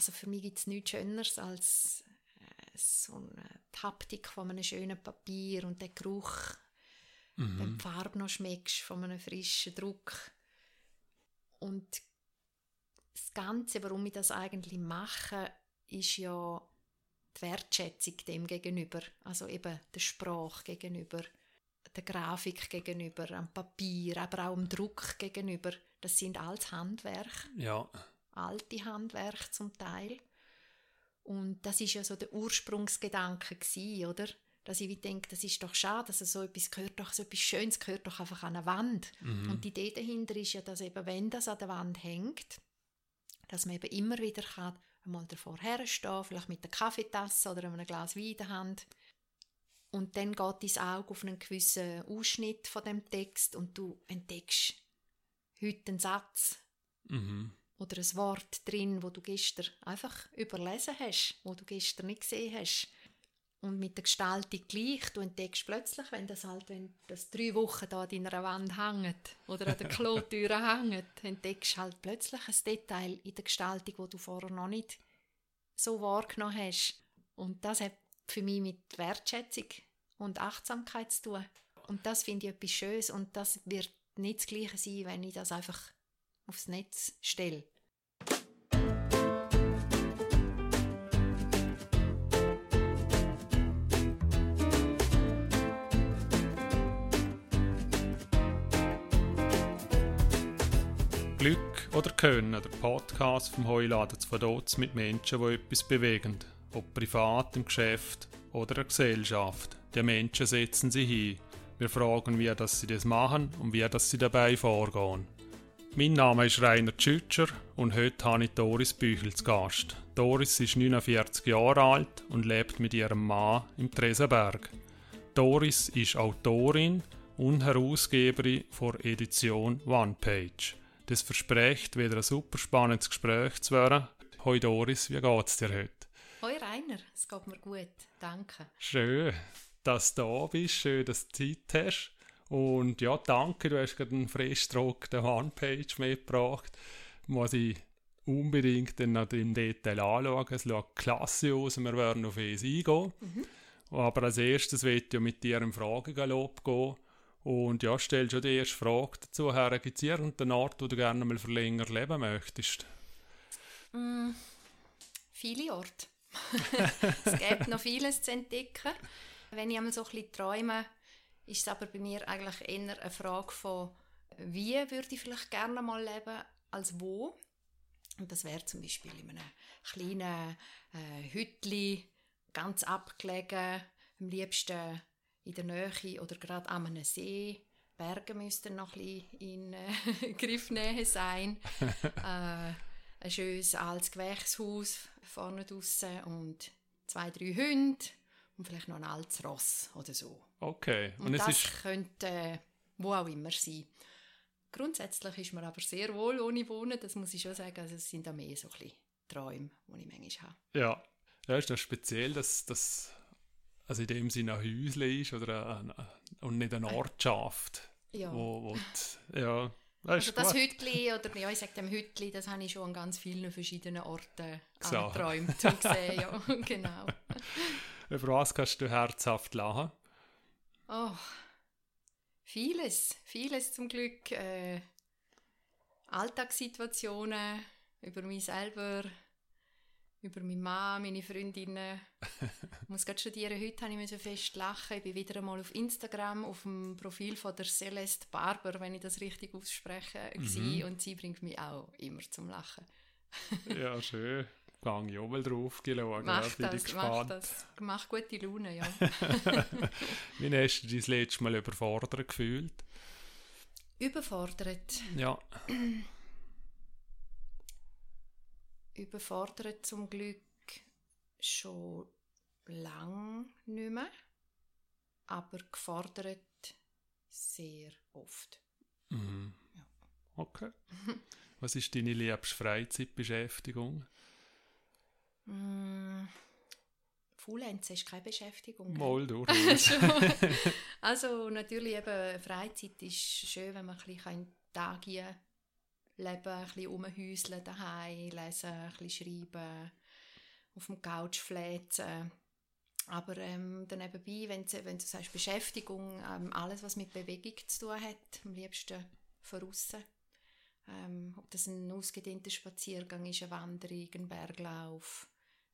also für mich gibt es nichts Schöneres als äh, so eine Haptik von einem schönen Papier und der Geruch, mhm. wenn die Farbe noch schmeckst von einem frischen Druck. Und das Ganze, warum ich das eigentlich mache, ist ja die Wertschätzung dem gegenüber, also eben der Sprache gegenüber, der Grafik gegenüber, am Papier, aber auch am Druck gegenüber. Das sind alles Handwerk. Ja. Alte Handwerk zum Teil. Und das ist ja so der Ursprungsgedanke gewesen, oder? Dass ich denke, das ist doch schade, dass so etwas gehört doch, so etwas Schönes gehört doch einfach an eine Wand. Mhm. Und die Idee dahinter ist ja, dass eben, wenn das an der Wand hängt, dass man eben immer wieder kann, einmal davor herstehen, vielleicht mit einer Kaffeetasse oder einem Glas Wein in der Hand. Und dann geht dein Auge auf einen gewissen Ausschnitt von dem Text und du entdeckst heute einen Satz mhm. Oder ein Wort drin, wo du gestern einfach überlesen hast, wo du gestern nicht gesehen hast. Und mit der Gestaltung gleich, du entdeckst plötzlich, wenn das halt, wenn das drei Wochen da an deiner Wand hängt oder an der Klotüre hängt, entdeckst du halt plötzlich ein Detail in der Gestaltung, wo du vorher noch nicht so wahrgenommen hast. Und das hat für mich mit Wertschätzung und Achtsamkeit zu tun. Und das finde ich etwas Schönes und das wird nicht das Gleiche sein, wenn ich das einfach aufs Netz stelle. Glück oder Können, der Podcast vom Heuladen von Dotz mit Menschen, die etwas bewegen. Ob privat, im Geschäft oder in der Gesellschaft. Die Menschen setzen sie hin. Wir fragen, wie das sie das machen und wie das sie dabei vorgehen. Mein Name ist Rainer Tschütscher und heute habe ich Doris Büchel zu Gast. Doris ist 49 Jahre alt und lebt mit ihrem Mann im Tresenberg. Doris ist Autorin und Herausgeberin vor Edition One Page. Das verspricht wieder ein super spannendes Gespräch zu werden. Hoi Doris, wie geht es dir heute? Hoi Rainer, es geht mir gut, danke. Schön, dass du da bist, schön, dass du Zeit hast. Und ja, danke, du hast gerade einen frisch gedruckten One-Page mitgebracht. Muss ich unbedingt dann noch im Detail anschauen. Es sieht klasse aus und wir werden auf es eingehen. Mhm. Aber als erstes wird ich mit dir im Fragegalopp gehen. Und ja, stell schon die erste Frage dazu her. Gibt es irgendeinen Ort, wo du gerne mal für länger leben möchtest? Mm, viele Orte. es gibt noch vieles zu entdecken. Wenn ich einmal so ein bisschen träume, ist es aber bei mir eigentlich eher eine Frage von, wie würde ich vielleicht gerne mal leben, als wo. Und das wäre zum Beispiel in einem kleinen äh, Hütli, ganz abgelegen, am liebsten in der Nähe oder gerade an einem See. Berge müssten noch ein bisschen in äh, Griffnähe sein. äh, ein schönes altes Gewächshaus vorne draussen und zwei, drei Hunde und vielleicht noch ein altes Ross oder so. Okay. Und, und das ist... könnte äh, wo auch immer sein. Grundsätzlich ist man aber sehr wohl ohne Wohnen, das muss ich schon sagen. Also es sind da mehr so ein bisschen Träume, die ich manchmal habe. Ja, ja ist das speziell, dass das also in dem Sinne ein Häusle ist oder ein, und nicht eine Ortschaft. Ja. Wo, wo die, ja, das also das Hütli, oder ja, ich sage dem Hütli, das habe ich schon an ganz vielen verschiedenen Orten geträumt und gesehen. Ja, genau. Über was kannst du herzhaft lachen? Oh, vieles, vieles zum Glück. Äh, Alltagssituationen über mich selber, über meine Mann, meine Freundinnen. ich muss gerade studieren, heute habe ich so fest lachen. Ich bin wieder einmal auf Instagram, auf dem Profil von der Celeste Barber, wenn ich das richtig ausspreche, mhm. und sie bringt mich auch immer zum Lachen. ja, schön. Gang ich mal drauf geschaut. Mach ja, das, mach das. Mach gute Laune, ja. Wie hast du dich das letzte Mal überfordert gefühlt? Überfordert? Ja. überfordert zum Glück schon lang nicht mehr, aber gefordert sehr oft. Mhm. Ja. Okay. Was ist deine liebste Freizeitbeschäftigung? Mm, Faulenzen ist keine Beschäftigung. Mal durch. also natürlich eben Freizeit ist schön, wenn man ein bisschen Tag leben, ein bisschen rumhäuseln daheim, lesen, ein bisschen schreiben, auf dem Couch fläzen. Aber ähm, dann nebenbei, wenn du, wenn du sagst Beschäftigung, ähm, alles, was mit Bewegung zu tun hat, am liebsten von aussen. Ähm, ob das ein ausgedehnter Spaziergang ist, eine Wanderung, ein Berglauf,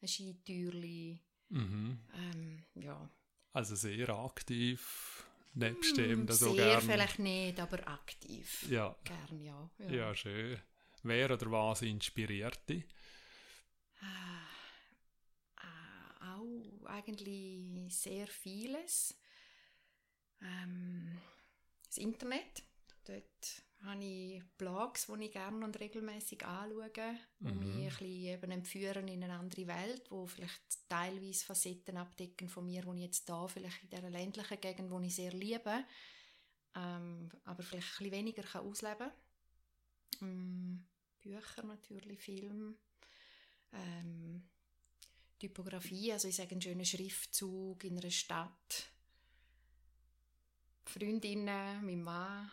ein Skitürli. Mhm. Ähm, ja. Also sehr aktiv, nebst dem das Sehr so gern. vielleicht nicht, aber aktiv. Ja, Gern, ja. ja. ja, schön. Wer oder was inspiriert dich? Äh, auch eigentlich sehr vieles. Ähm, das Internet. Dort habe ich Blogs, die ich gerne und regelmäßig anschaue, die Mhm. mich ein bisschen eben entführen in eine andere Welt, wo vielleicht teilweise Facetten abdecken von mir, die ich jetzt da vielleicht in dieser ländlichen Gegend, die ich sehr liebe, ähm, aber vielleicht ein bisschen weniger kann ausleben kann. Bücher natürlich, Film, ähm, Typografie, also ich sage einen schönen Schriftzug in einer Stadt, Freundinnen, mein Mann,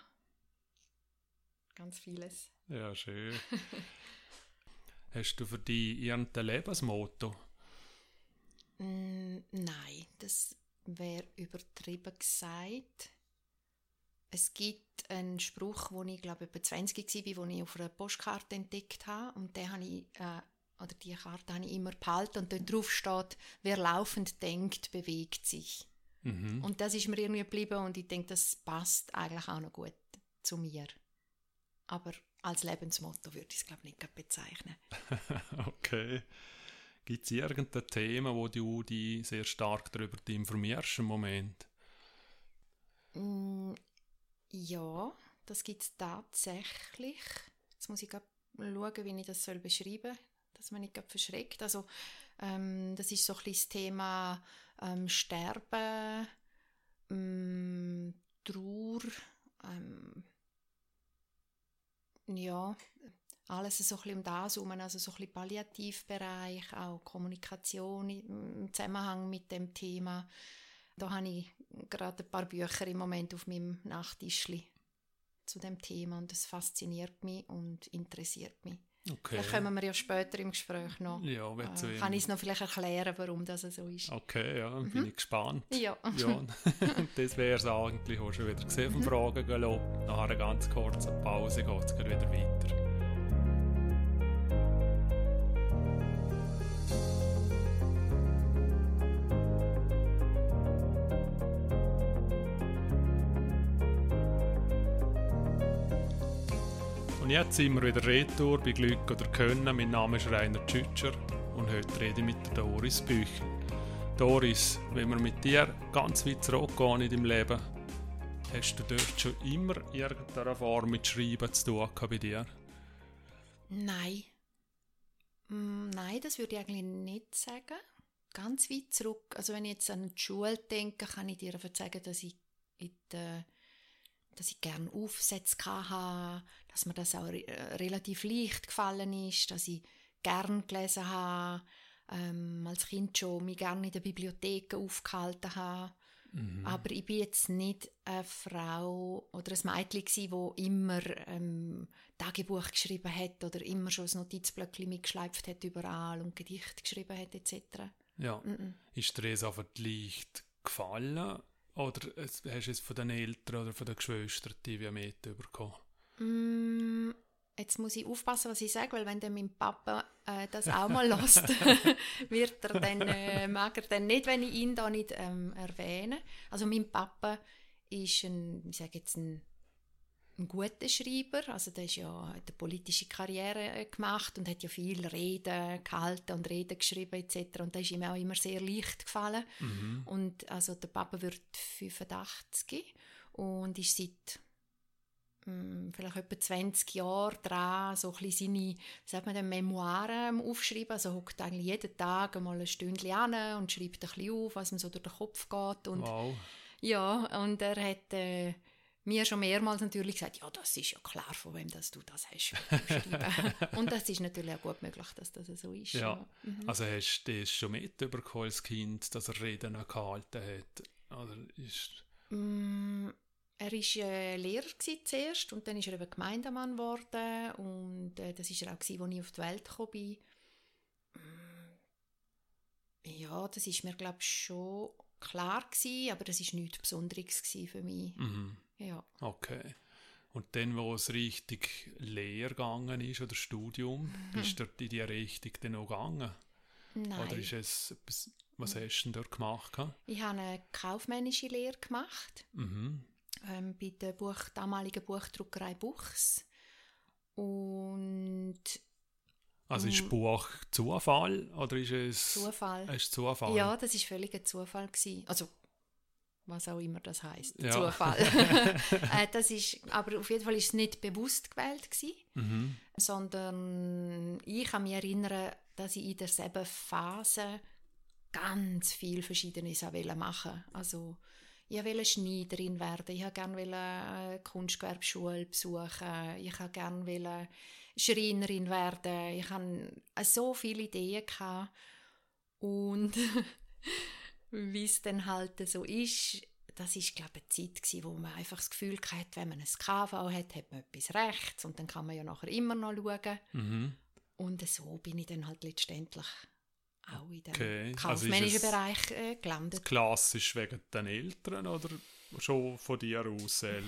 ganz vieles. Ja, schön. Hast du für dich irgendein Lebensmotto? Mm, nein, das wäre übertrieben gesagt. Es gibt einen Spruch, wo ich glaube etwa 20 war, wo ich auf einer Postkarte entdeckt habe und den habe ich, äh, oder die Karte habe ich immer behalten und dort drauf steht, wer laufend denkt, bewegt sich. Mhm. Und das ist mir irgendwie geblieben und ich denke, das passt eigentlich auch noch gut zu mir. Aber als Lebensmotto würde ich es glaube nicht gerade bezeichnen. Okay. Gibt es irgendein Thema, wo du dich sehr stark darüber informierst im Moment? Mm, ja, das gibt es tatsächlich. Jetzt muss ich schauen, wie ich das soll beschreiben soll, dass man nicht verschreckt. Also, ähm, das ist so ein bisschen das Thema ähm, Sterben, ähm, Trauer, ähm, ja, alles so ein bisschen um das herum, also so ein bisschen Palliativbereich, auch Kommunikation im Zusammenhang mit dem Thema. Da habe ich gerade ein paar Bücher im Moment auf meinem Nachttischli zu dem Thema und es fasziniert mich und interessiert mich. Okay. Vielleicht kommen wir ja später im Gespräch noch. Ja, äh, kann ich es noch vielleicht erklären, warum das so ist. Okay, ja, dann bin ich gespannt. Ja. Ja, das wäre es eigentlich auch schon wieder gesehen vom Fragen. Nach einer ganz kurzen Pause geht es wieder weiter. Jetzt sind wir wieder retour bei Glück oder Können. Mein Name ist Rainer Tschütscher und heute rede ich mit Doris Büchel. Doris, wenn wir mit dir ganz weit zurückgehen in deinem Leben, hast du dort schon immer irgendeine Form mit Schreiben zu tun bei dir? Nein. Mm, Nein, das würde ich eigentlich nicht sagen. Ganz weit zurück. Also wenn ich jetzt an die Schule denke, kann ich dir sagen, dass ich, in der, dass ich gerne Aufsätze hatte, dass mir das auch re äh, relativ leicht gefallen ist, dass ich gerne gelesen habe, ähm, als Kind schon mich gerne in der Bibliothek aufgehalten habe. Aber ich bin jetzt nicht eine Frau oder ein Mädchen wo immer ähm, Tagebuch geschrieben hat oder immer schon ein Notizblöckchen mitgeschleift hat überall und Gedicht geschrieben hat etc. Ja. Ist dir das einfach leicht gefallen? Oder hast du es von den Eltern oder von den Geschwistern die mit bekommen? Mm, jetzt muss ich aufpassen, was ich sage, weil wenn dann mein Papa äh, das auch mal lässt, wird er dann, äh, mag er dann nicht, wenn ich ihn da nicht ähm, erwähne. Also mein Papa ist ein, ich sage jetzt ein, ein guter Schreiber, also der ist ja, hat eine politische Karriere äh, gemacht und hat ja viel Reden gehalten und Reden geschrieben etc. Und das ist ihm auch immer sehr leicht gefallen. Und also der Papa wird 85 und ist seit mm, vielleicht etwa 20 Jahre dran, so ein bisschen seine, sagt man Memoiren aufschreiben. Also hockt eigentlich jeden Tag einmal ein Stündchen an und schreibt ein bisschen auf, was ihm so durch den Kopf geht. Und, Wow. Ja, und er hat äh, mir schon mehrmals natürlich gesagt, ja, das ist ja klar, von wem dass du das hast und das ist natürlich auch gut möglich, dass das so ist. Ja. Mhm. Also hast du das schon mitbekommen als Kind, dass er Reden gehalten hat? Oder ist... Mm, er war äh, Lehrer zuerst und dann ist er eben Gemeindemann geworden und äh, das war er auch, als ich auf die Welt gekommen bin. Ja, das ist mir, glaube ich, schon klar gewesen, aber das war nichts Besonderes für mich. Mhm. Ja. Okay. Und dann, wo es richtig leer gegangen ist, oder Studium, Mhm. bist du dort in die Richtung dann auch gegangen? Nein. Oder ist es was hast du denn dort gemacht? Ich habe eine kaufmännische Lehre gemacht Mhm. ähm, bei der Buch, damaligen Buchdruckerei Buchs. Und Also ist Mm. Buch Zufall oder ist es Zufall. Es ist Zufall? Ja, das ist völlig ein Zufall gewesen. Also was auch immer das heißt, Ja. Zufall. äh, das ist, aber auf jeden Fall ist es nicht bewusst gewählt gewesen, Mhm. sondern ich kann mich erinnern, dass ich in derselben Phase ganz viel Verschiedenes machen. Also ich wollte Schneiderin werden, ich wollte gerne eine Kunstgewerbeschule besuchen, ich wollte gerne Schreinerin werden, ich hatte so viele Ideen gehabt. und wie es dann halt so ist, das ist glaube ich eine Zeit gewesen, wo man einfach das Gefühl hatte, wenn man ein KV hat, hat man etwas rechts und dann kann man ja nachher immer noch schauen. Mhm. Und so bin ich dann halt letztendlich auch in dem Okay. Also kaufmännischen es- Bereich äh, gelandet. Klassisch wegen den Eltern oder schon von dir aus? Sel?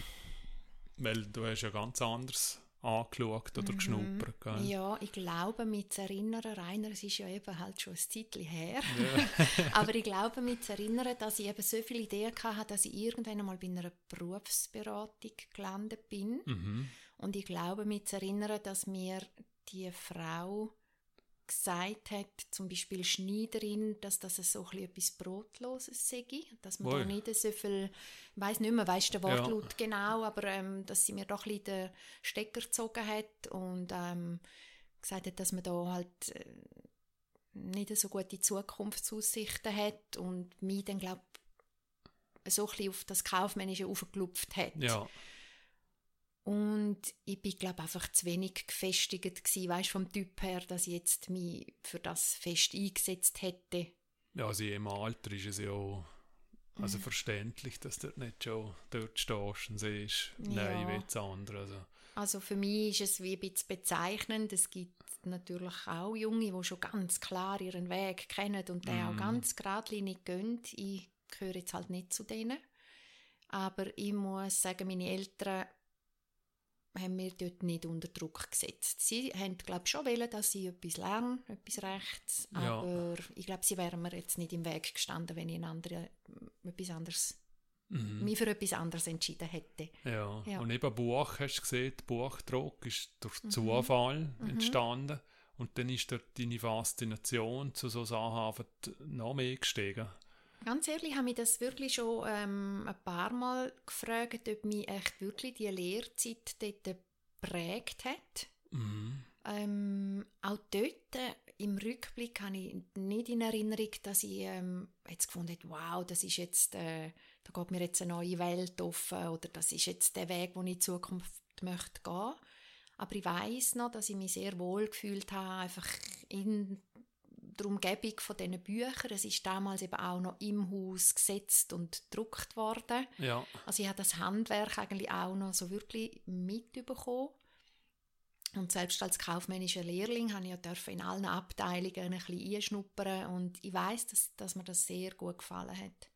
Weil du hast ja ganz anders angeschaut oder geschnuppert. Gell? Mhm. Ja, ich glaube, mich zu erinnern, Rainer, es ist ja eben halt schon ein Zeitchen her, Ja. aber ich glaube, mich zu erinnern, dass ich eben so viele Ideen hatte, dass ich irgendwann einmal bei einer Berufsberatung gelandet bin. Mhm. Und ich glaube, mich zu erinnern, dass mir die Frau gesagt hat, zum Beispiel Schneiderin, dass das so etwas Brotloses sei, dass man Ui. da nicht so viel, ich weiß nicht mehr, weiss den Ja. Wortlaut genau, aber ähm, dass sie mir doch ein bisschen den Stecker gezogen hat und ähm, gesagt hat, dass man da halt äh, nicht so gute Zukunftsaussichten hat und mich dann, glaube so ein bisschen auf das Kaufmännische aufgelupft hat. ja. Und ich bin, glaube einfach zu wenig gefestigt gewesen, weißt, vom Typ her, dass ich jetzt mich für das fest eingesetzt hätte. Ja, also im Alter ist es ja Mhm. also verständlich, dass du nicht schon dort stehst und siehst, nein, Ja. ich will das andere. Also, Also für mich ist es wie ein bisschen bezeichnend. Es gibt natürlich auch Junge, die schon ganz klar ihren Weg kennen und den auch Mhm. ganz geradlinig gehen. Ich gehöre jetzt halt nicht zu denen. Aber ich muss sagen, meine Eltern haben mir dort nicht unter Druck gesetzt. Sie haben, glaube ich, schon wollen, dass ich etwas lerne, etwas Rechts. Ja. Aber ich glaube, sie wären mir jetzt nicht im Weg gestanden, wenn ich ein andere, etwas anderes, mhm. mich für etwas anderes entschieden hätte. ja. Ja. und eben Buch, hast du gesehen, Buchdruck ist durch Mhm. Zufall entstanden und dann ist dort deine Faszination zu so Sachen noch mehr gestiegen. Ganz ehrlich, habe ich das wirklich schon ähm, ein paar Mal gefragt, ob mich echt wirklich die Lehrzeit dort geprägt hat. Mhm. Ähm, auch dort äh, im Rückblick habe ich nicht in Erinnerung, dass ich ähm, jetzt gefunden habe, wow, das ist jetzt, äh, da geht mir jetzt eine neue Welt offen oder das ist jetzt der Weg, wo ich in Zukunft möchte gehen. Aber ich weiß noch, dass ich mich sehr wohl gefühlt habe, einfach in der Umgebung von diesen Büchern. Es ist damals eben auch noch im Haus gesetzt und gedruckt worden. Ja, Also ich habe das Handwerk eigentlich auch noch so wirklich mitbekommen. Und selbst als kaufmännischer Lehrling habe ich ja dürfen in allen Abteilungen ein bisschen einschnuppern und ich weiß, dass, dass mir das sehr gut gefallen hat.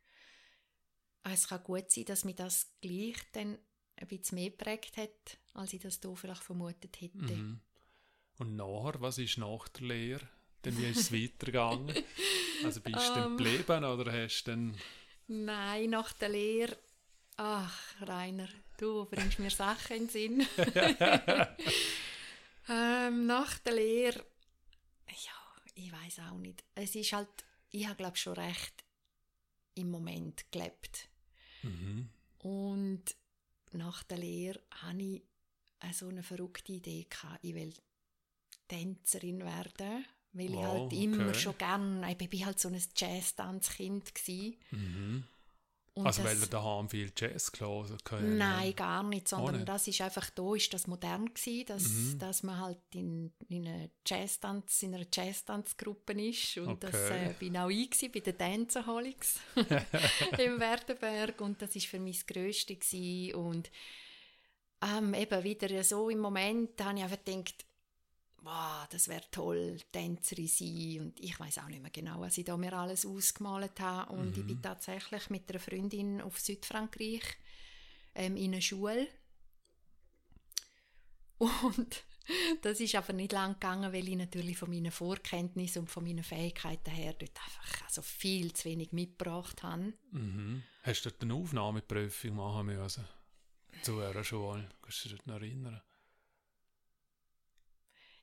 Es kann gut sein, dass mir das gleich dann ein bisschen mehr geprägt hat, als ich das hier vielleicht vermutet hätte. mhm. Und nachher, was ist nach der Lehre? Dann wie ist es weitergegangen? Also bist du dann Ähm. geblieben oder hast du dann... Nein, nach der Lehre. Ach, Rainer, du bringst mir Sachen in den Sinn. ähm, nach der Lehre, ja, ich weiß auch nicht. Es ist halt, ich habe glaube schon recht im Moment gelebt. Mhm. Und nach der Lehre hatte ich so eine verrückte Idee. Gehabt. Ich will Tänzerin werden, weil ich Wow, halt immer okay. schon gerne, ich bin halt so ein Jazz-Tanzkind gewesen. Mhm. Also das- weil er daheim viel Jazz gelesen oder? Nein, gar nicht, sondern nicht? das ist einfach da, ist das modern gewesen, dass, Mhm. dass man halt in, in, einer Jazztanz, in einer Jazztanzgruppe ist und das Okay. äh, bin auch ich gewesen, bei den Danceaholics im Werdenberg und das ist für mich das Größte gewesen. und ähm, eben wieder so im Moment habe ich einfach gedacht, wow, das wäre toll, Tänzerin sein und ich weiß auch nicht mehr genau, was ich da mir alles ausgemalt habe und ich bin tatsächlich mit einer Freundin auf Südfrankreich ähm, in eine Schule und das ist aber nicht lang gegangen, weil ich natürlich von meinen Vorkenntnissen und von meinen Fähigkeiten her dort einfach also viel zu wenig mitgebracht habe. Mhm. Hast du dort eine Aufnahmeprüfung machen müssen? Zu einer Schule? Kannst du dich noch erinnern?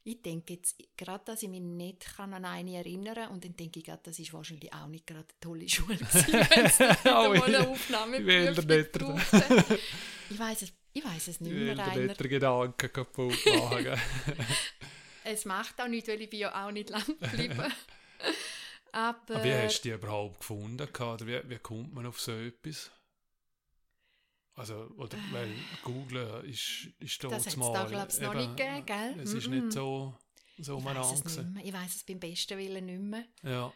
Ich denke jetzt gerade, dass ich mich nicht kann an eine erinnern kann und dann denke ich gerade, das ist wahrscheinlich auch nicht gerade eine tolle Schule gewesen, wenn es Oh, mal eine ich- Aufnahmeprüfung ich will. Ich weiß es, ich weiß es nicht Ich mehr, will Rainer. nicht den Gedanken kaputt machen. Es macht auch nicht, weil ich bin ja auch nicht lang geblieben. Aber, Aber wie hast du die überhaupt gefunden? Oder wie, wie kommt man auf so etwas? Also, oder, weil Google ist, ist da. Das hat's mal, da, glaub's, noch nicht gegeben, gell? Es ist Mhm. nicht so, so ich es umeinander. Ich weiß es beim besten Willen nicht mehr. Ja.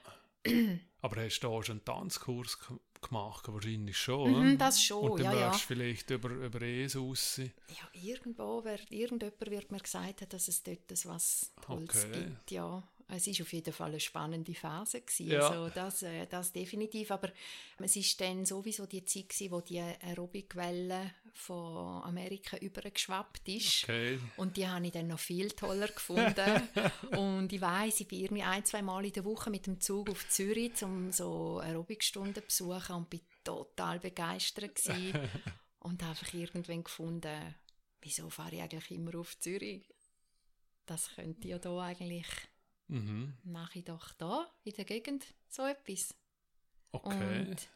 Aber hast du da schon einen Tanzkurs gemacht? Wahrscheinlich schon, Mhm, oder? das schon, Und dann ja, ja. wärst du vielleicht über, über ES raus. Ja, irgendwo, wer, irgendjemand wird mir gesagt haben, dass es dort was Tolles Okay. gibt, ja. Es war auf jeden Fall eine spannende Phase. Gewesen. Ja. Also das, äh, das definitiv. Aber es war dann sowieso die Zeit, gewesen, wo die Aerobic-Welle von Amerika übergeschwappt ist. Okay. Und die habe ich dann noch viel toller gefunden. und ich weiss, ich bin irgendwie ein, zwei Mal in der Woche mit dem Zug auf Zürich, um so Aerobikstunden zu besuchen und bin total begeistert gewesen. und habe einfach irgendwann gefunden, wieso fahre ich eigentlich immer auf Zürich? Das könnte ja da eigentlich, Mhm. mache ich doch da in der Gegend so etwas. Okay. Und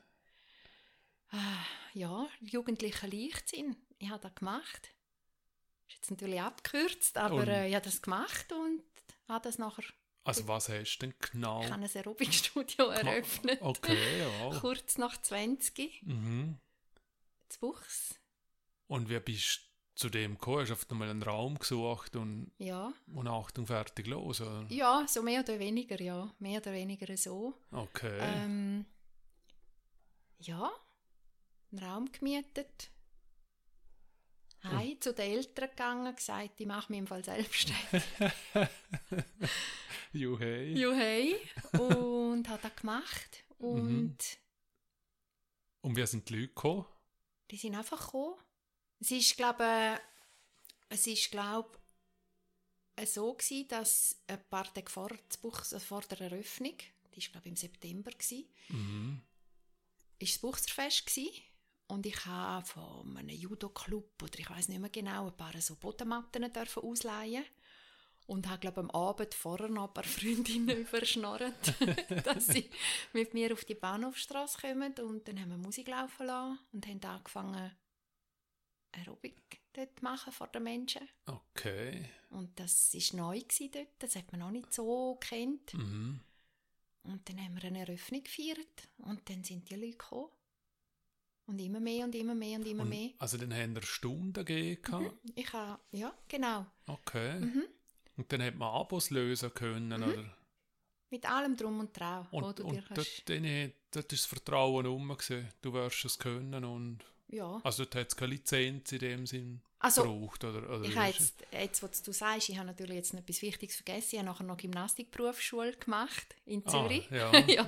ah, ja, jugendlicher Leichtsinn. Ich habe das gemacht. Ist jetzt natürlich abgekürzt, aber äh, ich habe das gemacht und habe das nachher, Also was hast du denn genau ich habe ein Aerobikstudio eröffnet. Okay, ja. Kurz nach 20, Mhm. zu Buchs. Und wie bist du zu dem gekommen? Hast du auf einmal einen Raum gesucht und, Ja. und Achtung, fertig, los? Oder? ja, so mehr oder weniger, ja. Mehr oder weniger so. Okay. Ähm, ja, einen Raum gemietet. Heim zu den Eltern gegangen, gesagt, ich mache mich im Fall selbstständig. Juhei. Juhei. Und habe das gemacht. Und Mhm. Und wie sind die Leute gekommen? die sind einfach gekommen. Es ist, glaube es ist, glaube so gewesen, dass ein paar Tage vor, das Buch, äh, vor der Eröffnung, die war, glaube im September, gewesen, Mhm. ist das Buchserfest gewesen. Und ich habe von einem Judo-Club oder ich weiß nicht mehr genau ein paar so Bodenmatten dürfen ausleihen und habe glaube am Abend vorher noch ein paar Freundinnen überschnorrt, dass sie mit mir auf die Bahnhofstrasse kommen und dann haben wir Musik laufen lassen und haben angefangen Aerobic dort machen vor den Menschen Okay. und das ist neu dort, das hat man noch nicht so kennt Mhm. und dann haben wir eine Eröffnung gefeiert und dann sind die Leute gekommen. Und immer mehr und immer mehr und immer Und, mehr. also dann haben wir Stunden gegeben. gehabt? Ich habe, ja, genau. Okay. Mhm. Und dann hat man Abos lösen können, oder? Mit allem Drum und Trau. wo Und, du dir und kannst, dort, dort ist das Vertrauen rum. gewesen. Du wirst es können und... ja. Also hat es keine Lizenz in dem Sinn Also, gebraucht, oder? oder ich jetzt, jetzt, was du sagst, ich habe natürlich jetzt etwas Wichtiges vergessen. Ich habe nachher noch Gymnastikberufsschule gemacht in Zürich. Ah, ja. ja,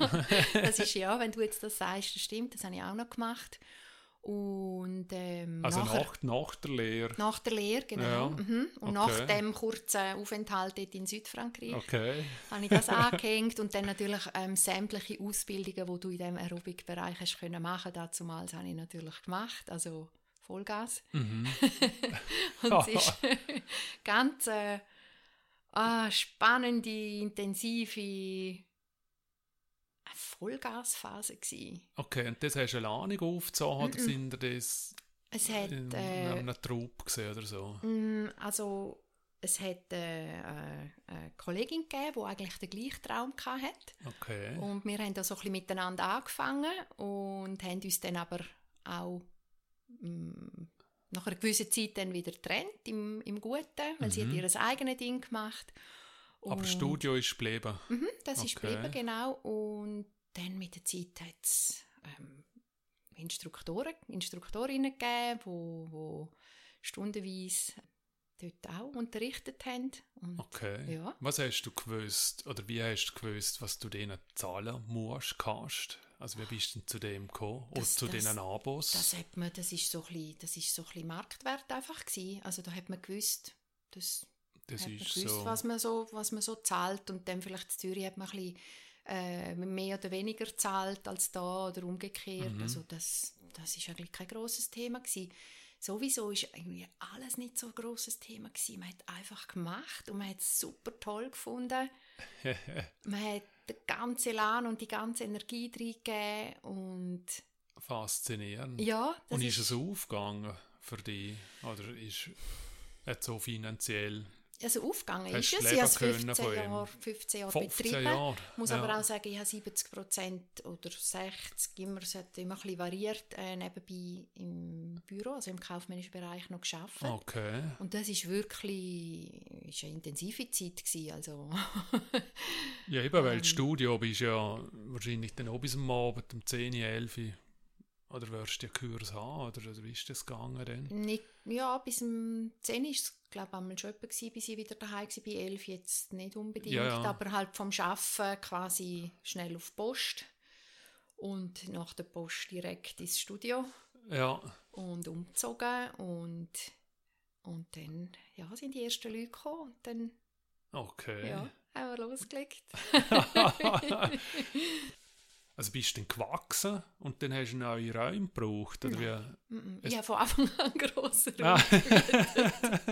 das ist ja, wenn du jetzt das sagst, das stimmt, das habe ich auch noch gemacht. Und ähm, Also nachher, nach, nach der Lehre. nach der Lehre, genau. Ja, Mhm. Und okay. nach dem kurzen Aufenthalt dort in Südfrankreich Okay. habe ich das angehängt und dann natürlich ähm, sämtliche Ausbildungen, die du in diesem Aerobic-Bereich hast können machen Dazumals habe ich natürlich gemacht, also Vollgas. Mhm. Und es ist ganz äh, ah, spannende, intensive Vollgasphase gewesen. Okay, und das hast du alleine aufgezogen oder sind ihr das Es hat in äh, einem Trupp gesehen oder so? Mm, Also es hat äh, äh, eine Kollegin gegeben, die eigentlich den gleichen Traum hatte. Okay. Und wir haben da so ein bisschen miteinander angefangen und haben uns dann aber auch mh, nach einer gewissen Zeit dann wieder getrennt, im, im Guten, weil sie hat Mhm. ihr eigenes Ding gemacht. Aber Und- Studio ist geblieben. Mhm, das ist Okay. geblieben, genau. Und dann mit der Zeit hat es ähm, Instruktoren, Instruktorinnen gegeben, wo, wo stundenweise dort auch unterrichtet haben. Und Okay. Ja. Was hast du gewusst, oder wie hast du gewusst, was du denen zahlen musst, kannst? Also wie bist du denn zu dem gekommen? Oder Das- zu das- diesen Abos? das, hat man, das ist so ein bisschen, das ist so ein bisschen Marktwert einfach gewesen. Also da hat man gewusst, das das hat man ist gewusst, so... was, man so, was man so zahlt. Und dann vielleicht in Zürich hat man ein bisschen äh, mehr oder weniger zahlt als da oder umgekehrt. Mhm. Also das, das ist eigentlich kein großes Thema gewesen. Sowieso ist irgendwie alles nicht so ein grosses Thema gewesen. Man hat einfach gemacht und man hat es super toll gefunden. man hat den ganzen Elan und die ganze Energie reingegeben und Faszinierend. ja, Und ist es aufgegangen für dich? Oder ist es so finanziell Also aufgegangen ist es. Ich habe es können 15 von ihm? Jahre, 15 Jahre 15 betrieben. Jahre? Ich muss Ja. aber auch sagen, ich habe 70 Prozent oder 60, immer, es hat immer ein bisschen variiert, äh, nebenbei im Büro, also im kaufmännischen Bereich noch geschafft. Okay. Und das ist wirklich ist eine intensive Zeit gewesen, also Ja, eben, weil Ähm. das Studio bist ja wahrscheinlich dann auch bis am Abend um 10, 11 oder wirst du ja Kurs haben, oder, oder wie ist das gegangen dann? nicht, ja, bis um 10 war es, glaube ich, einmal schon etwa gewesen, bis ich wieder daheim war, bei 11 jetzt nicht unbedingt, Ja, ja. aber halt vom Arbeiten quasi schnell auf die Post und nach der Post direkt ins Studio. Ja, und umgezogen und, und dann ja, sind die ersten Leute gekommen und dann okay. ja, haben wir losgelegt. also bist du dann gewachsen und dann hast du neue Räume gebraucht, oder wie? Mm, Ich habe von Anfang an grosser Ah.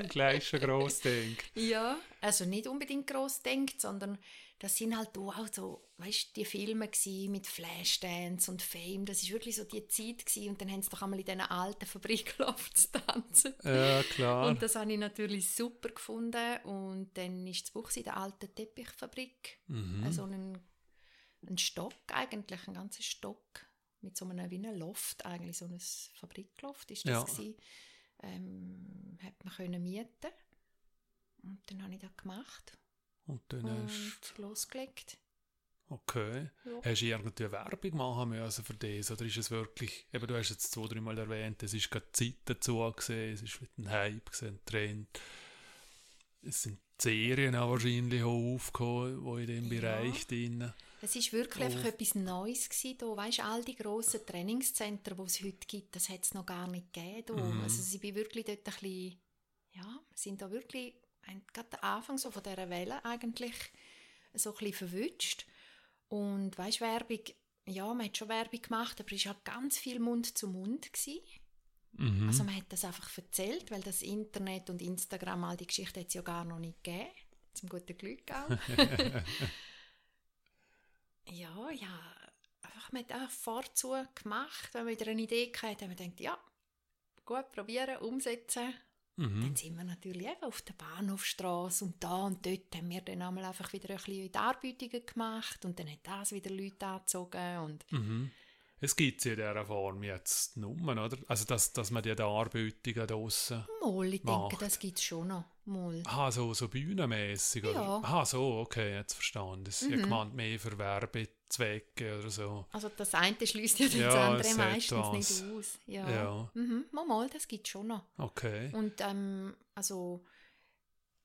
Gleich schon gross Ding. Ja, also nicht unbedingt gross denkt, sondern das sind halt auch so, weißt du, die Filme mit Flashdance und Fame, das ist wirklich so die Zeit gsi und dann haben sie doch einmal in diesen alten Fabrikloft zu tanzen. Ja, klar. Und das habe ich natürlich super gefunden und dann ist das Buch in der alten Teppichfabrik, mhm. also ein, ein Stock eigentlich, ein ganzer Stock mit so einem wie einem Loft eigentlich, so ein Fabrikloft ist das Ja. gsi. Ähm, hat man können mieten und dann habe ich das gemacht und dann hast und losgelegt. okay. Ja. Hast du irgendwie Werbung machen müssen für das? Oder ist es wirklich, eben du hast jetzt zwei, dreimal erwähnt, es ist gerade Zeit dazu gesehen, es ist wieder ein Hype, gewesen, ein Trend. Es sind Serien auch wahrscheinlich auch aufgekommen, die in diesem Ja. Bereich drin. Es war wirklich einfach etwas Neues gewesen, da. Weißt, all die grossen Trainingszentren, die es heute gibt, das hat es noch gar nicht gegeben. Mhm. Also ich bin wirklich dort ein bisschen, ja, sind da wirklich, ein- gerade am Anfang so von dieser Welle eigentlich so ein bisschen verwünscht. Und weißt, Werbung, ja, man hat schon Werbung gemacht, aber es war halt ganz viel Mund zu Mund. Gewesen. Mhm. Also man hat das einfach erzählt, weil das Internet und Instagram, all die Geschichte hat es ja gar noch nicht gegeben. Zum guten Glück auch. ja, ja, einfach, man hat einfach vorzu gemacht, wenn man wieder eine Idee hatte, haben wir gedacht, ja, gut, probieren, umsetzen. mhm. Dann sind wir natürlich eben auf der Bahnhofstrasse und da und dort haben wir dann einmal einfach wieder ein bisschen Darbietungen gemacht und dann hat das wieder Leute angezogen und Mhm. Es gibt sie in dieser Form jetzt nur, oder? Also, dass, dass man die Darbietungen draussen. mal, ich denke, Macht. das gibt es schon noch. Mal. Aha, so, so bühnenmässig. Ja. Oder? Aha, so, okay, jetzt verstanden. Das ist Mhm. gemeint mehr für Werbezwecke oder so. Also das eine schließt ja das Ja, andere meistens nicht aus. Ja. Ja. Mhm, mal, mal, das gibt es schon noch. Okay. Und ähm, also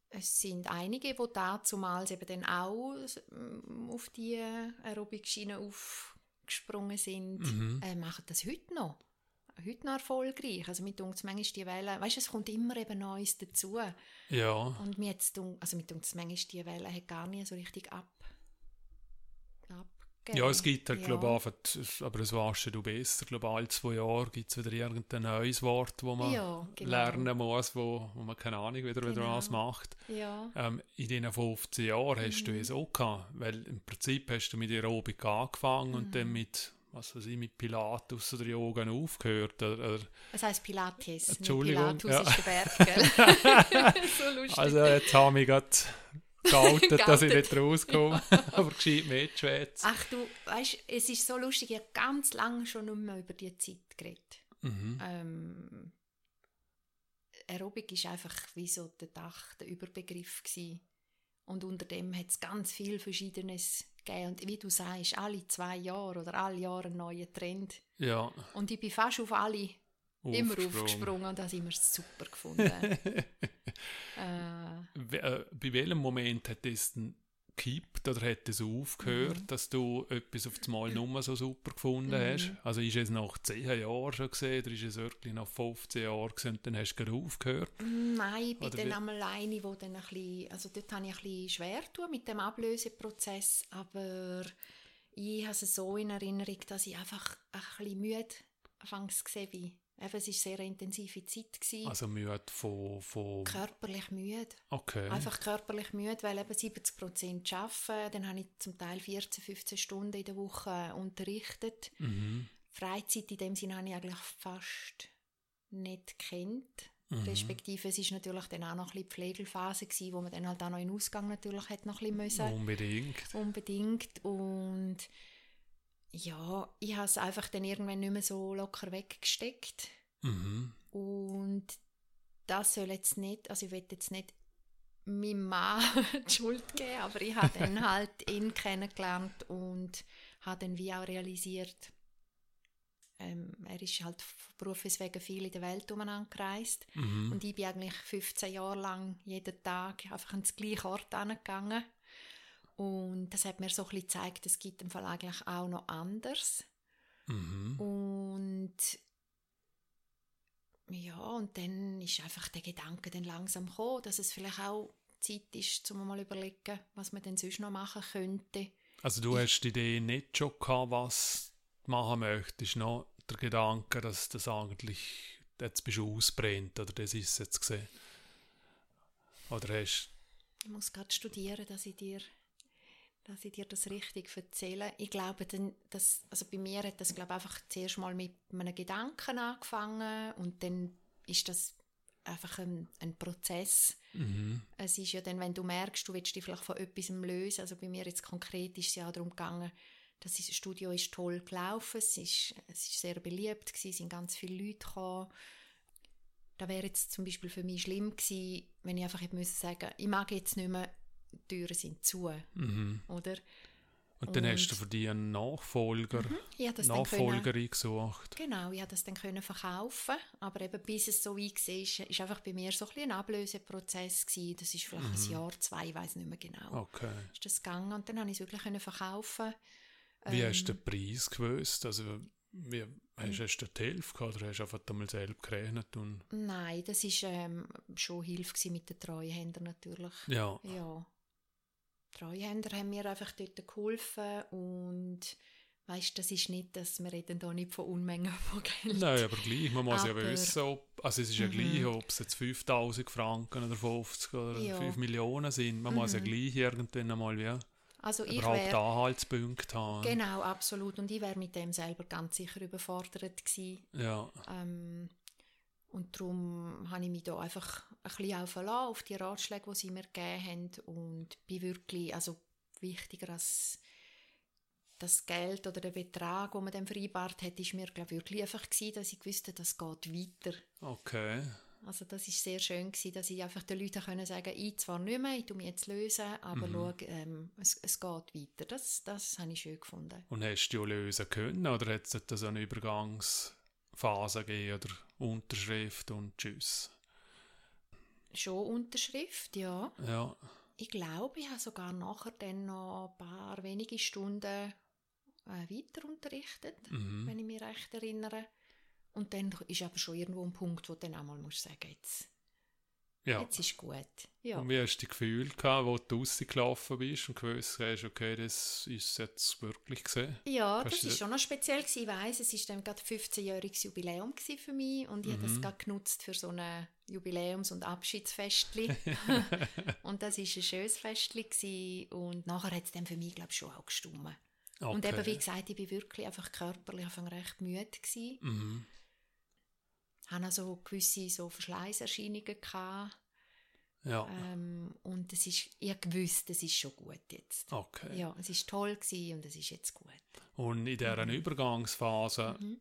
es sind einige, die dazumals eben dann auch ähm, auf die Aerobic-Schiene aufgesprungen sind, Mhm. äh, machen das heute noch. Heute noch erfolgreich. Also mit uns manchmal die Welle, weißt du, es kommt immer eben Neues dazu. Ja. Und mir jetzt, also mit uns manchmal die Welle hat gar nicht so richtig ab, abgegeben. Ja, es gibt halt, Ja. einfach- aber das weißt du besser, alle zwei Jahre gibt es wieder irgendein neues Wort, wo man Ja, genau. lernen muss, wo, wo man keine Ahnung wieder, wieder Genau. was macht. Ja. Ähm, in diesen 15 Jahren hast du Mhm. es auch gehabt, weil im Prinzip hast du mit Aerobik angefangen und Mhm. dann mit was weiß ich, mit Pilatus oder Yoga aufgehört. Oder, das heisst Pilates. Entschuldigung. Pilatus ja. ist der Berg, gell? so lustig. Also jetzt habe ich gerade geoutet, dass ich nicht rauskomme, aber gescheit mitschwätze. Ach du, weißt, es ist so lustig, ich habe ganz lange schon nicht mehr über die Zeit geredet. Mhm. Ähm, Aerobic ist einfach wie so der Dach, der Überbegriff gewesen. Und unter dem hat es ganz viel Verschiedenes gegeben. Und wie du sagst, alle zwei Jahre oder alle Jahre ein neuer Trend. Ja, Und ich bin fast auf alle immer aufgesprungen. und das immer super gefunden. äh, äh, Bei welchem Moment hat es denn gekippt oder hat es aufgehört, Mhm. dass du etwas auf das Mal nur so super gefunden hast? Also ist es nach 10 Jahren schon gesehen oder ist es wirklich nach 15 Jahren gesehen und dann hast du aufgehört? Nein, ich bin Oder dann einmal eine, wo dann ein bisschen, also dort habe ich ein bisschen schwer tun mit dem Ablöseprozess, aber ich habe es so in Erinnerung, dass ich einfach ein bisschen müde anfangs gesehen bin. Eben, es war sehr eine intensive Zeit. Gewesen. Also müde von... von körperlich müde. okay. Einfach körperlich müde, weil eben 70 Prozent arbeiten. Dann habe ich zum Teil 14, 15 Stunden in der Woche unterrichtet. Mhm. Freizeit in dem Sinne habe ich eigentlich fast nicht kennt. Mhm. Respektive, es ist natürlich dann auch noch ein bisschen die Pflegelphase gewesen, wo man dann halt auch noch in Ausgang natürlich hat noch ein bisschen müssen. Unbedingt. Unbedingt. Und ja, ich habe es einfach dann irgendwann nicht mehr so locker weggesteckt. Mhm. Und das soll jetzt nicht, also ich will jetzt nicht meinem Mann die Schuld geben, aber ich habe dann halt ihn kennengelernt und habe dann wie auch realisiert, ähm, er ist halt von Berufes wegen viel in der Welt umeinander gereist Mhm. und ich bin eigentlich 15 Jahre lang jeden Tag einfach an den gleichen Ort angegangen und das hat mir so ein bisschen gezeigt, es gibt im Fall eigentlich auch noch anders Mhm. und ja, und dann ist einfach der Gedanke dann langsam gekommen, dass es vielleicht auch Zeit ist, um mal überlegen, was man denn sonst noch machen könnte. Also du hast die Idee nicht schon gehabt, was du machen möchtest, noch der Gedanke, dass das eigentlich, jetzt bist du ausbrennt oder das ist es jetzt gesehen. Oder hast Ich muss gerade studieren, dass ich dir, dass ich dir das richtig erzähle. Ich glaube, dann, dass, also bei mir hat das glaube ich, einfach zuerst mal mit einem Gedanken angefangen und dann ist das einfach ein, ein Prozess. mhm. Es ist ja dann, wenn du merkst, du willst dich vielleicht von etwas lösen, also bei mir jetzt konkret ist es ja auch darum gegangen, das ist- Studio ist toll gelaufen, es ist, es ist sehr beliebt gewesen, es sind ganz viele Leute gekommen. Da wäre jetzt zum Beispiel für mich schlimm gewesen, wenn ich einfach hätte müssen sagen, ich mag jetzt nicht mehr, Türen sind zu, Mhm. oder? Und dann hast du Und- für dich einen Nachfolger, habe das dann können, Nachfolgerin gesucht. Genau, ich konnte das dann können verkaufen, aber eben bis es so weit war, ist, einfach bei mir so ein, ein Ablöseprozess gewesen. Das ist vielleicht ein Jahr, zwei, ich weiß nicht mehr genau. Okay. Ist das gegangen und dann habe ich es wirklich können verkaufen. Wie Ähm, hast du den Preis gewusst? Also wie, hast, hast du die Hälfte gehabt oder hast du einfach einmal selber gerechnet? Und, Nein, das war ähm, schon Hilfe mit den Treuhändern natürlich. ja, Ja. Die Treuhänder haben mir einfach dort geholfen und weißt, das ist nicht, dass wir reden da nicht von Unmengen von Geld. nein, aber gleich, man muss ja Aber- wissen, ob, also es ist ja Mhm. gleich, ob es jetzt 5000 Franken oder 50 oder Ja. 5 Millionen sind, man muss ja Mhm. gleich irgendwann einmal wie Also ich überhaupt wäre Anhaltspunkte haben. genau absolut und ich wäre mit dem selber ganz sicher überfordert gewesen. Ja, Ähm, und darum habe ich mich da einfach ein bisschen auf, verlassen, auf die Ratschläge, die sie mir gegeben haben und bin wirklich, also wichtiger als das Geld oder der Betrag, den man dann vereinbart hat, ist mir glaube ich, wirklich einfach gewesen, dass ich wusste, das geht weiter. okay. Also das ist sehr schön gewesen, dass ich einfach den Leuten können sagen, ich zwar nicht mehr, ich tue mich jetzt lösen, aber Mhm. schau, ähm, es, es geht weiter. Das, das habe ich schön gefunden. Und hast du die auch lösen können oder hat es da so eine Übergangsphase gegeben oder Unterschrift und Tschüss? Schon Unterschrift, ja. Ja, Ich glaube, ich habe sogar nachher dann noch ein paar wenige Stunden äh, weiter unterrichtet, mhm. wenn ich mich recht erinnere. Und dann ist aber schon irgendwo ein Punkt, wo du dann einmal musst sagen, jetzt, ja. jetzt ist gut. Ja. Und wie hast du das Gefühl gehabt, wo du rausgelaufen bist und gewusst hast, okay, das ist jetzt wirklich gesehen? Ja, Kannst das das- schon noch speziell gewesen. Ich weiss, es ist dann gerade 15-jähriges Jubiläum für mich und ich habe das Mhm. gerade genutzt für so ein Jubiläums- und Abschiedsfestli. und das ist ein schönes Festli gewesen. und nachher hat es dann für mich glaube ich schon auch gestummen. Okay. Und eben, wie gesagt, ich bin wirklich einfach körperlich recht müde gewesen. Mhm. Hatte also gewisse so Verschleißerscheinungen gehabt. Ja, Ähm, und es ist, ich habe gewusst, es ist schon gut jetzt. okay. Ja, es ist toll gewesen und es ist jetzt gut. Und in dieser Mhm. Übergangsphase, Mhm.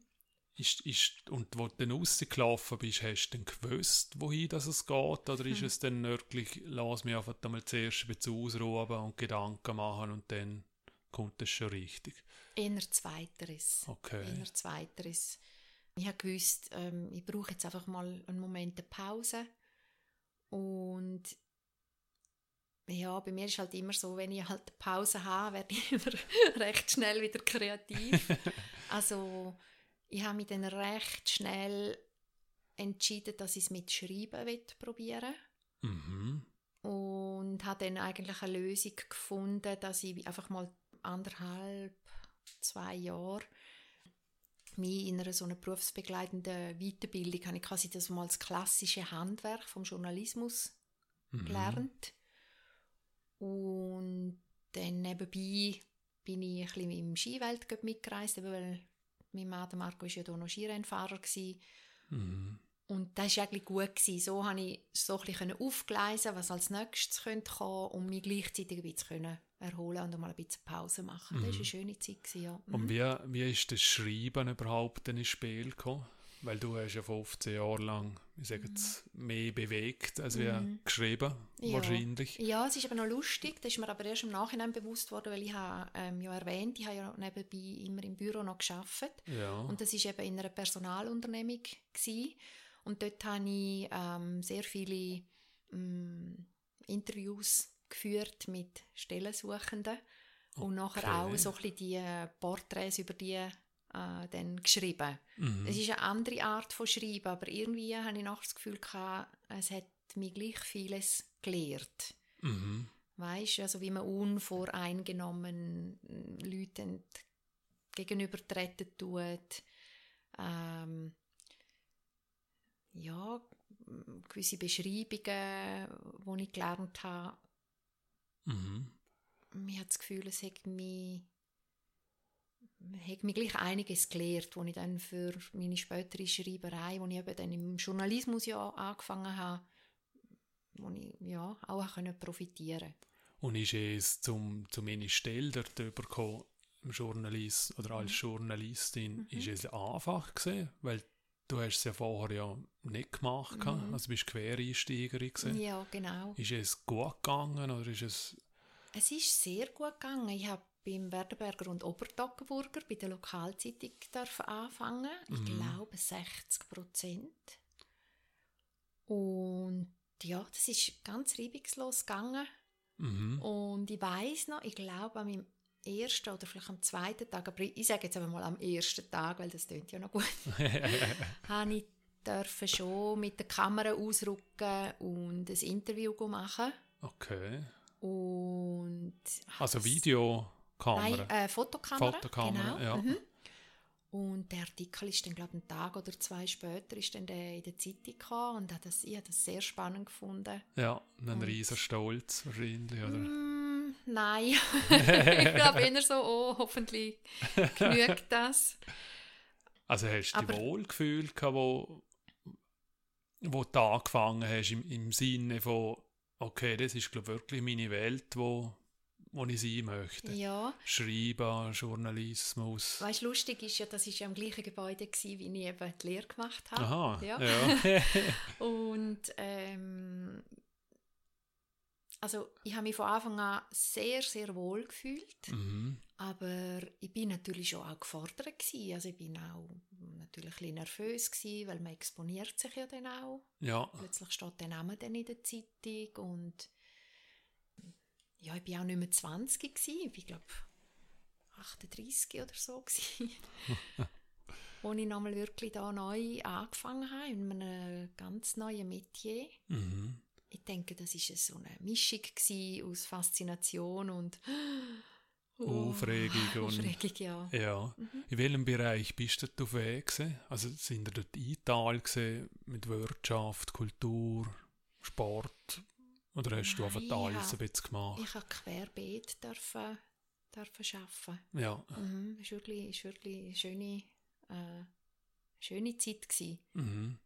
ist, ist, und wo du dann rausgelaufen bist, hast du dann gewusst, wohin das es geht? Oder ist Mhm. es dann wirklich, lass mich einfach einmal zuerst ein bisschen ausruhen und Gedanken machen und dann kommt es schon richtig? Eher Zweiteres. Okay. Eher Zweiteres. Ich habe gewusst, ähm, ich brauche jetzt einfach mal einen Moment eine Pause. Und ja, bei mir ist halt immer so, wenn ich halt eine Pause habe, werde ich immer recht schnell wieder kreativ. also ich habe mich dann recht schnell entschieden, dass ich es mit Schreiben probieren Mhm. und habe dann eigentlich eine Lösung gefunden, dass ich einfach mal anderthalb, zwei Jahre mich in einer so einer berufsbegleitenden Weiterbildung habe ich quasi das mal das klassische Handwerk vom Journalismus Mhm. gelernt und dann nebenbei bin ich ein bisschen im Skiweltcup mitgereist, eben weil mein Mann, der Marco, war ja hier noch Skirennfahrer gewesen. Mhm. Und das war eigentlich gut. Gewesen. So konnte ich so ein bisschen aufgleisen, was als nächstes könnte kommen und mich gleichzeitig ein bisschen erholen und mal ein bisschen Pause machen. Das war eine schöne Zeit. Gewesen, ja. Mhm. Und wie, wie ist das Schreiben überhaupt ins Spiel gekommen? Weil du hast ja 15 Jahre lang, ich sage jetzt, mehr bewegt als wie Mhm. geschrieben, Ja. wahrscheinlich. Ja, es ist aber noch lustig. Das ist mir aber erst im Nachhinein bewusst worden, weil ich habe, ähm, ja erwähnt, ich habe ja nebenbei immer im Büro noch gearbeitet. Ja. Und das war eben in einer Personalunternehmung. Gewesen. Und dort habe ich ähm, sehr viele ähm, Interviews geführt mit Stellensuchenden. Und nachher Okay. auch so ein bisschen die Porträts über die äh, dann geschrieben. Mhm. Es ist eine andere Art von Schreiben, aber irgendwie habe ich nachher das Gefühl gehabt, es hat mir gleich vieles gelehrt. Mhm. Weißt also wie man unvoreingenommen Leuten gegenübertreten tut. Ähm, ja, gewisse Beschreibungen, die ich gelernt habe. Mhm. Ich habe das Gefühl, es hat mich, hat mich gleich einiges gelehrt, wo ich dann für meine spätere Schreiberei, wo ich eben dann im Journalismus ja angefangen habe, wo ich ja auch profitieren Und ist es zum, zu meiner Stelle dort übergekommen, im Journalist oder als Journalistin, Mhm. ist es einfach gewesen? Weil du hast es ja vorher ja nicht gemacht, Mhm. also bist Quereinsteigerin gewesen. Ja, genau. Ist es gut gegangen oder ist es... Es ist sehr gut gegangen. Ich habe beim Werdenberger und Obertoggenburger bei der Lokalzeitung anfangen. Ich Mhm. glaube 60 Prozent. Und ja, das ist ganz reibungslos gegangen. Mhm. Und ich weiß noch, ich glaube an meinem ersten oder vielleicht am zweiten Tag, aber ich sage jetzt aber mal am ersten Tag, weil das klingt ja noch gut, habe ich dürfen schon mit der Kamera ausrücken und ein Interview machen. okay. Und Also Videokamera. Nein, äh, Fotokamera. Fotokamera, genau. ja. Mhm. Und der Artikel ist dann, glaube ich, einen Tag oder zwei später ist dann der in der Zeitung gekommen und hat das, ich habe das sehr spannend gefunden. Ja, ein riesen Stolz wahrscheinlich, oder? Mm, nein, ich glaube eher so, oh, hoffentlich genügt das. Also hast du Aber- dich wohl gefühlt, gehabt, wo, wo du angefangen hast, im, im Sinne von, okay, das ist glaub, wirklich meine Welt, wo, wo ich sein möchte. Ja, Schreiben, Journalismus. weißt du, lustig ist ja, das war ja im gleichen Gebäude, gewesen, wie ich eben die Lehre gemacht habe. Aha, Ja. ja. Und ähm, also ich habe mich von Anfang an sehr, sehr wohl gefühlt. mhm. Aber ich bin natürlich schon auch gefordert gewesen. Also ich bin auch natürlich ein bisschen nervös gewesen, weil man exponiert sich ja dann auch. ja. Plötzlich steht der Name dann in der Zeitung und ja, ich bin auch nicht mehr 20 gewesen. Ich bin glaube 38 oder so gewesen. Wo ich nochmal wirklich da neu angefangen habe, in einem ganz neuen Metier. Mhm. Ich denke, das war so eine Mischung aus Faszination und Aufregung und- Aufregung, ja. Ja. Mhm. In welchem Bereich bist du auf Weg gewesen? Also sind ihr dort eingeteilt gewesen mit Wirtschaft, Kultur, Sport? Oder hast du einfach Nein, alles ein bisschen gemacht? Ich durfte querbeet dürfen dürfen arbeiten. Ja. Mhm. Es war wirklich, ist wirklich eine schöne, äh, schöne Zeit. Gewesen. Mhm.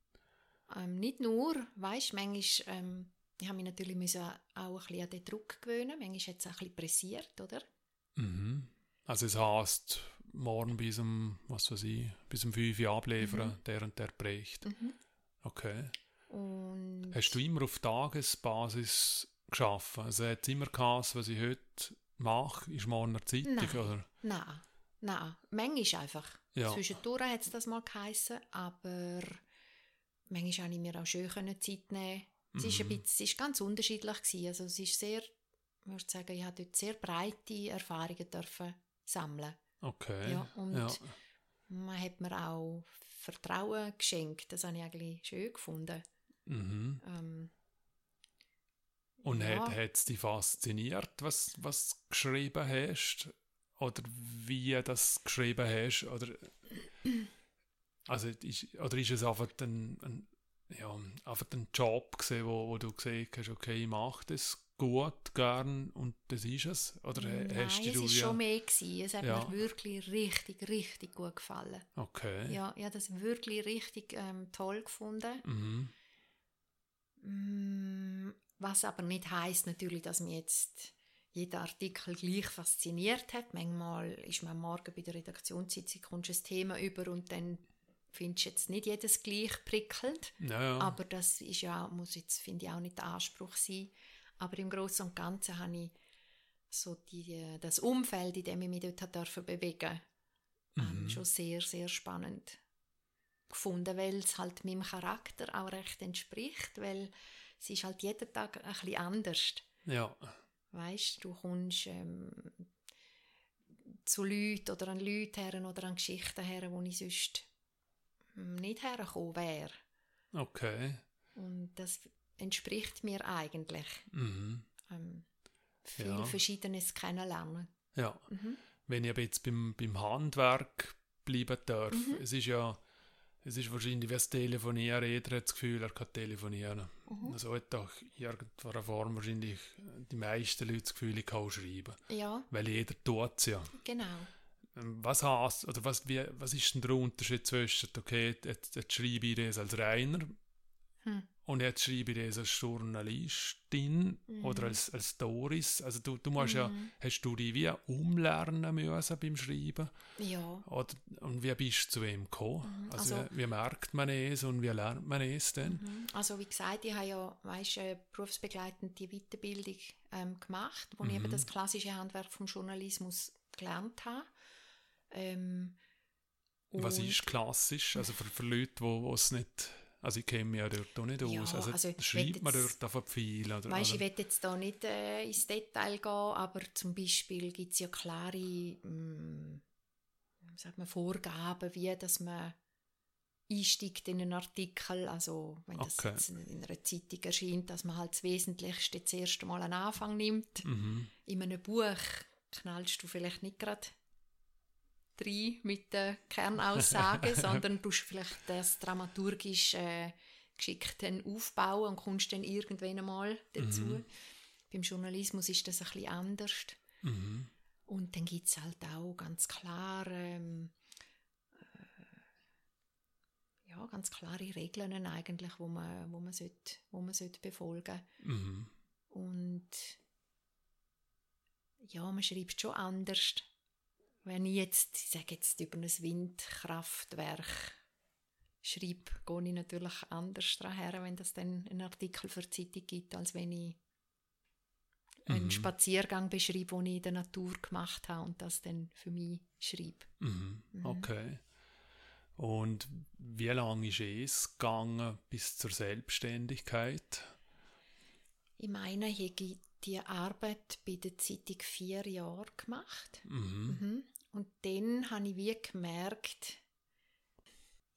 Ähm, nicht nur, weißt, manchmal, ähm, ich habe mich natürlich müssen auch ein bisschen an den Druck gewöhnen. Manchmal hat es auch ein bisschen pressiert, oder? Mhm. Also es heißt, morgen bis um, was weiß ich, bis um 5 Uhr abliefern, Mhm. der und der bricht. Okay. Und Hast du immer auf Tagesbasis geschaffen? Also hat es immer geheißen, was ich heute mache, ist morgen eine Zeitung, Nein. oder? Nein, nein. Manchmal einfach. Ja. Zwischendurch hat es das mal geheissen, aber manchmal konnte ich mir auch schön Zeit nehmen. Es ist ein Mhm. bisschen, es ist ganz unterschiedlich gewesen. Also es ist sehr, ich würde sagen, ich habe dort sehr breite Erfahrungen dürfen sammeln. Okay. Ja, und ja. man hat mir auch Vertrauen geschenkt. Das habe ich eigentlich schön gefunden. Mhm. Ähm, Und ja. hat es dich fasziniert, was, was du geschrieben hast? Oder wie du das geschrieben hast? Oder, also, ist, oder ist es einfach ein, ein, ja, einfach ein Job gewesen, wo, wo du gesehen hast, okay, ich mache das gut, gern und das ist es? Oder Nein, hast es du war wie- schon mehr. Gewesen. Es hat Ja. mir wirklich richtig, richtig gut gefallen. Okay. Ja, ich habe das wirklich richtig ähm, toll gefunden. Mhm. Mm, Was aber nicht heißt natürlich, dass mich jetzt jeder Artikel gleich fasziniert hat. Manchmal ist man am Morgen bei der Redaktionssitzung, kommst du ein Thema über und dann findest jetzt nicht jedes gleich prickelnd. Ja, ja. Aber das ist ja, muss jetzt, finde ich, auch nicht der Anspruch sein. Aber im Großen und Ganzen habe ich so die, das Umfeld, in dem ich mich dort dürfen bewegen ähm, Mhm. schon sehr, sehr spannend gefunden, weil es halt meinem Charakter auch recht entspricht, weil es ist halt jeden Tag ein bisschen anders. ja. Weißt, du kommst ähm, zu Leuten oder an Leute her oder an Geschichten her, wo ich sonst nicht hergekommen wäre. Okay. Und das entspricht mir eigentlich. Mhm. Ähm, viel Ja. Verschiedenes kennenlernen. Ja. Mhm. wenn ich aber jetzt beim, beim Handwerk bleiben darf, Mhm. es ist ja, es ist wahrscheinlich wie das Telefonieren, jeder hat das Gefühl, er kann telefonieren. Mhm. Also hat doch in irgendeiner Form wahrscheinlich die meisten Leute das Gefühl, ich kann auch schreiben. Ja, Weil jeder tut es ja. genau. Ähm, Was heißt, oder was, wie, was ist denn der Unterschied zwischen, okay, jetzt, jetzt schreibe ich das als Rainer Hm. und jetzt schreibe ich das als Journalistin Mhm. oder als, als Doris? Also du, du musst ja, Mhm. hast du dich wie umlernen müssen beim Schreiben? Ja, Oder, und wie bist du zu ihm gekommen? Mhm, Also, also- wie, wie merkt man es und wie lernt man es denn? Mhm. Also wie gesagt, ich habe ja weißt, äh, berufsbegleitend die Weiterbildung ähm, gemacht, wo ich eben Mhm. das klassische Handwerk vom Journalismus gelernt habe. Ähm, Was ist klassisch? Also für, für Leute, die es nicht... Also ich kenne mich ja dort auch nicht Ja, aus. Also, also ich schreibt man dort auf viel? Oder, Weißt, ich oder? will jetzt da nicht äh, ins Detail gehen, aber zum Beispiel gibt es ja klare mh, wie sagt man, Vorgaben, wie dass man einsteigt in einen Artikel. Also wenn das Okay. jetzt in einer Zeitung erscheint, dass man halt das Wesentlichste das erste Mal einen Anfang nimmt. Mhm. In einem Buch knallst du vielleicht nicht gerade rein mit den Kernaussagen, sondern du vielleicht das dramaturgisch äh, geschickt aufbauen und kommst dann irgendwann einmal dazu. Mhm. Beim Journalismus ist das ein bisschen anders. Mhm. Und dann gibt es halt auch ganz klar ähm, äh, ja, ganz klare Regeln eigentlich, wo man, wo man, sollte, wo man sollte befolgen Mhm. Und ja, man schreibt schon anders. Wenn ich jetzt, ich sage jetzt über ein Windkraftwerk schreibe, gehe ich natürlich anders daher, wenn das dann einen Artikel für die Zeitung gibt, als wenn ich einen Mhm. Spaziergang beschreibe, den ich in der Natur gemacht habe und das dann für mich schreibe. Mhm. Mhm. Okay. Und wie lange ist es gegangen bis zur Selbstständigkeit? Ich meine, ich habe die Arbeit bei der Zeitung vier Jahre gemacht. Mhm. Mhm. Und dann habe ich wie gemerkt,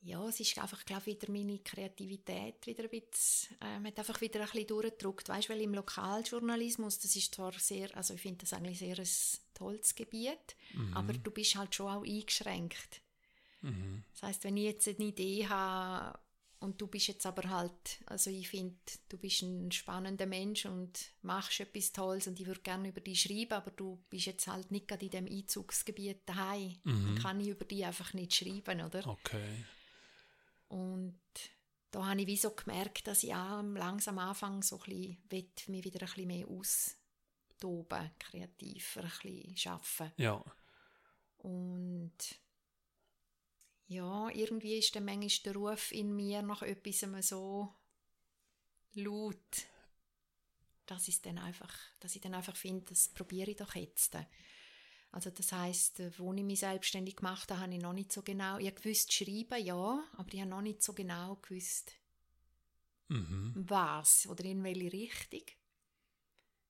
ja, es ist einfach, glaube ich, wieder meine Kreativität wieder ein bisschen, ähm, hat einfach wieder ein bisschen durchgedrückt. Weißt du, weil im Lokaljournalismus, das ist zwar sehr, also ich finde das eigentlich sehr ein tolles Gebiet, Mhm. aber du bist halt schon auch eingeschränkt. Mhm. Das heißt, wenn ich jetzt eine Idee habe, und du bist jetzt aber halt, also ich finde, du bist ein spannender Mensch und machst etwas Tolles und ich würde gerne über dich schreiben, aber du bist jetzt halt nicht gerade in dem Einzugsgebiet daheim. Mhm. Dann kann ich über dich einfach nicht schreiben, oder? Okay. Und da habe ich wie so gemerkt, dass ich auch langsam anfange, so ein bisschen, mich wieder ein bisschen mehr austoben, kreativer ein bisschen arbeiten. Ja. Und ja, irgendwie ist dann manchmal der Ruf in mir nach etwas so laut, dass ich dann einfach, dass ich dann einfach finde, das probiere ich doch jetzt. Also das heißt, wo ich mich selbstständig gemacht habe, habe ich noch nicht so genau, ich gewusst schreiben, ja, aber ich habe noch nicht so genau gewusst, Mhm. was oder in welche Richtung.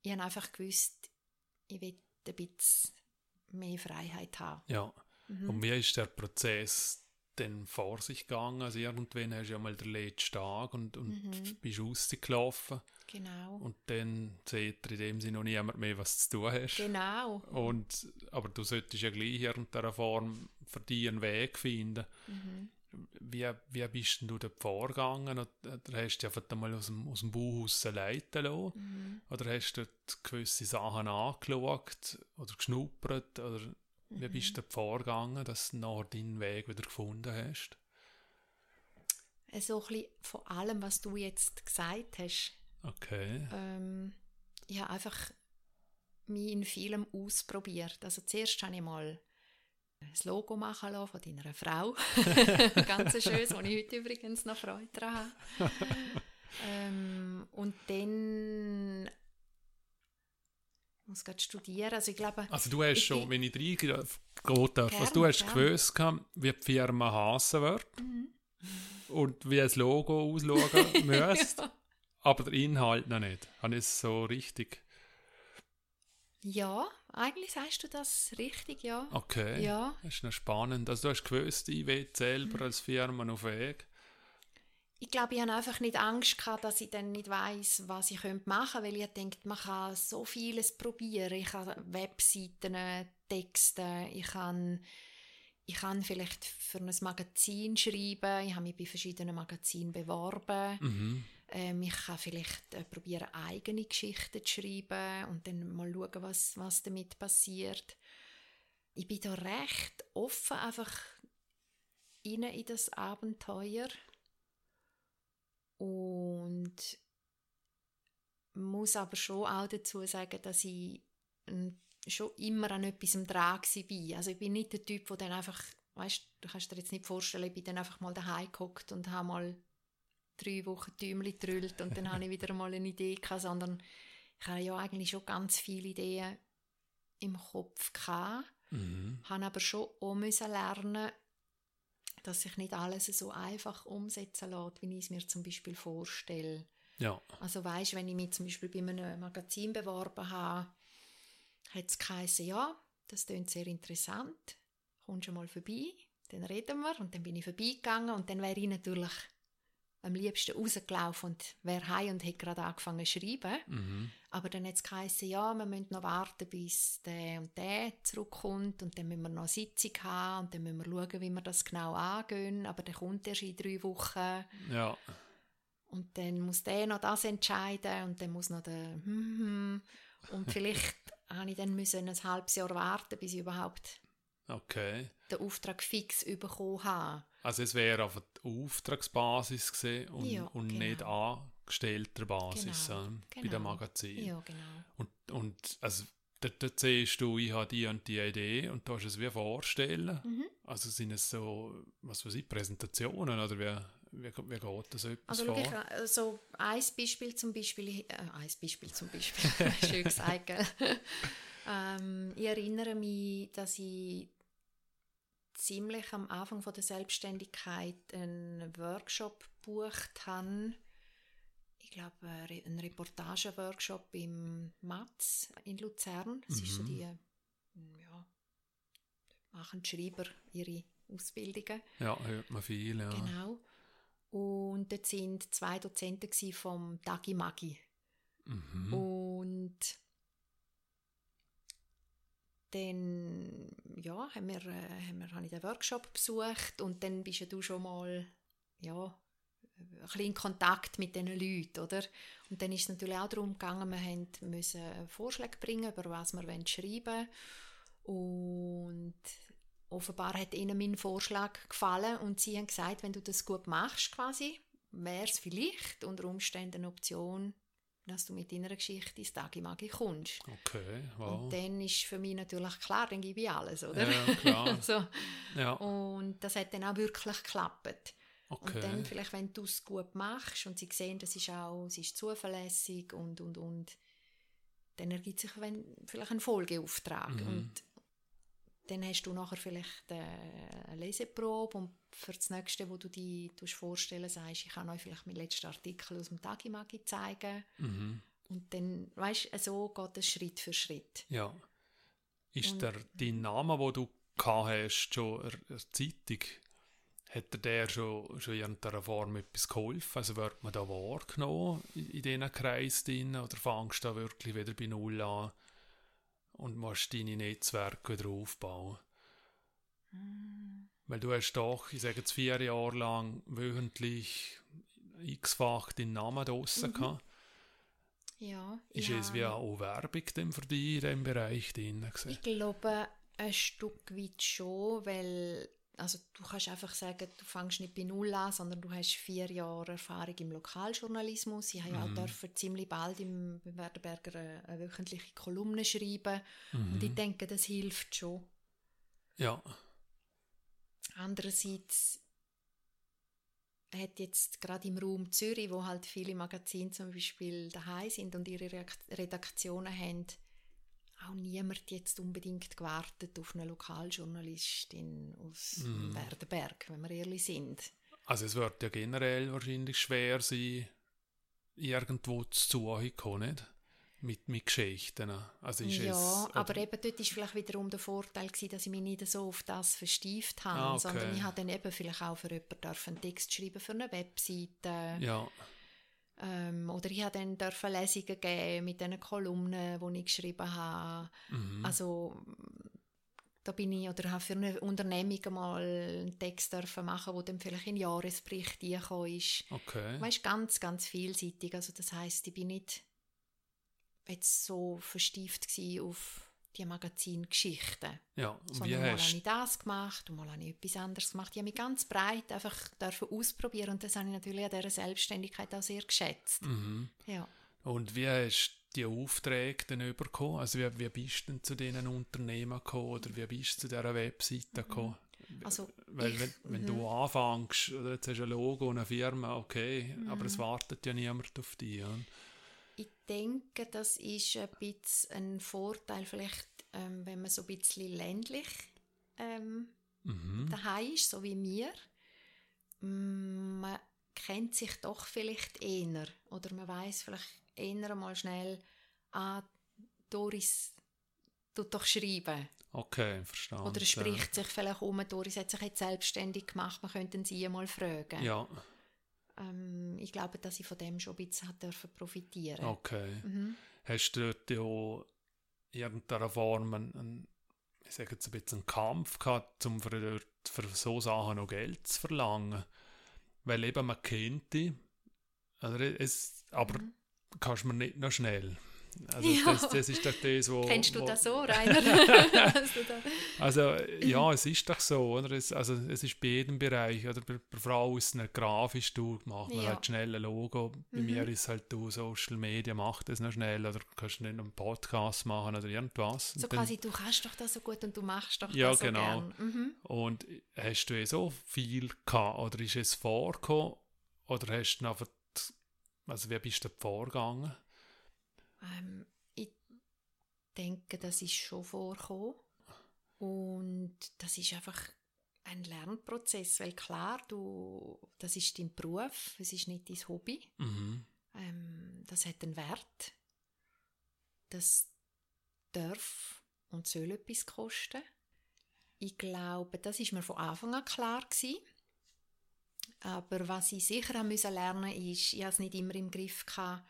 Ich habe einfach gewusst, ich will ein bisschen mehr Freiheit haben. Ja. Mhm. Und wie ist der Prozess denn vor sich gegangen? Also irgendwann hast du ja mal den letzten Tag und, und Mhm. bist rausgelaufen Genau. und dann sieht in dem Sinne noch niemand mehr, was du zu tun hast. Genau. Und, aber du solltest ja gleich in irgendeiner Form für dich einen Weg finden. Mhm. Wie, wie bist denn du dort vorgegangen? Oder hast du dich einfach mal aus dem, aus dem Bauhaus leiten lassen? Mhm. Oder hast du dort gewisse Sachen angeschaut oder geschnuppert? Oder wie bist du vorgegangen, dass du nachher deinen Weg wieder gefunden hast? So ein bisschen von allem, was du jetzt gesagt hast. Okay. Ähm, ich habe einfach mich in vielem ausprobiert. Also zuerst habe ich mal das Logo machen lassen von deiner Frau. Ganz ein schönes, wo ich heute übrigens noch Freude daran habe. ähm, und dann ich muss gerade studieren. Also ich glaube, Also du hast schon, wenn ich reingehen darf, Gern, du hast gern. gewusst, wie die Firma heissen wird Mhm. und wie das Logo ausschauen müsste, aber der Inhalt noch nicht. Habe ich es so richtig? ja, eigentlich sagst du das richtig, ja. Okay. Ja, Das ist noch spannend. Also du hast gewusst, ich will selber als Firma auf Weg. Ich glaube, ich habe einfach nicht Angst gehabt, dass ich dann nicht weiß, was ich könnte machen, weil ich denke, man kann so vieles probieren. Ich kann Webseiten, Texte, ich kann, ich kann vielleicht für ein Magazin schreiben. Ich habe mich bei verschiedenen Magazinen beworben. Mhm. Ähm, ich kann vielleicht äh, probieren, eigene Geschichten zu schreiben und dann mal schauen, was, was damit passiert. Ich bin da recht offen, einfach rein in das Abenteuer und muss aber schon auch dazu sagen, dass ich ähm, schon immer an etwas dran war. Also ich bin nicht der Typ, der dann einfach, weißt du, kannst dir jetzt nicht vorstellen, ich bin dann einfach mal daheim gehockt und habe mal drei Wochen Däumchen gedrüllt und dann habe ich wieder mal eine Idee gehabt, sondern ich habe ja eigentlich schon ganz viele Ideen im Kopf gehabt, Mhm. habe aber schon auch müssen lernen, dass sich nicht alles so einfach umsetzen lässt, wie ich es mir zum Beispiel vorstelle. Ja. Also weißt, wenn ich mich zum Beispiel bei einem Magazin beworben habe, hat es geheißen, ja, das klingt sehr interessant, kommst du mal vorbei, dann reden wir und dann bin ich vorbeigegangen und dann wäre ich natürlich am liebsten rausgelaufen und wäre heim und hätte gerade angefangen zu schreiben. Mhm. Aber dann hat es geheißen, ja, wir müssen noch warten, bis der und der zurückkommt und dann müssen wir noch eine Sitzung haben und dann müssen wir schauen, wie wir das genau angehen. Aber der kommt erst in drei Wochen. Ja. Und dann muss der noch das entscheiden und dann muss noch der hm, hm. und vielleicht habe ich dann müssen ein halbes Jahr warten, bis ich überhaupt Okay. den Auftrag fix bekommen habe. Also es wäre auf der Auftragsbasis gesehen und, Ja, und genau. nicht angestellter Basis Genau, bei genau. dem Magazin. Ja, genau. Und, und also dort, dort siehst du, ich habe die und die Idee und du hast es wie vorstellen. Mhm. Also sind es so, was weiß ich, Präsentationen oder wie, wie, wie geht das etwas Also vor? ich, also ein Beispiel zum Beispiel, äh, ein Beispiel zum Beispiel, schön gesagt, ähm, ich erinnere mich, dass ich ziemlich am Anfang von der Selbstständigkeit einen Workshop gebucht habe. Ich glaube, einen Reportageworkshop im Matz in Luzern. Das ist so Mhm. die, ja, machen die Schreiber ihre Ausbildungen. Ja, hört man viel, ja. Genau. Und dort sind zwei Dozenten vom Dagi Magi. Mhm. Und dann ja, haben wir, äh, haben wir, habe ich den Workshop besucht und dann bist du schon mal ja, ein bisschen in Kontakt mit diesen Leuten, oder? Und dann ist es natürlich auch darum gegangen, wir mussten Vorschläge bringen, über was wir schreiben wollen. Und offenbar hat ihnen mein Vorschlag gefallen und sie haben gesagt, wenn du das gut machst quasi, wäre es vielleicht unter Umständen eine Option, dass du mit deiner Geschichte ins Tagimagi kommst. Okay, wow. Und dann ist für mich natürlich klar, dann gebe ich alles, oder? Ja, klar. so. ja. Und das hat dann auch wirklich geklappt. Okay. Und dann vielleicht, wenn du es gut machst und sie sehen, das ist auch, sie ist zuverlässig und, und, und, dann ergibt sich wenn, vielleicht ein Folgeauftrag. Mhm. Und dann hast du nachher vielleicht äh, eine Leseprobe und für das Nächste, wo du dir vorstellen sagst, ich kann euch vielleicht meinen letzten Artikel aus dem Tagimagi zeigen. Mhm. Und dann, weißt du, so geht es Schritt für Schritt. Ja. Ist Und- der, dein Name, den du gehabt hast, schon in der Zeitung, hat der schon, schon in irgendeiner Form etwas geholfen? Also wird man da wahrgenommen in, in diesen Kreis drin oder fängst du da wirklich wieder bei Null an und musst deine Netzwerke wieder aufbauen? Weil du hast doch, ich sage jetzt vier Jahre lang wöchentlich x-fach deinen Namen draussen gehabt. Ja, Ist es wie auch Werbung für dich in diesem Bereich drin gewesen? Ich glaube, ein Stück weit schon, weil also du kannst einfach sagen, du fängst nicht bei Null an, sondern du hast vier Jahre Erfahrung im Lokaljournalismus. Ich habe ja auch dürfen ziemlich bald im beim Werdenberger eine, wöchentliche Kolumne schreiben und ich denke, das hilft schon. Ja, Andererseits hat jetzt gerade im Raum Zürich, wo halt viele Magazine zum Beispiel daheim sind und ihre Redaktionen haben, auch niemand jetzt unbedingt gewartet auf eine Lokaljournalistin aus Mhm. Werdenberg, wenn wir ehrlich sind. also es wird ja generell wahrscheinlich schwer sein, irgendwo zu kommen, nicht? Mit, mit Geschichten. Also ist ja, es, aber eben dort war vielleicht wiederum der Vorteil, gewesen, dass ich mich nicht so auf das verstieft habe, Ah, okay. sondern ich habe dann eben vielleicht auch für jemanden einen Text schreiben für eine Webseite. Ja, Ähm, oder ich habe dann dürfen Lesungen geben mit diesen Kolumnen, die ich geschrieben habe. mhm. Also da bin ich oder habe für eine Unternehmung mal einen Text dürfen machen, wo dann vielleicht in den Jahresbericht reingekommen ist. okay. Weißt, ganz, ganz vielseitig. Also das heißt, ich bin nicht jetzt so verstieft auf die Magazingeschichten. Ja, und wie Sondern mal habe ich das gemacht und mal habe ich etwas anderes gemacht. Ich habe mich ganz breit einfach dürfen ausprobieren und das habe ich natürlich an dieser Selbstständigkeit auch sehr geschätzt. mhm. Ja. Und wie hast du die Aufträge dann bekommen? Also wie, wie bist du denn zu diesen Unternehmen gekommen oder wie bist du zu dieser Webseite gekommen? Also Weil ich, wenn, wenn mhm. du anfängst, oder jetzt hast du ein Logo und eine Firma, okay, aber Mhm. es wartet ja niemand auf dich. Ja? Ich denke, das ist ein bisschen ein Vorteil, vielleicht, ähm, wenn man so ein bisschen ländlich ähm, Mhm. daheim ist, so wie mir. Mm, Man kennt sich doch vielleicht eher oder man weiß vielleicht eher mal schnell, ah, Doris tut doch schreiben. Okay, verstanden. Oder spricht sich vielleicht um, Doris hat sich jetzt selbstständig gemacht, man könnte sie mal fragen. Ja, Ähm, ich glaube, dass ich von dem schon ein bisschen hat dürfen profitieren okay. Mhm. Hast du dort ja in irgendeiner Form einen, einen, ich sage jetzt ein bisschen einen Kampf gehabt, um für, für so Sachen noch Geld zu verlangen? Weil eben man kennt die, oder es, aber Mhm. kannst man nicht noch schnell. Also Ja. das, das ist doch das, wo... Kennst du wo, das so, Rainer? Da- Also ja, es ist doch so, oder? Es, also es ist bei jedem Bereich, oder? Bei, bei Frau ist es nicht grafisch, du machst man Ja. halt schnell ein Logo. Bei Mhm. mir ist halt du, Social Media macht das noch schnell, oder kannst du nicht einen Podcast machen oder irgendwas. so dann- quasi, du kannst doch das so gut und du machst doch Ja, das so genau. gern. Mhm. Und hast du eh so viel gehabt, oder ist es vorgekommen, oder hast du einfach, also wie bist du vorgegangen? Ähm, ich denke, das ist schon vorgekommen. Und das ist einfach ein Lernprozess, weil klar, du, das ist dein Beruf, es ist nicht dein Hobby. Mhm. Ähm, das hat einen Wert. Das darf und soll etwas kosten. Ich glaube, das ist mir von Anfang an klar gewesen. Aber was ich sicher haben müssen lernen ist, ich habe es nicht immer im Griff gehabt.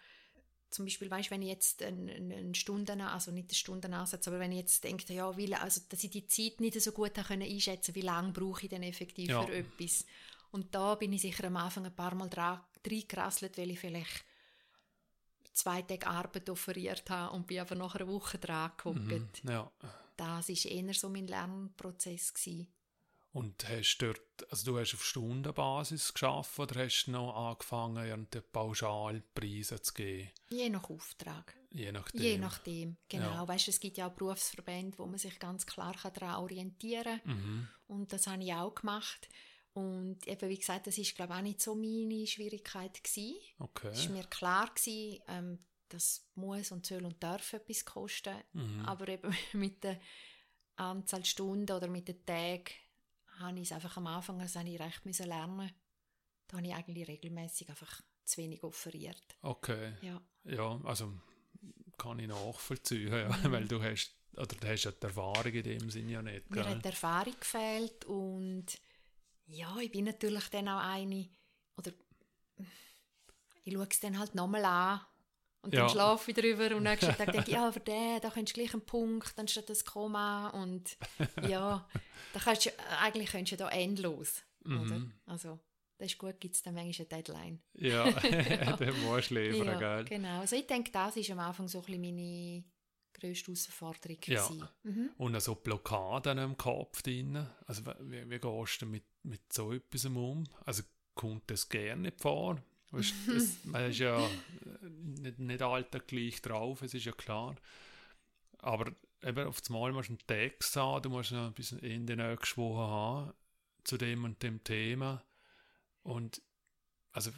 Zum Beispiel, weißt, wenn ich jetzt einen, einen Stunden, also nicht einen Stundenansatz, aber wenn ich jetzt denke, ja, la- also, dass ich die Zeit nicht so gut können einschätzen, wie lange brauche ich denn effektiv Ja. für etwas. Und da bin ich sicher am Anfang ein paar Mal reingerasselt, weil ich vielleicht zwei Tage Arbeit offeriert habe und bin einfach nach einer Woche dran geguckt. Mhm, ja. Das war eher so mein Lernprozess. Gewesen. Und hast dort, also du hast auf Stundenbasis geschafft oder hast du noch angefangen, die Pauschalpreise zu geben? Je nach Auftrag. Je nachdem. Je nachdem, genau. Ja. Weißt, es gibt ja auch Berufsverbände, wo man sich ganz klar daran orientieren kann. Mhm. Und das habe ich auch gemacht. Und eben, wie gesagt, das war, glaube ich, auch nicht so meine Schwierigkeit. Gewesen. Okay. Es war mir klar, gewesen, ähm, das muss und soll und darf etwas kosten. Mhm. Aber eben mit der Anzahl Stunden oder mit den Tagen habe ich es einfach am Anfang habe ich recht müssen lernen. Da habe ich eigentlich regelmäßig einfach zu wenig offeriert. Okay. Ja. Ja, also kann ich nachvollziehen, ja, Mhm. weil du hast, oder du hast ja die Erfahrung in dem Sinn ja nicht, Mir gell? hat die Erfahrung gefehlt und ja, ich bin natürlich dann auch eine, oder ich schaue es dann halt nochmal an und Ja. dann schlafe ich drüber und am nächsten Tag denke ich, ja, aber der, da könntest du gleich einen Punkt, dann steht das Komma und ja, da kannst du, eigentlich könntest du da endlos, oder? Mhm. Also, das ist gut, gibt es dann manchmal eine Deadline. Ja, dann musst du liefern, ja, gell? genau. Also ich denke, das war am Anfang so ein bisschen meine grösste Herausforderung. Ja. Mhm. Und so Blockaden im Kopf drin. Also wie, wie gehst du mit, mit so etwas um? Also kommt das gerne vor? Weißt, das, man ist ja äh, nicht, nicht alltäglich drauf, es ist ja klar. Aber eben auf das Mal musst du einen Text haben, du musst ein bisschen in den Wochen haben zu dem und dem Thema. Und also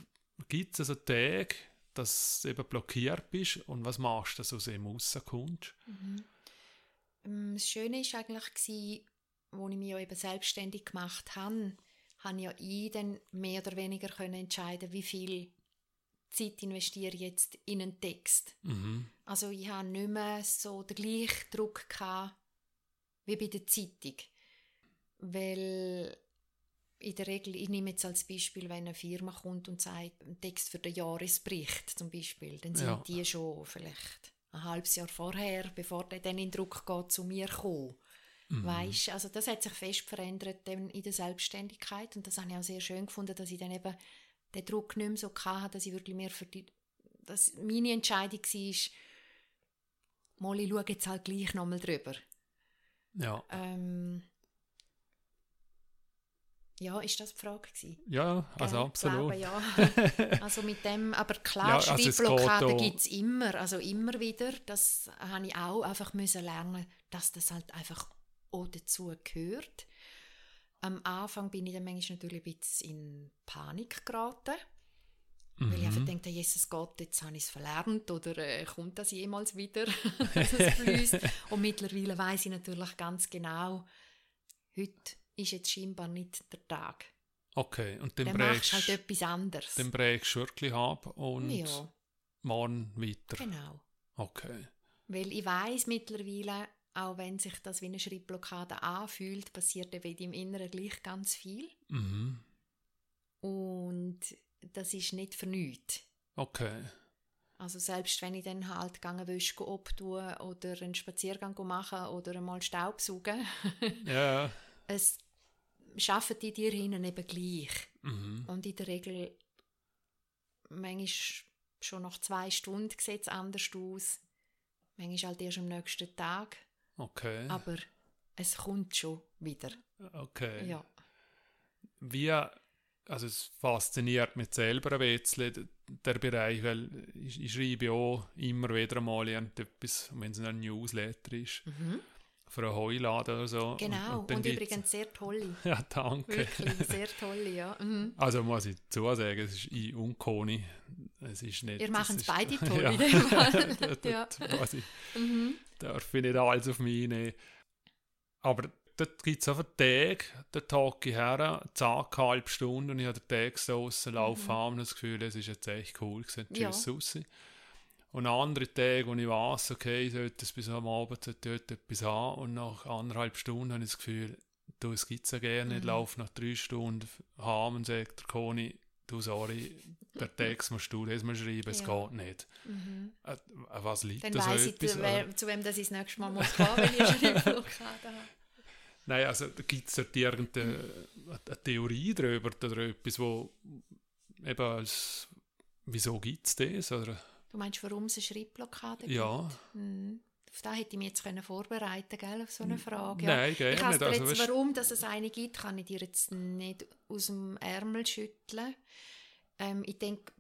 gibt es also Tage, dass du eben blockiert bist und was machst du, dass du aus dem rauskommst? Ähm, Das Schöne war eigentlich, als ich mich ja eben selbstständig gemacht habe, habe ja ich dann mehr oder weniger können entscheiden, wie viel Zeit investiere ich jetzt in einen Text. Mhm. Also ich habe nicht mehr so den gleichen Druck gehabt wie bei der Zeitung. Weil in der Regel, ich nehme jetzt als Beispiel, wenn eine Firma kommt und sagt, ein Text für den Jahresbericht zum Beispiel, dann sind Ja. die schon vielleicht ein halbes Jahr vorher, bevor der dann in Druck geht, zu mir kommen. Mhm. Weisst, also das hat sich fest verändert in der Selbstständigkeit und das habe ich auch sehr schön gefunden, dass ich dann eben den Druck nicht mehr so hatte, dass ich wirklich mehr für die, dass meine Entscheidung war, mal ich schaue jetzt halt gleich nochmal drüber. Ja. Ähm, ja, ist das die Frage gewesen? Ja, also Gell? absolut. Glaube, ja. also mit dem, aber klar, Ja, also Schreibblockaden gibt es immer, also immer wieder. Das habe ich auch einfach müssen lernen, dass das halt einfach auch dazu gehört. Am Anfang bin ich dann manchmal natürlich ein bisschen in Panik geraten, weil ich einfach Mhm. dachte, Jesus Gott, jetzt habe ich es verlernt oder äh, kommt das jemals wieder, dass es fließt. Und mittlerweile weiß ich natürlich ganz genau, heute ist jetzt scheinbar nicht der Tag. Okay, und dann Dann brägst du halt etwas anderes. dann brägst du wirklich ab und Ja, morgen weiter. genau. Okay. Weil ich weiß mittlerweile, auch wenn sich das wie eine Schreibblockade anfühlt, passiert eben im Inneren gleich ganz viel. Mhm. Und das ist nicht für nichts. Okay. Also selbst wenn ich dann halt gegangen Wäsche obtun oder einen Spaziergang machen oder einmal Staubsaugen, Ja. es schaffen die dir hinten eben gleich. Mhm. Und in der Regel, manchmal schon nach zwei Stunden sieht es anders aus. Manchmal halt erst am nächsten Tag. Okay. Aber es kommt schon wieder. Okay. Ja. Wie, also es fasziniert mich selber ein bisschen, der Bereich, weil ich, ich schreibe auch immer wieder mal irgendetwas, wenn es ein Newsletter ist, für einen Heuladen oder so. Mhm. Genau. Und, dann gibt's- übrigens sehr tolle. Ja, danke. Wirklich sehr tolle, ja. Mhm. Also muss ich zusagen, es ist ich und Conny. Es ist nicht, Ihr macht es beide toll Ja. in dem Fall. Ja. ich, Mhm. darf ich nicht alles auf mich nehmen. Aber dort gibt es einfach Tage, da tage ich her, zack, eine halbe Stunde und ich habe den Text draussen, laufe an und das Gefühl, es ist jetzt echt cool gewesen, Mhm. Ja. tschüss Und andere Tage, wo ich weiss, okay, ich sollte es bis am Abend sollte dort etwas haben und nach anderthalb Stunden habe ich das Gefühl, du, es gibt es ja gerne nicht, Mhm. laufe nach drei Stunden heim und sagt der Conny, du, sorry, der Text musst du das mal schreiben, es Ja. geht nicht. Mhm. Äh, an was liegt Dann das weiss ich, etwas? wer, zu wem das ich das nächste Mal muss gehen, wenn ich eine Schreibblockade habe. Nein, also gibt es dort irgendeine eine Theorie darüber oder etwas, wo eben als, wieso gibt es das? Oder? Du meinst, warum es eine Schreibblockade gibt? Ja. Hm. Auf das hätte ich mich jetzt können vorbereiten können, auf so eine Frage. Ja. Nein, gerne ich nicht. Also, jetzt, warum dass es eine gibt, kann ich dir jetzt nicht aus dem Ärmel schütteln. Ähm, ich denke,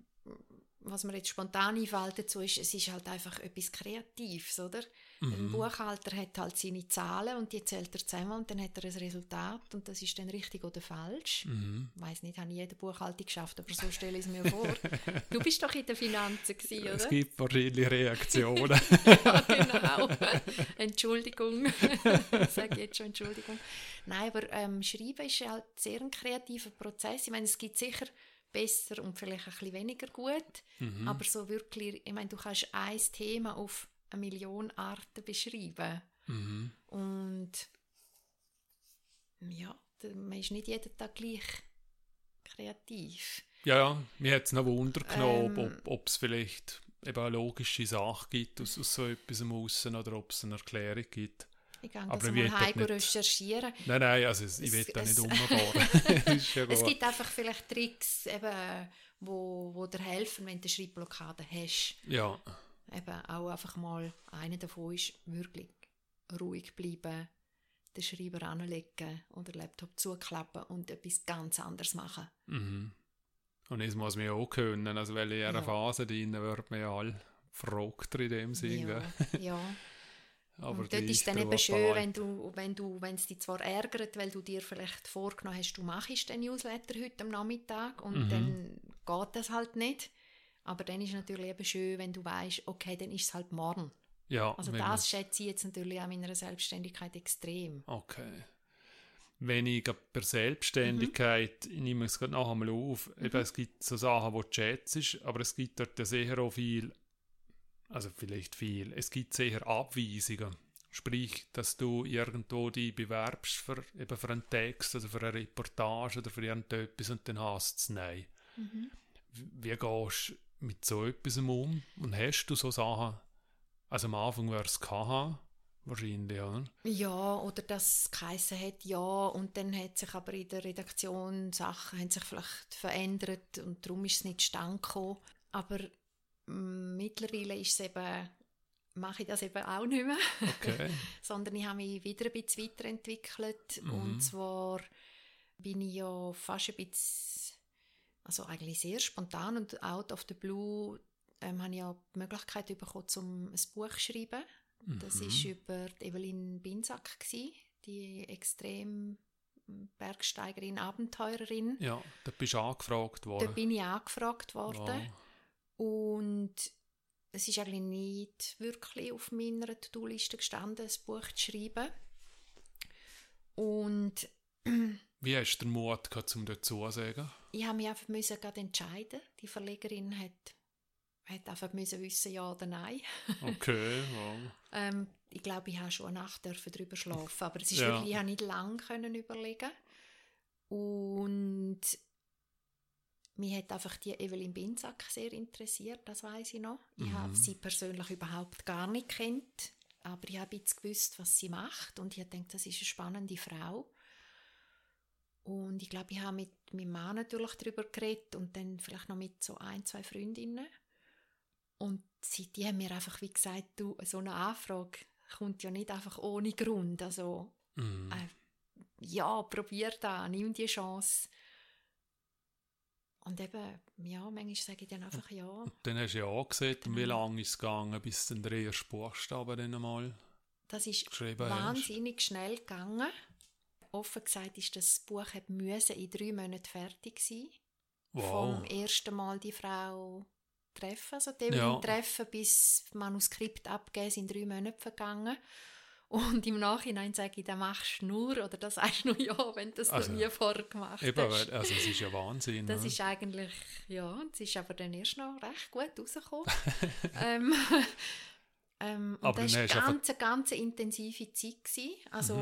was mir jetzt spontan einfällt dazu ist, es ist halt einfach etwas Kreatives, oder? Mhm. Ein Buchhalter hat halt seine Zahlen und die zählt er zusammen und dann hat er ein Resultat und das ist dann richtig oder falsch. Mhm. Ich weiss nicht, habe ich jede Buchhaltung geschafft, aber so stelle ich es mir vor. Du bist doch in den Finanzen gewesen, oder? Es gibt verschiedene Reaktionen. ja, genau. Entschuldigung. ich sage jetzt schon Entschuldigung. Nein, aber ähm, Schreiben ist halt sehr ein kreativer Prozess. Ich meine, es gibt sicher besser und vielleicht ein bisschen weniger gut. Mhm. Aber so wirklich, ich meine, du kannst ein Thema auf eine Million Arten beschreiben. Mhm. Und ja, man ist nicht jeden Tag gleich kreativ. Ja, ja, mir hat es noch Wunder genommen, ähm, ob es vielleicht eben eine logische Sache gibt aus, aus so etwas Aussen oder ob es eine Erklärung gibt. Ich kann das mal heim recherchieren. Nein, nein, also ich will da nicht umfahren. es gibt einfach vielleicht Tricks, eben, wo, wo dir helfen, wenn du Schreibblockade hast. Ja. Eben auch einfach mal, einer davon ist wirklich ruhig bleiben, den Schreiber anlegen oder den Laptop zuklappen und etwas ganz anderes machen. Mhm. Und das muss man ja auch können, also weil in einer ja. Phase drin wird man ja alle verrückter in dem Sinne. Ja, ja. Aber und dort ist es dann eben schön, wenn du, wenn du, wenn es dich zwar ärgert, weil du dir vielleicht vorgenommen hast, du machst den Newsletter heute am Nachmittag und mhm. dann geht das halt nicht. Aber dann ist es natürlich eben schön, wenn du weißt, okay, dann ist es halt morgen. Ja, also das schätze ich jetzt natürlich auch in meiner Selbstständigkeit extrem. Okay. Wenn ich bei Selbstständigkeit, mhm. ich nehme es gerade noch einmal auf, mhm. eben, es gibt so Sachen, die du schätzt, aber es gibt dort sehr auch viel also vielleicht viel, es gibt sehr Abweisungen. Sprich, dass du irgendwo die bewerbst für, eben für einen Text oder für eine Reportage oder für irgendetwas und dann hast du es Nein. Mhm. Wie gehst du mit so etwas um? Und hast du so Sachen, also am Anfang wäre es haben, wahrscheinlich, oder? Ja, oder dass es geheißen hat, ja, und dann hat sich aber in der Redaktion Sachen haben sich vielleicht verändert und darum ist es nicht stand gekommen. Aber mittlerweile ist es eben, mache ich das eben auch nicht mehr, okay. sondern ich habe mich wieder ein bisschen weiterentwickelt mhm. und zwar bin ich ja fast ein bisschen, also eigentlich sehr spontan und out of the blue ähm, habe ich ja die Möglichkeit bekommen, um ein Buch zu schreiben. Das war mhm. über Evelyn Binsack, gewesen, die extrem Bergsteigerin, Abenteurerin. Ja, da bist du angefragt worden. Da bin ich angefragt worden. Wow. Und es ist eigentlich nicht wirklich auf meiner To-Do-Liste gestanden, ein Buch zu schreiben. Und wie hast du den Mut gehabt, um dazu zu sagen? Ich habe mich einfach müssen entscheiden. Die Verlegerin hat, hat einfach müssen wissen, ja oder nein. Okay, wow. ähm, ich glaube, ich habe schon eine Nacht darüber schlafen, aber es ist ja. wirklich, ich habe nicht lange können überlegen. Und mich hat einfach die Evelyn Binsack sehr interessiert, das weiß ich noch. Ich mhm. habe sie persönlich überhaupt gar nicht kennt, aber ich habe jetzt gewusst, was sie macht und ich denke, das ist eine spannende Frau. Und ich glaube, ich habe mit meinem Mann natürlich darüber geredet und dann vielleicht noch mit so ein, zwei Freundinnen. Und sie, die haben mir einfach wie gesagt, du, so eine Anfrage kommt ja nicht einfach ohne Grund. Also, mhm. äh, ja, probier da, nimm die Chance. Und eben, ja, manchmal sage ich dann einfach ja. Und dann hast du ja angesehen, genau. wie lange ist es gegangen, bis dann der erste Buchstabe dann einmal Das ist wahnsinnig hast. schnell gegangen. Offen gesagt ist das Buch müssen in drei Monaten fertig sein. Wow. Vom ersten Mal die Frau treffen, also dem ja. treffen bis das Manuskript abgeben, sind drei Monate vergangen. Und im Nachhinein sage ich, dann machst du nur oder das sagst du nur ja, wenn du das also, nie vorher gemacht eben, hast. Also es ist ja Wahnsinn. Das ne? ist eigentlich, ja, es ist aber dann erst noch recht gut rausgekommen. ähm, ähm, und aber das war eine ganz, ganz intensive Zeit. Gewesen. Also,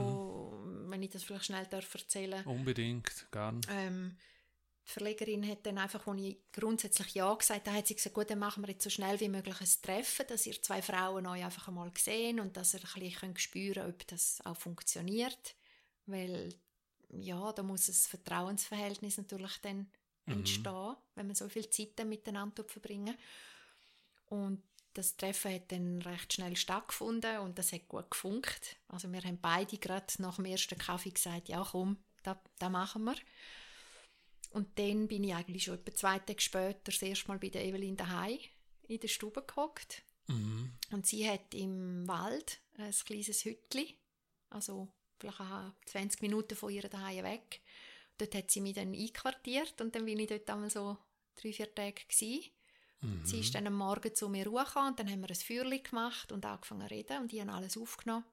mhm. wenn ich das vielleicht schnell darf erzählen Unbedingt, gern. Ähm, die Verlegerin hat dann einfach, als ich grundsätzlich Ja gesagt habe, hat sie gesagt, gut, dann machen wir jetzt so schnell wie möglich ein Treffen, dass ihr zwei Frauen euch einfach einmal sehen und dass ihr ein bisschen spüren könnt, ob das auch funktioniert. Weil ja, da muss ein Vertrauensverhältnis natürlich dann Mhm. entstehen, wenn man so viel Zeit dann miteinander verbringen. Und das Treffen hat dann recht schnell stattgefunden und das hat gut gefunkt. Also wir haben beide gerade nach dem ersten Kaffee gesagt, ja komm, da, da machen wir. Und dann bin ich eigentlich schon etwa zwei Tage später das erste Mal bei der Evelyn daheim in der Stube gehockt. Mhm. Und sie hat im Wald ein kleines Hütli, also vielleicht auch 20 Minuten von ihr daheim weg. Dort hat sie mich dann einquartiert und dann bin ich dort einmal so drei, vier Tage gewesen. Mhm. Sie ist dann am Morgen zu mir hochgekommen und dann haben wir ein Feuerchen gemacht und angefangen zu reden und ich habe alles aufgenommen.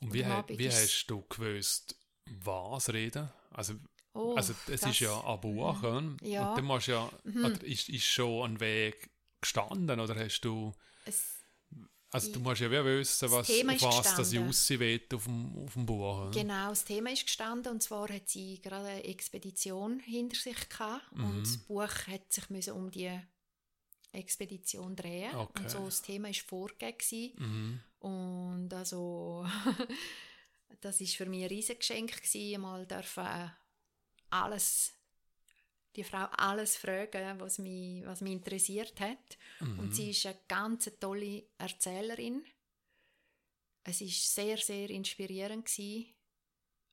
Und wie, ha- Abend wie ist- hast du gewusst, was reden? Also, Oh, also es das- ist ja ein Buch, oder? Ja. Und dann musst ja, Mhm. oder ist, ist schon ein Weg gestanden, oder hast du, Es, also du musst ja wie wissen, was, auf was das aussehen will auf dem, auf dem Buch. oder? genau, das Thema ist gestanden und zwar hat sie gerade eine Expedition hinter sich gehabt und Mhm. das Buch hat sich müssen um die Expedition drehen Okay. und so das Thema ist vorgegeben. Mhm. und also das ist für mich ein Riesengeschenk gewesen, mal dürfen alles die Frau alles fragen, was mich, was mich interessiert hat. Mhm. Und sie ist eine ganz tolle Erzählerin. Es ist sehr, sehr inspirierend gewesen.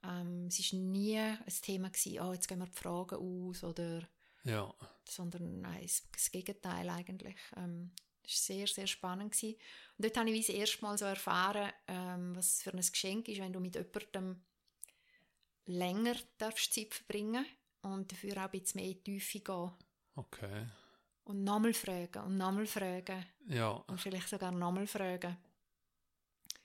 Ähm, es ist nie ein Thema gewesen, oh, jetzt gehen wir die Fragen aus oder Ja. sondern nein, es- das Gegenteil eigentlich. Ähm, es war sehr, sehr spannend. Gewesen. Und dort habe ich das erste Mal so erfahren, ähm, was für ein Geschenk ist, wenn du mit jemandem länger darfst Zeit verbringen und dafür auch ein bisschen mehr in die Tiefe gehen. Okay. Und nochmal fragen und nochmal fragen Ja. und vielleicht sogar nochmal fragen.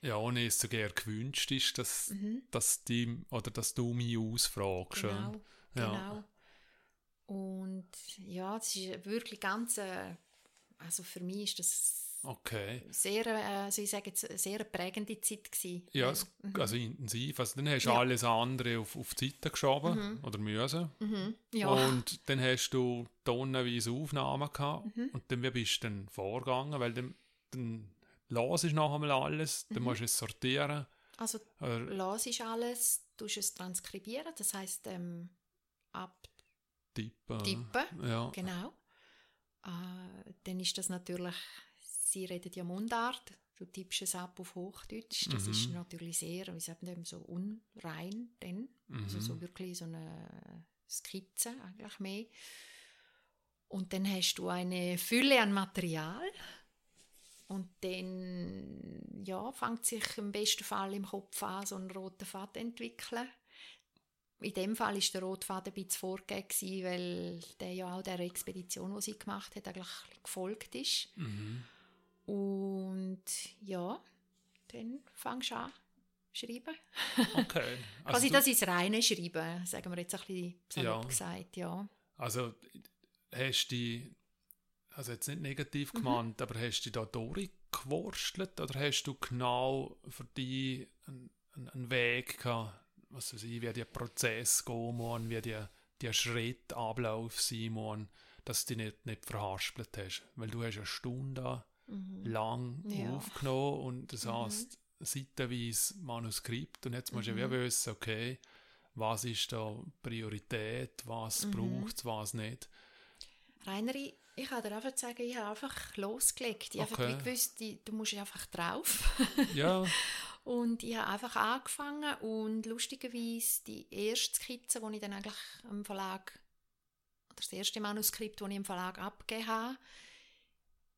Ja, ohne es so gerne gewünscht ist, dass, Mhm. dass, die, oder dass du mich ausfragst. Genau, Ja. genau. Und ja, es ist wirklich ganz, äh, also für mich ist das Okay. sehr, äh, also ich sage jetzt, eine sehr prägende Zeit gewesen. Ja, es, also intensiv. Also dann hast du Ja. alles andere auf, auf die Seite geschoben oder müssen. Mhm. Ja. Und dann hast du tonnenweise Aufnahmen gehabt. Mhm. Und dann wie bist du dann vorgegangen, weil dann, dann las ich noch einmal alles, dann Mhm. musst du es sortieren. Also las ist alles, tust es transkribieren, das heißt ähm, abtippen, tippen. Ja. genau. Äh, dann ist das natürlich, sie redet ja Mundart, du tippst es ab auf Hochdeutsch, das Mhm. ist natürlich sehr, wie sagt man so unrein, dann. also Mhm. so wirklich so eine Skizze eigentlich mehr. Und dann hast du eine Fülle an Material und dann ja, fängt sich im besten Fall im Kopf an, so einen roten Faden zu entwickeln. In dem Fall ist der rote Faden ein bisschen vorgegeben, weil der ja auch der Expedition, die sie gemacht hat, eigentlich gefolgt ist. Mhm. Und ja, dann fängst du an schreiben. Okay. Also, Quasi das ins reine Schreiben, sagen wir jetzt ein bisschen salopp Ja. gesagt, ja. also hast du die, also jetzt nicht negativ Mhm. gemeint, aber hast du da durchgewurstelt oder hast du genau für dich einen, einen, einen Weg gehabt, was weiß ich, wie der Prozess gehen muss, wie der, der Schrittablauf sein muss, dass du dich nicht, nicht verhaspelt hast? Weil du hast eine Stunde lang Mhm. Ja. aufgenommen und das Mhm. heißt seitenweise Manuskript und jetzt musst du Mhm. ja wissen, okay, was ist da Priorität, was Mhm. braucht es, was nicht. Rainer, ich, kann dir einfach sagen, ich habe einfach losgelegt. Ich habe Okay. einfach gewusst, du musst einfach drauf. Ja, Und ich habe einfach angefangen und lustigerweise die erste Skizze, die ich dann eigentlich am Verlag, oder das erste Manuskript, das ich im Verlag abgegeben habe,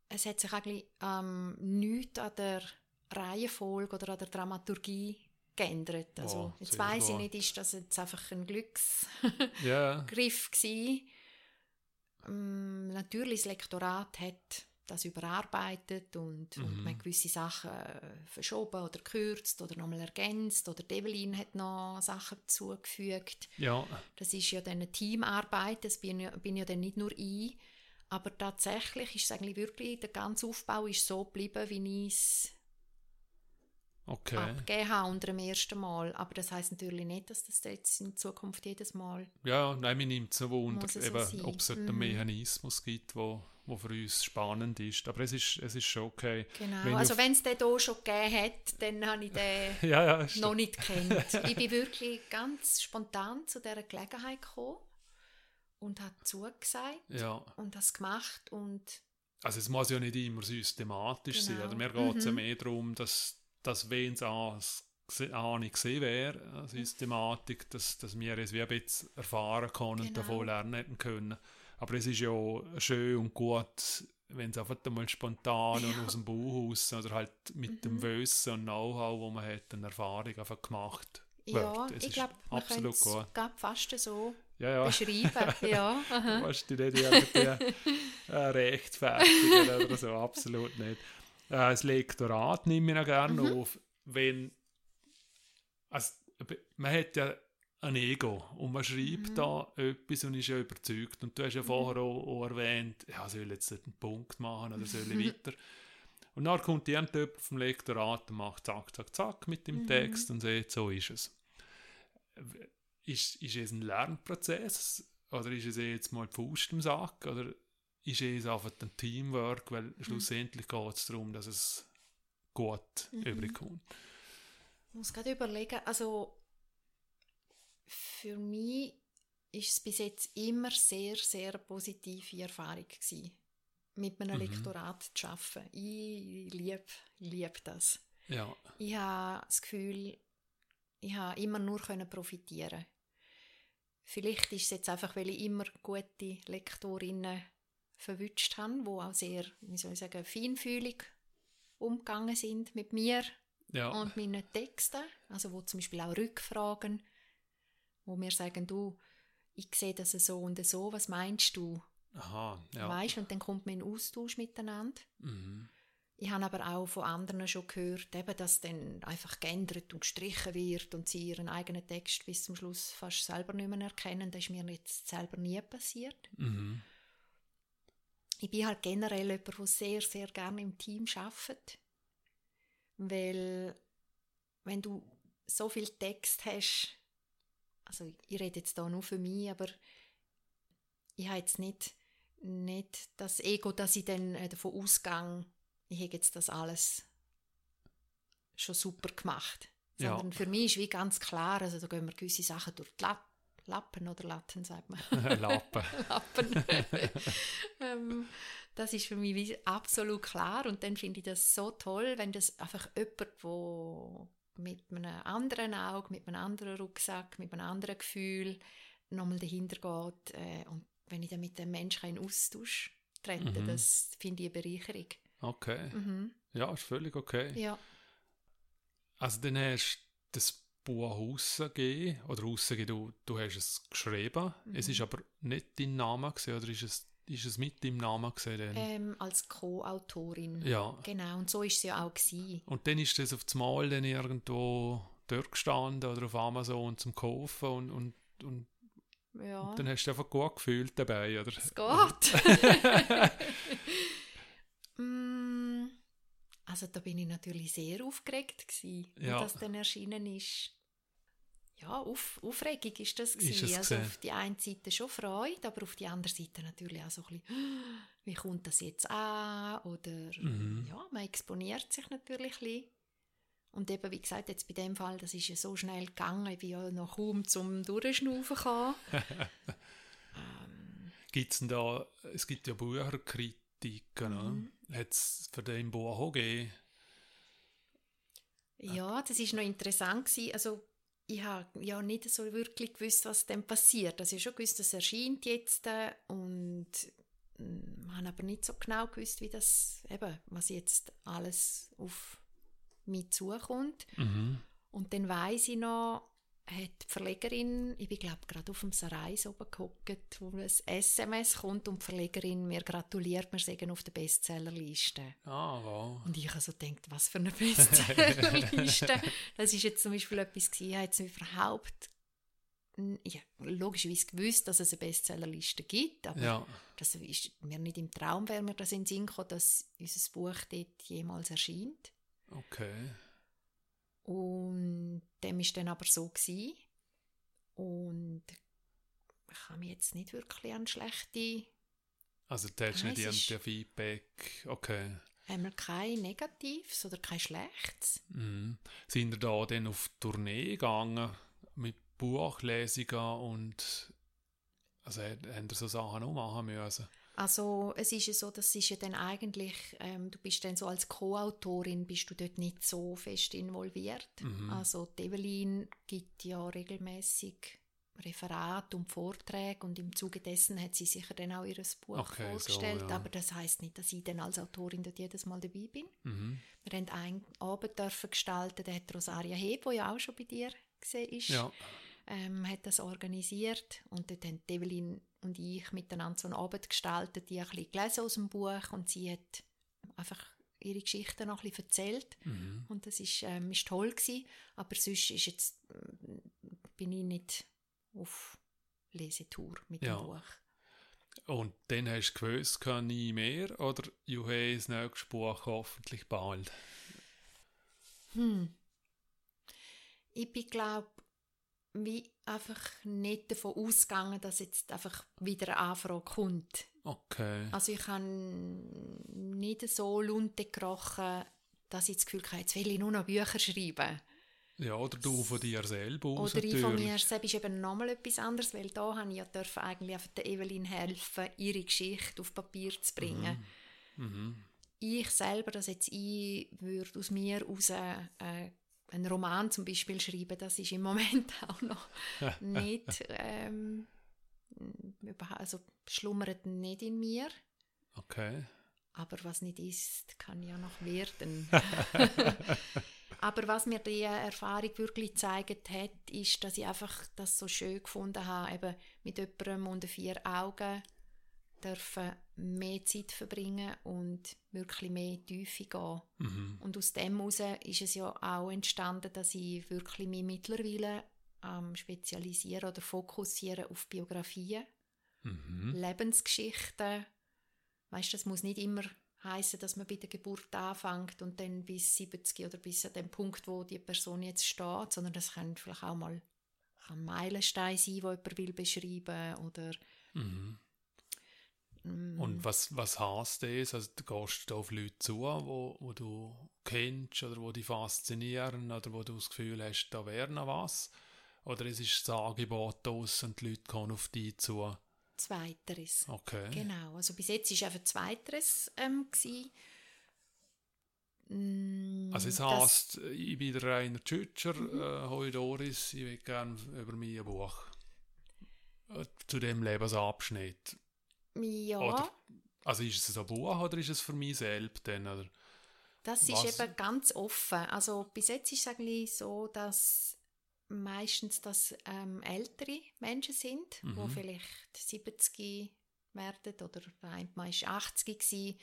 es hat sich eigentlich ähm, nichts an der Reihenfolge oder an der Dramaturgie geändert. Also Wow, jetzt weiss ich nicht, ist das jetzt einfach ein Glücksgriff ja, gewesen. Ähm, natürlich, das Lektorat hat das überarbeitet und, und Mhm. man hat gewisse Sachen äh, verschoben oder gekürzt oder nochmal ergänzt oder Develin hat noch Sachen zugefügt. ja, Das ist ja dann eine Teamarbeit, das bin ja, bin ja dann nicht nur ich, aber tatsächlich ist es eigentlich wirklich, der ganze Aufbau ist so geblieben, wie ich es Okay. abgegeben habe unter dem ersten Mal. Aber das heißt natürlich nicht, dass das jetzt in Zukunft jedes Mal Ja, nein, mir nimmt es so Wunder, Muss es so eben, sein. ob es dort Mhm. einen Mechanismus gibt, wo, wo für uns spannend ist. Aber es ist, es ist schon okay. Genau. Wenn also wenn es den hier schon gegeben hat, dann habe ich den Ja, ja, noch nicht kennt. Ich bin wirklich ganz spontan zu dieser Gelegenheit gekommen und habe zugesagt ja. und das gemacht und Also es muss ja nicht immer systematisch sein. Genau. Oder mir geht es ja Mhm. mehr darum, dass, dass wenn es auch nicht gesehen wäre, eine Systematik, dass, dass wir es wie ein bisschen erfahren können und Genau. davon lernen hätten können. Aber es ist ja schön und gut, wenn es einfach einmal spontan und aus dem Bauhaus oder halt mit Mhm. dem Wissen und Know-how, wo man hat, eine Erfahrung einfach gemacht ja, wird. Es ich glaube, man könnte es fast so Ja, ja. beschreiben. ja, aha. Du musst dich nicht irgendwie äh, rechtfertigen oder so, absolut nicht. Äh, das Lektorat nehme ich noch gerne Mhm. auf, wenn also, man hat ja ein Ego und man schreibt Mhm. da etwas und ist ja überzeugt. Und du hast ja vorher auch, auch erwähnt, ja, soll ich jetzt einen Punkt machen oder soll ich weiter? Und dann kommt irgendjemand vom Lektorat und macht zack, zack, zack mit dem Mhm. Text und sagt, so ist es. Ist, ist es ein Lernprozess oder ist es jetzt mal die Faust im Sack oder ist es einfach ein Teamwork, weil schlussendlich geht es darum, dass es gut Mhm. überkommt. Ich muss gerade überlegen, also für mich ist es bis jetzt immer sehr, sehr positive Erfahrung gewesen, mit einem Mhm. Lektorat zu arbeiten. Ich liebe lieb das. Ja, Ich habe das Gefühl, ich habe immer nur können profitieren. Vielleicht ist es jetzt einfach, weil ich immer gute Lektorinnen verwünscht habe, die auch sehr, wie soll ich sagen, feinfühlig umgegangen sind mit mir ja, und meinen Texten, also wo zum Beispiel auch Rückfragen, wo mir sagen, du, ich sehe das so und so, was meinst du? aha, ja. Weißt und dann kommt man in Austausch miteinander. Mhm. Ich habe aber auch von anderen schon gehört, eben, dass dann einfach geändert und gestrichen wird und sie ihren eigenen Text bis zum Schluss fast selber nicht mehr erkennen. Das ist mir jetzt selber nie passiert. Mhm. Ich bin halt generell jemand, der sehr, sehr gerne im Team arbeitet. Weil, wenn du so viel Text hast, also ich rede jetzt da nur für mich, aber ich habe jetzt nicht, nicht das Ego, dass ich dann äh, davon ausgehe, ich habe jetzt das alles schon super gemacht. Ja. Sondern für mich ist wie ganz klar, also da gehen wir gewisse Sachen durch die Lapp Lappen oder Latten, sagt man. Lappen. Lappen. ähm, das ist für mich absolut klar und dann finde ich das so toll, wenn das einfach jemand, wo mit einem anderen Auge, mit einem anderen Rucksack, mit einem anderen Gefühl nochmal dahinter geht äh, und wenn ich dann mit dem Menschen in Austausch trete, Mhm. das finde ich eine Bereicherung. Okay. Mhm. Ja, ist völlig okay. Ja. Also dann hast du das Buch rausgegeben, oder rausgegeben, du, du hast es geschrieben, es Mhm. ist aber nicht dein Name gewesen, oder ist es, ist es mit deinem Namen gewesen? Dann? Ähm, als Co-Autorin. ja. Genau, und so ist es ja auch gewesen. Und dann ist das auf das Mal dann irgendwo dort gestanden oder auf Amazon zum Kaufen und, und, und Ja, dann hast du einfach gut gefühlt dabei, oder? es geht. Also da bin ich natürlich sehr aufgeregt gewesen, Ja. als das dann erschienen ist. Ja, auf, Aufregung ist das Ist gewesen. es also auf die eine Seite schon Freude, aber auf die andere Seite natürlich auch so ein bisschen, wie kommt das jetzt an? Oder Mhm. ja, man exponiert sich natürlich ein bisschen. Und eben, wie gesagt, jetzt bei dem Fall, das ist ja so schnell gegangen, ich bin ja noch kaum zum Durchschnaufen gekommen. ähm, Gibt's denn da, es gibt ja Bücherkritiken, Mhm. Hat es für den Buch auch gegeben? Ja, das ist noch interessant gewesen. Also ich habe ja nicht so wirklich gewusst, was dann passiert. Also ich habe schon gewusst, das erscheint jetzt äh, und mm, habe aber nicht so genau gewusst, wie das eben, was jetzt alles auf mich zukommt. Mhm. Und dann weiß ich noch, hat die Verlegerin, ich bin glaube gerade auf dem Sarais oben gehockt, wo ein SMS kommt und die Verlegerin mir gratuliert, wir sagen auf der Bestsellerliste. Ah, wow. Und ich habe so gedacht, was für eine Bestsellerliste. das ist jetzt zum Beispiel etwas gewesen, ich habe jetzt überhaupt habe logischerweise gewusst, dass es eine Bestsellerliste gibt, aber Ja, das ist mir nicht im Traum, wäre mir das in den Sinn gekommen, dass unser Buch dort jemals erscheint. okay. Und dem ist dann aber so gewesen. Und ich habe mich jetzt nicht wirklich an schlechte, Also du hast nicht irgendein Feedback, okay. einmal kein Negatives oder kein Schlechtes. Mhm. Sind ihr da dann auf Tournee gegangen mit Buchlesungen und also habt ihr so Sachen auch machen müssen? Also es ist ja so, das ist ja dann eigentlich, ähm, du bist dann so als Co-Autorin, bist du dort nicht so fest involviert. Mhm. Also Evelyn gibt ja regelmäßig Referat und Vorträge und im Zuge dessen hat sie sicher dann auch ihr Buch Okay, so, vorgestellt, ja. aber das heißt nicht, dass ich dann als Autorin dort jedes Mal dabei bin. Mhm. Wir haben einen Abend dürfen gestalten, der hat Rosaria Heb, die ja auch schon bei dir gesehen ist, Ja, ähm, hat das organisiert und dort haben Evelyn und ich miteinander so einen Abend gestaltet, die ein bisschen gelesen aus dem Buch und sie hat einfach ihre Geschichten noch ein bisschen erzählt mhm. und das ist, ähm, ist toll gewesen, aber sonst ist jetzt, ähm, bin ich nicht auf Lesetour mit Ja. dem Buch. Und dann hast du gewusst, kann nie mehr oder du hast das nächste Buch hoffentlich bald. Hm. Ich bin, glaube wie einfach nicht davon ausgegangen, dass jetzt einfach wieder eine Anfrage kommt. Okay. Also ich habe nicht so Lunte gekrochen, dass ich das Gefühl hatte, jetzt will ich nur noch Bücher schreiben. Ja, oder du von dir selber aus Oder ich von mir selbst ist eben nochmal etwas anderes, weil da habe ich ja dürfen eigentlich einfach der Evelyn helfen, ihre Geschichte auf Papier zu bringen. Mhm. Ich selber, dass jetzt ich würde aus mir heraus äh, einen Roman zum Beispiel schreiben, das ist im Moment auch noch nicht, ähm, also schlummert nicht in mir. Okay. Aber was nicht ist, kann ja noch werden. Aber was mir die Erfahrung wirklich gezeigt hat, ist, dass ich einfach das so schön gefunden habe, eben mit jemandem unter vier Augen dürfen mehr Zeit verbringen und wirklich mehr Tiefe gehen. Mhm. Und aus dem heraus ist es ja auch entstanden, dass ich wirklich mich mittlerweile ähm, spezialisiere oder fokussiere auf Biografien, Mhm. Lebensgeschichten. Weißt, das muss nicht immer heißen, dass man bei der Geburt anfängt und dann bis 70 oder bis an den Punkt, wo die Person jetzt steht, sondern das kann vielleicht auch mal ein Meilenstein sein, wo jemand will beschreiben oder Mhm. Und was, was heisst das? Also, du gehst auf Leute zu, wo, wo du kennst oder wo dich faszinieren oder wo du das Gefühl hast, da wäre noch was? Oder es ist das Angebot aus und die Leute kommen auf dich zu? Zweiteres. Okay. Genau, also bis jetzt war einfach Zweiteres ähm, gewesen. Mm, Also es das- heisst, ich bin der Rainer Tschütscher, äh, hoi Doris, ich will gerne über mein Buch. Äh, Zu dem Lebensabschnitt. Ja, Oder- Also ist es ein Buch oder ist es für mich selbst dann? Oder? das ist was- eben ganz offen. Also bis jetzt ist es eigentlich so, dass meistens das ähm, ältere Menschen sind, Mhm. wo vielleicht 70 werden oder ein ist 80 gewesen,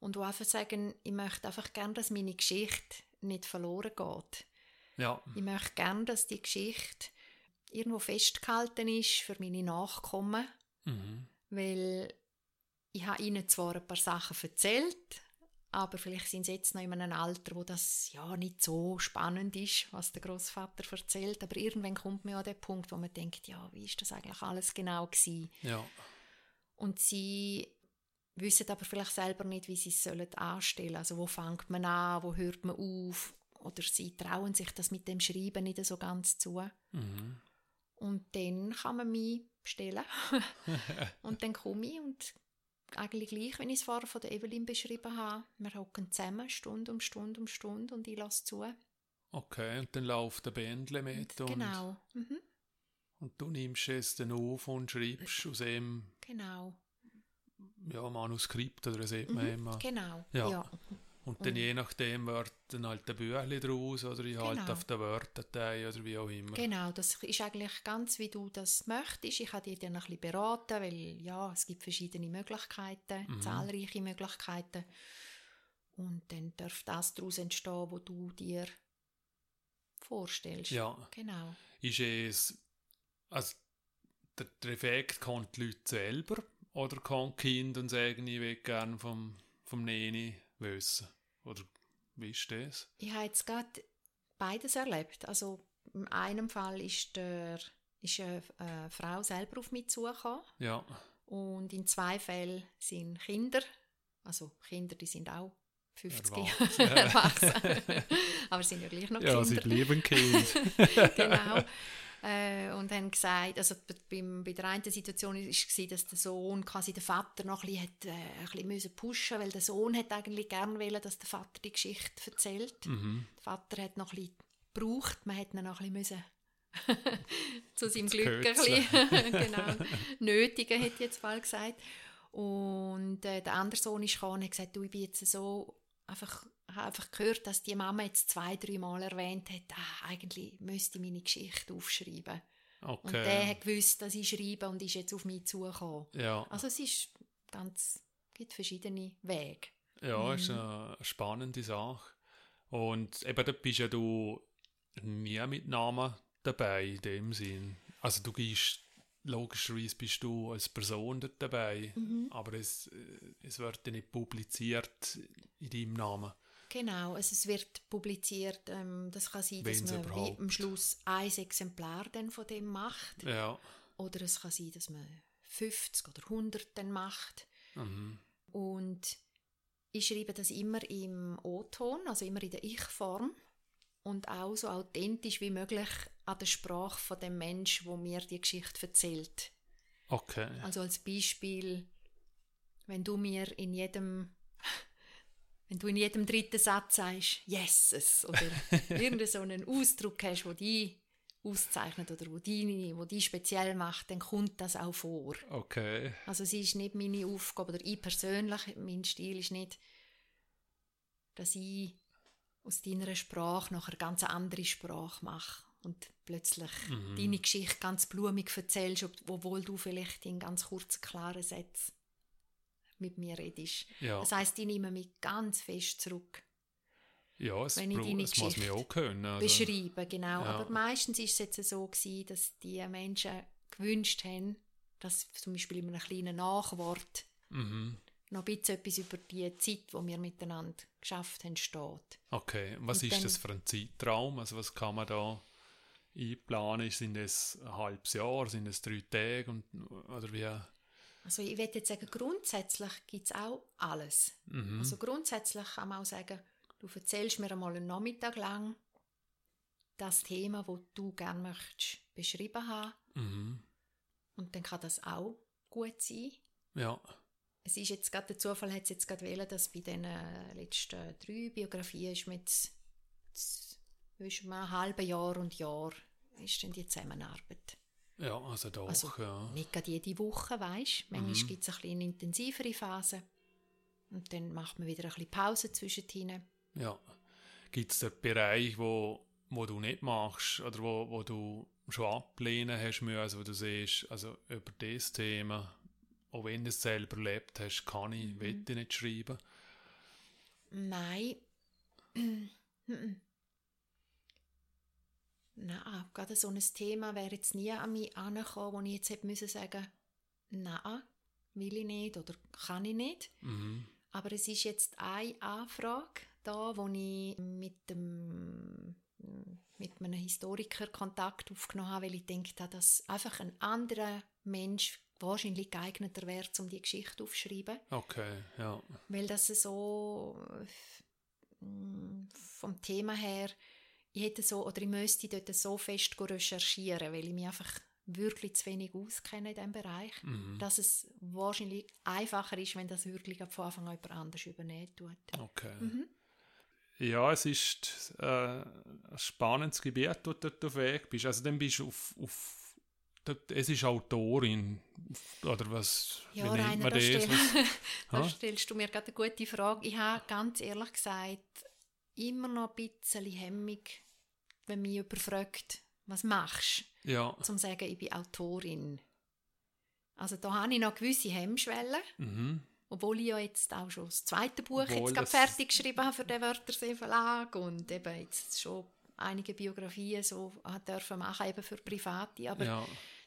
und wo einfach sagen, ich möchte einfach gerne, dass meine Geschichte nicht verloren geht. Ja, Ich möchte gerne, dass die Geschichte irgendwo festgehalten ist für meine Nachkommen, mhm. Weil ich habe ihnen zwar ein paar Sachen erzählt, aber vielleicht sind sie jetzt noch in einem Alter, wo das ja nicht so spannend ist, was der Großvater erzählt, aber irgendwann kommt man an den Punkt, wo man denkt, ja, wie ist das eigentlich alles genau gewesen? ja, Und sie wissen aber vielleicht selber nicht, wie sie es sollen anstellen. Also wo fängt man an, wo hört man auf? Oder sie trauen sich das mit dem Schreiben nicht so ganz zu. mhm. Und dann kann man mich bestellen. und dann komme ich und eigentlich gleich, wenn ich es vorher von der Evelyn beschrieben habe, wir hocken zusammen, Stunde um Stunde um Stunde und ich lasse zu. okay, und dann läuft der Bändle mit und, genau. Mhm. und du nimmst es dann auf und schreibst aus dem Genau. ja, Manuskript oder sieht man Mhm. immer. Genau. Ja. ja. Und dann Und- je nachdem wird dann halt ein Büchlein draus oder ich halt Genau. auf der Word-Datei oder wie auch immer. Genau, das ist eigentlich ganz, wie du das möchtest. Ich habe dich dann ein bisschen beraten, weil ja, es gibt verschiedene Möglichkeiten, Mhm. zahlreiche Möglichkeiten. Und dann darf das daraus entstehen, wo du dir vorstellst. Ja, Genau. ist es, also der, der Effekt kommt die Leute selber oder kommt Kind und sagen, ich will gerne vom, vom Neni wissen? Oder wie ist das? Ich habe jetzt gerade beides erlebt. Also in einem Fall ist, der, ist eine, eine Frau selber auf mich zugekommen Ja. und in zwei Fällen sind Kinder, also Kinder, die sind auch 50 Erwachsen. erwachsen, aber sind ja gleich noch Ja, Kinder. sie bleiben Kind. genau. Äh, und haben gesagt, also b- beim, bei der einen Situation war es, dass der Sohn quasi den Vater noch ein bisschen, hat, äh, ein bisschen müssen pushen weil der Sohn hat eigentlich gerne wollen, dass der Vater die Geschichte erzählt. mhm. Der Vater hat noch ein bisschen gebraucht, man hat ihn noch ein bisschen müssen zu seinem Glück ein bisschen, genau, nötigen, hätte ich jetzt mal gesagt. Und äh, der andere Sohn ist gekommen und hat gesagt, du, ich bin jetzt so einfach, habe einfach gehört, dass die Mama jetzt zwei, drei Mal erwähnt hat, ah, eigentlich müsste ich meine Geschichte aufschreiben. Und der Okay. hat gewusst, dass ich schreibe und ist jetzt auf mich zugekommen. Ja, Also es ist ganz, gibt verschiedene Wege. ja ist Mhm. eine spannende Sache. Und eben, da bist ja du nie mit Namen dabei, in dem Sinn. Also du gehst, logischerweise bist du als Person dort dabei, Mhm. aber es, äh, es wird ja nicht publiziert in deinem Namen. Genau, also es wird publiziert, ähm, das kann sein, dass Wenn's man wie überhaupt. am Schluss ein Exemplar dann von dem macht. Ja. Oder es kann sein, dass man 50 oder 100 dann macht. Mhm. Und ich schreibe das immer im O-Ton, also immer in der Ich-Form und auch so authentisch wie möglich an der Sprache von dem Mensch, wo mir die Geschichte erzählt. Okay. Also als Beispiel, wenn du mir in jedem wenn du in jedem dritten Satz sagst, Yeses, oder irgendeinen so einen Ausdruck hast, der dich auszeichnet oder wo die, wo die speziell macht, dann kommt das auch vor. Okay. Also es ist nicht meine Aufgabe, oder ich persönlich, mein Stil ist nicht, dass ich aus deiner Sprache noch eine ganz andere Sprache mache und plötzlich Mhm. deine Geschichte ganz blumig erzählst, ob- obwohl du vielleicht in ganz kurzen, klaren Sätzen mit mir redest. Ja. Das heißt, ich nehme mich ganz fest zurück. Ja, es, wenn ich deine es muss mir auch können. Also, beschreiben, genau. ja. Aber meistens ist es jetzt so gewesen, dass die Menschen gewünscht haben, dass zum Beispiel in einem kleinen Nachwort mhm. noch ein bisschen etwas über die Zeit, die wir miteinander geschafft haben, steht. Okay, was Und ist dann- das für ein Zeitraum? Also was kann man da einplanen? Sind es ein halbes Jahr, sind es drei Tage und, oder wie? Also ich würde jetzt sagen, grundsätzlich gibt es auch alles. Mhm. Also grundsätzlich kann man auch sagen, du erzählst mir einmal einen Nachmittag lang das Thema, das du gerne möchtest beschrieben haben. Mhm. Und dann kann das auch gut sein. Ja, Es ist jetzt gerade, der Zufall hat es jetzt gerade wählen, dass bei den äh, letzten drei Biografien ist mit zwischen einem halben Jahr und Jahr ist dann die Zusammenarbeit. Ja, also doch, Also, ja. Nicht gerade jede Woche, weißt Manchmal Mhm. gibt es ein eine intensivere Phase. Und dann macht man wieder ein bisschen Pause zwischendrin. ja. Gibt es dort Bereich, wo, wo du nicht machst oder wo, wo du schon ablehnen hast müssen, also wo du siehst, also über dieses Thema, auch wenn du es selber erlebt hast, kann ich, Mhm. will ich nicht schreiben. Nein. Nein, gerade so ein Thema wäre jetzt nie an mich angekommen, wo ich jetzt hätte müssen sagen nein, will ich nicht oder kann ich nicht. Mhm. Aber es ist jetzt eine Anfrage da, wo ich mit dem mit einem Historiker Kontakt aufgenommen habe, weil ich denke, dass einfach ein anderer Mensch wahrscheinlich geeigneter wäre, um die Geschichte aufzuschreiben. Okay, ja. Weil das so äh, vom Thema her, ich hätte so, oder ich müsste dort so fest recherchieren, weil ich mich einfach wirklich zu wenig auskenne in diesem Bereich, Mhm. dass es wahrscheinlich einfacher ist, wenn das wirklich von Anfang an jemand anders übernehmen tut. Okay. Mhm. Ja, es ist äh, ein spannendes Gebiet, wo du dort auf Weg bist. Also dann bist du auf, auf es ist Autorin, oder was, Ja, wie nennt man da, das? stell, da stellst du mir gerade eine gute Frage. Ich habe ganz ehrlich gesagt immer noch ein bisschen Hemmung, wenn mich jemand fragt, was machst du? Ja, zum sagen, ich bin Autorin. Also da habe ich noch gewisse Hemmschwellen, mhm. obwohl ich ja jetzt auch schon das zweite Buch Obwohl jetzt gerade fertig geschrieben habe für den Wörthersee Verlag und eben jetzt schon einige Biografien so dürfen machen, eben für Private. Aber ja,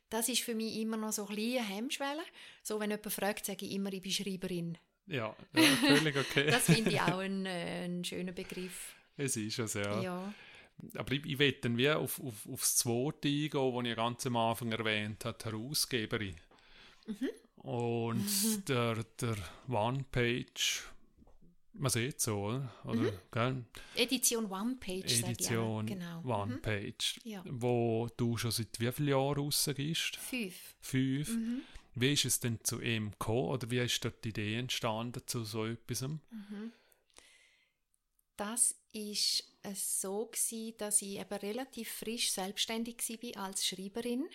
das ist für mich immer noch so ein eine Hemmschwelle. So, wenn jemand fragt, sage ich immer, ich bin Schreiberin. ja, ja, völlig okay. Das finde ich auch ein, äh, ein schöner Begriff. es ist es, ja. Ja. Aber ich, ich will dann wie auf, auf, aufs zweite eingehen, das ich ganz am Anfang erwähnt habe, die Herausgeberin. Mhm. Und Mhm. der, der One-Page, man sieht so, oder? oder gell? Edition One-Page, Edition. Genau. Mhm. One-Page, Ja. wo du schon seit wie vielen Jahren rausgehst? Fünf. Fünf. Mhm. Wie ist es denn zu ihm gekommen oder wie ist dort die Idee entstanden zu so etwas? Mhm. Das ist es so gsi, dass ich eben relativ frisch selbstständig war als Schreiberin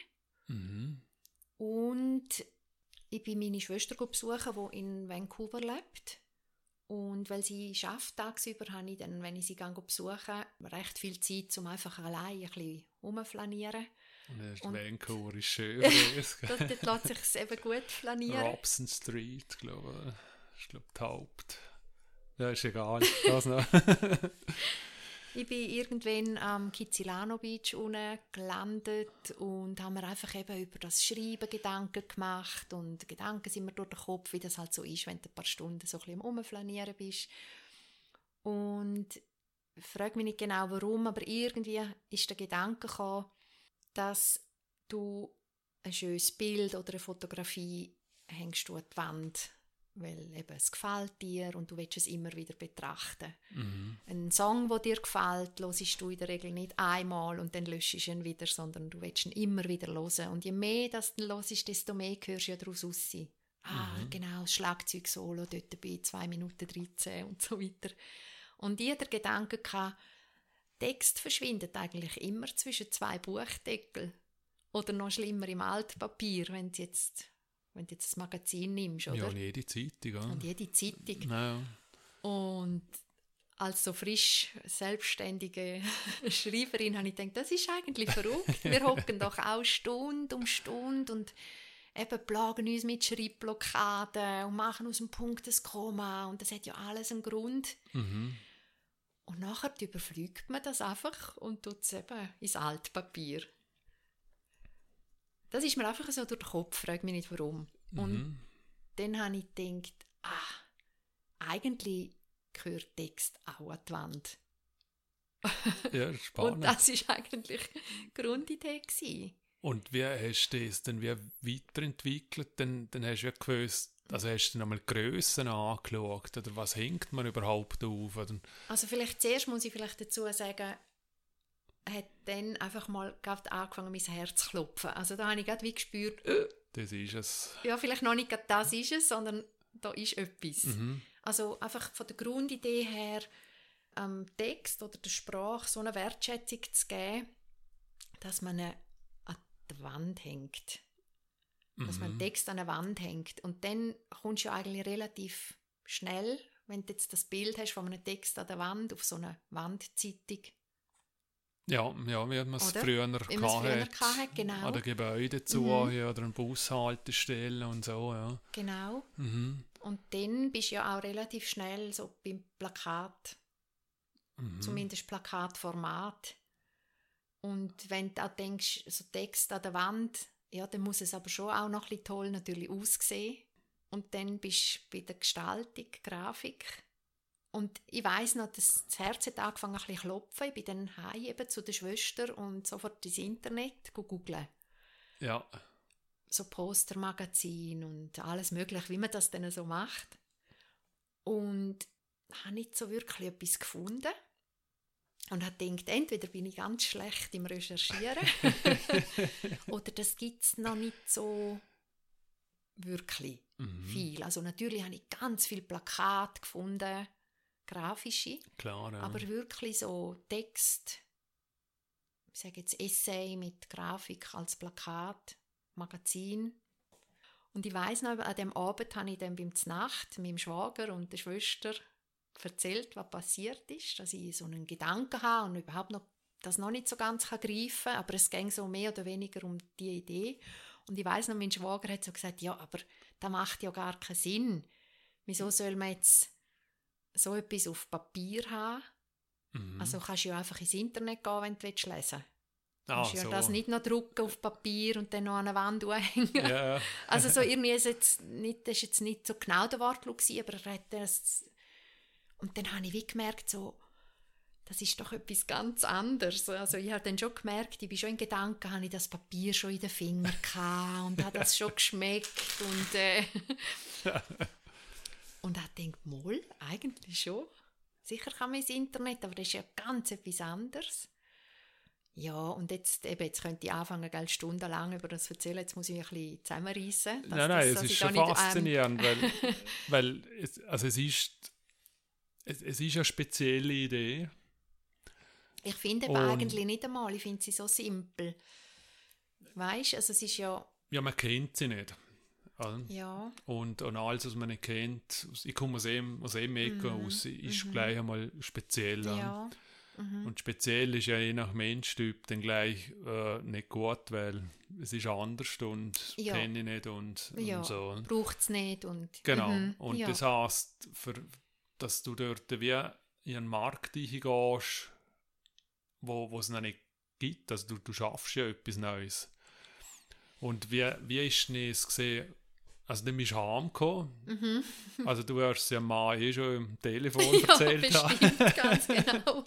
Mhm. und ich bin meine Schwester besuchen, die in Vancouver lebt. Und weil sie schafft tagsüber, habe ich dann, wenn ich sie gehe besuchen, recht viel Zeit, um einfach allein ein bisschen rumflanieren. Und er ist Und- Vancouver ist schön. gewesen. Dort, dort lässt sich es eben gut flanieren. Robson Street, glaube ich. Ich glaube, die Haupt. Ja, ist egal. Das noch. Ich bin irgendwann am Kizilano Beach unten gelandet und haben mir einfach eben über das Schreiben Gedanken gemacht und Gedanken sind mir durch den Kopf, wie das halt so ist, wenn du ein paar Stunden so ein bisschen am Rumflanieren bist. Und ich frage mich nicht genau warum, aber irgendwie ist der Gedanke gekommen, dass du ein schönes Bild oder eine Fotografie hängst du an die Wand, weil eben es gefällt dir und du willst es immer wieder betrachten mhm. ein Song, der dir gefällt, hörst du in der Regel nicht einmal und dann löschst du ihn wieder, sondern du willst ihn immer wieder hören. Und je mehr das du hörst, desto mehr hörst du ja daraus raus. Ah, genau, das Schlagzeug-Solo dort bei 2 Minuten 13 und so weiter. Und jeder Gedanke kann, Text verschwindet eigentlich immer zwischen zwei Buchdeckel. Oder noch schlimmer im Altpapier, wenn du jetzt, wenn du jetzt das Magazin nimmst, oder? Ja, und jede Zeitung. Ja. Und jede Zeitung. Ja. Und als so frisch selbstständige Schreiberin habe ich gedacht, das ist eigentlich verrückt. Wir hocken doch auch Stunde um Stunde und eben plagen uns mit Schreibblockaden und machen aus dem Punkt ein Komma und das hat ja alles einen Grund. Mhm. Und nachher überfliegt man das einfach und tut es eben ins Altpapier. Das ist mir einfach so durch den Kopf, frage mich nicht warum. Und Mhm. dann habe ich gedacht, ah, eigentlich gehört Text auch an die Wand. Ja, spannend. Und das war eigentlich die Grundidee. Gewesen. Und wie hast du das dann wie weiterentwickelt? Dann, dann hast du ja gewusst, also hast du nochmal Grössen angeschaut oder was hängt man überhaupt auf? Oder? Also vielleicht zuerst muss ich vielleicht dazu sagen, hat dann einfach mal gerade angefangen, mein Herz zu klopfen. Also da habe ich gerade wie gespürt, äh, Das ist es. ja, vielleicht noch nicht gerade das ist es, sondern da ist etwas. Mhm. Also einfach von der Grundidee her, am Text oder der Sprache so eine Wertschätzung zu geben, dass man ihn an die Wand hängt. Dass man einen Mhm. Text an eine Wand hängt. Und dann kommst du ja eigentlich relativ schnell, wenn du jetzt das Bild hast von einem Text an der Wand, auf so einer Wandzeitung, Ja, ja, wie man es früher wie hatte, genau. An den Gebäuden zu Mhm. oder an Bushaltestellen und so, ja. Genau. Mhm. Und dann bist du ja auch relativ schnell so beim Plakat, Mhm. zumindest Plakatformat. Und wenn du auch denkst, so Text an der Wand, ja, dann muss es aber schon auch noch ein bisschen toll natürlich aussehen. Und dann bist du bei der Gestaltung, Grafik. Und ich weiß noch, dass das Herz hat angefangen ein bisschen zu klopfen. Ich bin dann heim eben zu der Schwester und sofort ins Internet googeln. Ja, so Postermagazin und alles mögliche, wie man das dann so macht. Und habe nicht so wirklich etwas gefunden. Und habe gedacht, entweder bin ich ganz schlecht im Recherchieren oder das gibt es noch nicht so wirklich mhm. viel. Also natürlich habe ich ganz viel Plakate gefunden, grafische, klar. Ja. aber wirklich so Text, ich sage jetzt Essay mit Grafik als Plakat, Magazin. Und ich weiß noch, an dem Abend habe ich dann beim Znacht meinem Schwager und der Schwester erzählt, was passiert ist, dass ich so einen Gedanken habe und überhaupt noch das noch nicht so ganz kann greifen aber es ging so mehr oder weniger um die Idee. Und ich weiß noch, mein Schwager hat so gesagt, ja, aber das macht ja gar keinen Sinn. Wieso soll man jetzt so etwas auf Papier haben? Mhm. Also kannst du ja einfach ins Internet gehen, wenn du lesen willst. Du ah, kannst ja so. das nicht noch drucken auf Papier und dann noch an eine Wand hängen. Ja. Also so irgendwie ist jetzt nicht, das ist jetzt nicht so genau der Wortlaut gewesen, aber er hat das und dann habe ich wie gemerkt so, das ist doch etwas ganz anderes. Also ich habe dann schon gemerkt, ich bin schon in Gedanken, habe ich das Papier schon in den Fingern gehabt und habe das schon geschmeckt und äh, und habe gedacht, mal, eigentlich schon. Sicher kann man ins Internet, aber das ist ja ganz etwas anderes. Ja, und jetzt, eben, jetzt könnte ich anfangen, gell, stundenlang über das erzählen. Jetzt muss ich ein bisschen zusammenreißen. Nein, nein, es ist schon faszinierend, weil, weil es, also es ist, es, es ist eine spezielle Idee. Ich finde aber eigentlich nicht einmal, ich finde sie so simpel. Weißt du, also es ist ja... Ja, man kennt sie nicht. Ja. Und, und alles, was man nicht kennt, ich komme aus dem, aus dem Ecke mhm. aus, ist mhm. gleich einmal speziell. Ja. Mhm. Und speziell ist ja je nach Menschtyp dann gleich äh, nicht gut, weil es ist anders und ja. kenne ich nicht und, ja. und so. Braucht es nicht. Und, genau. Mhm. Und ja. das heißt, für, dass du dort wie in einen Markt reingehst, wo es noch nicht gibt. Also du, du schaffst ja etwas Neues. Und wie, wie ist es gesehen? Also dann bist du heimgekommen. Mhm. Also du hast es ja mal eh schon im Telefon ja, erzählt. bestimmt, ganz genau.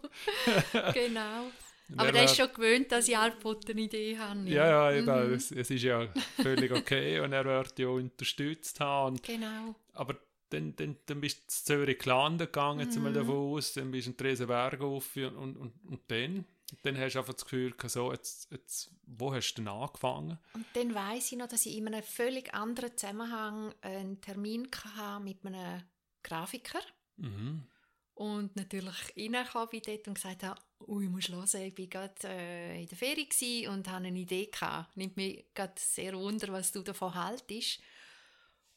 genau. Aber der ist schon gewöhnt, dass ich eine Idee habe. Ja, ja, ja mhm. es, es, ist ja völlig okay und er wird ja unterstützt haben. genau. Aber dann, dann, dann bist du zu Zürich gelandet gegangen, jetzt mhm. mal davon aus, dann bist du in Tresenberg auf und, und, und, und dann? Dann hast du einfach das Gefühl, so, jetzt, jetzt, wo hast du denn angefangen? Und dann weiss ich noch, dass ich in einem völlig anderen Zusammenhang einen Termin hatte mit einem Grafiker. Mhm. Und natürlich reinkam ich dort und gesagt habe, oh, ich muss hören, ich war gerade äh, in der Ferie und hatte eine Idee. Gehabt. Nimmt mich gerade sehr wunder, was du davon haltest.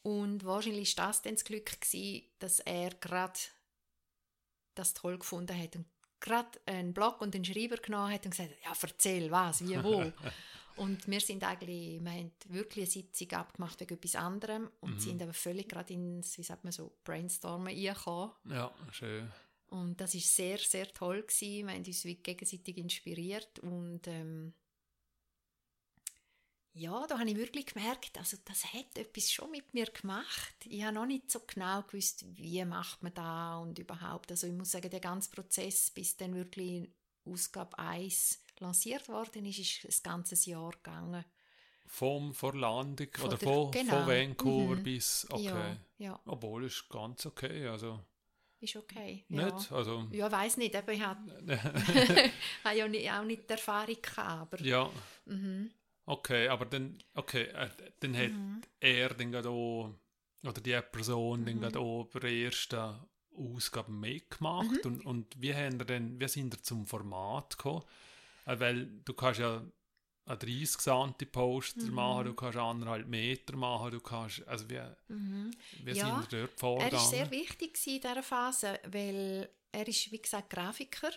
Und wahrscheinlich war das dann das Glück, gewesen, dass er gerade das toll gefunden hat und gerade einen Blog und einen Schreiber genommen hat und gesagt ja, erzähl was, wie, wo. und wir sind eigentlich, wir haben wirklich eine Sitzung abgemacht wegen etwas anderem und mhm. sind aber völlig gerade ins, wie sagt man so, Brainstormen reingekommen. Ja, schön. Und das ist sehr, sehr toll gewesen. Wir haben uns gegenseitig inspiriert und ähm, ja, da habe ich wirklich gemerkt, also das hat etwas schon mit mir gemacht. Ich habe noch nicht so genau gewusst, wie macht man da und überhaupt. Also ich muss sagen, der ganze Prozess, bis dann wirklich Ausgabe 1 lanciert worden ist, ist ein ganzes Jahr gegangen. Vom Verlandung von oder der, von, genau. von Vancouver mhm. bis, okay. Ja, ja. Obwohl, ist ganz okay, also... Ist okay. Nicht? Ja, also, ja weiß nicht, aber ich habe ja nicht, auch nicht die Erfahrung gehabt. Aber, ja. Mhm. Okay, aber dann, okay, äh, dann hat mhm. er dann auch, oder die Person mhm. dann auch bei der ersten Ausgabe mitgemacht mhm. und, und wie, haben denn, wie sind ihr zum Format gekommen? Äh, weil du kannst ja ein 30 cm Poster mhm. machen, du kannst anderthalb Meter machen, du kannst, also wie, mhm. wie ja, sind ihr dort vorgegangen? Er war sehr wichtig in dieser Phase, weil er ist, wie gesagt, Grafiker,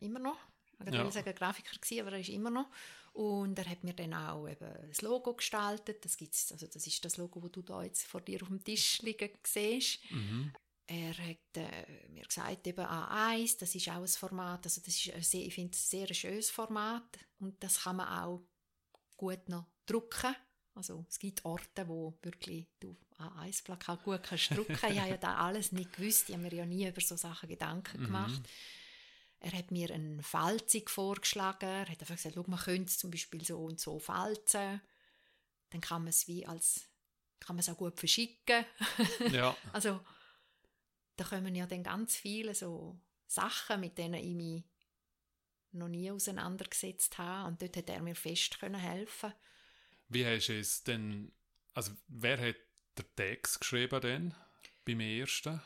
immer noch. Ich ja. will sagen Grafiker gewesen, aber er ist immer noch. Und er hat mir dann auch eben das Logo gestaltet. Das gibt's, also das ist das Logo, das du da jetzt vor dir auf dem Tisch liegen siehst. Mhm. Er hat äh, mir gesagt, eben A1, das ist auch ein Format, also das ist sehr, ich finde es ein sehr schönes Format und das kann man auch gut noch drucken. Also es gibt Orte, wo wirklich du A1-Plakat gut kannst drucken. ich habe ja da alles nicht gewusst, ich habe mir ja nie über so Sachen Gedanken mhm. gemacht. Mhm. Er hat mir eine Falzung vorgeschlagen. Er hat einfach gesagt, man könnte es zum Beispiel so und so falzen. Dann kann man es wie als kann man es auch gut verschicken. Ja. also da kommen ja dann ganz viele so Sachen, mit denen ich mich noch nie auseinandergesetzt habe. Und dort hat er mir fest können helfen. Wie hast du es denn, also wer hat den Text geschrieben denn beim ersten?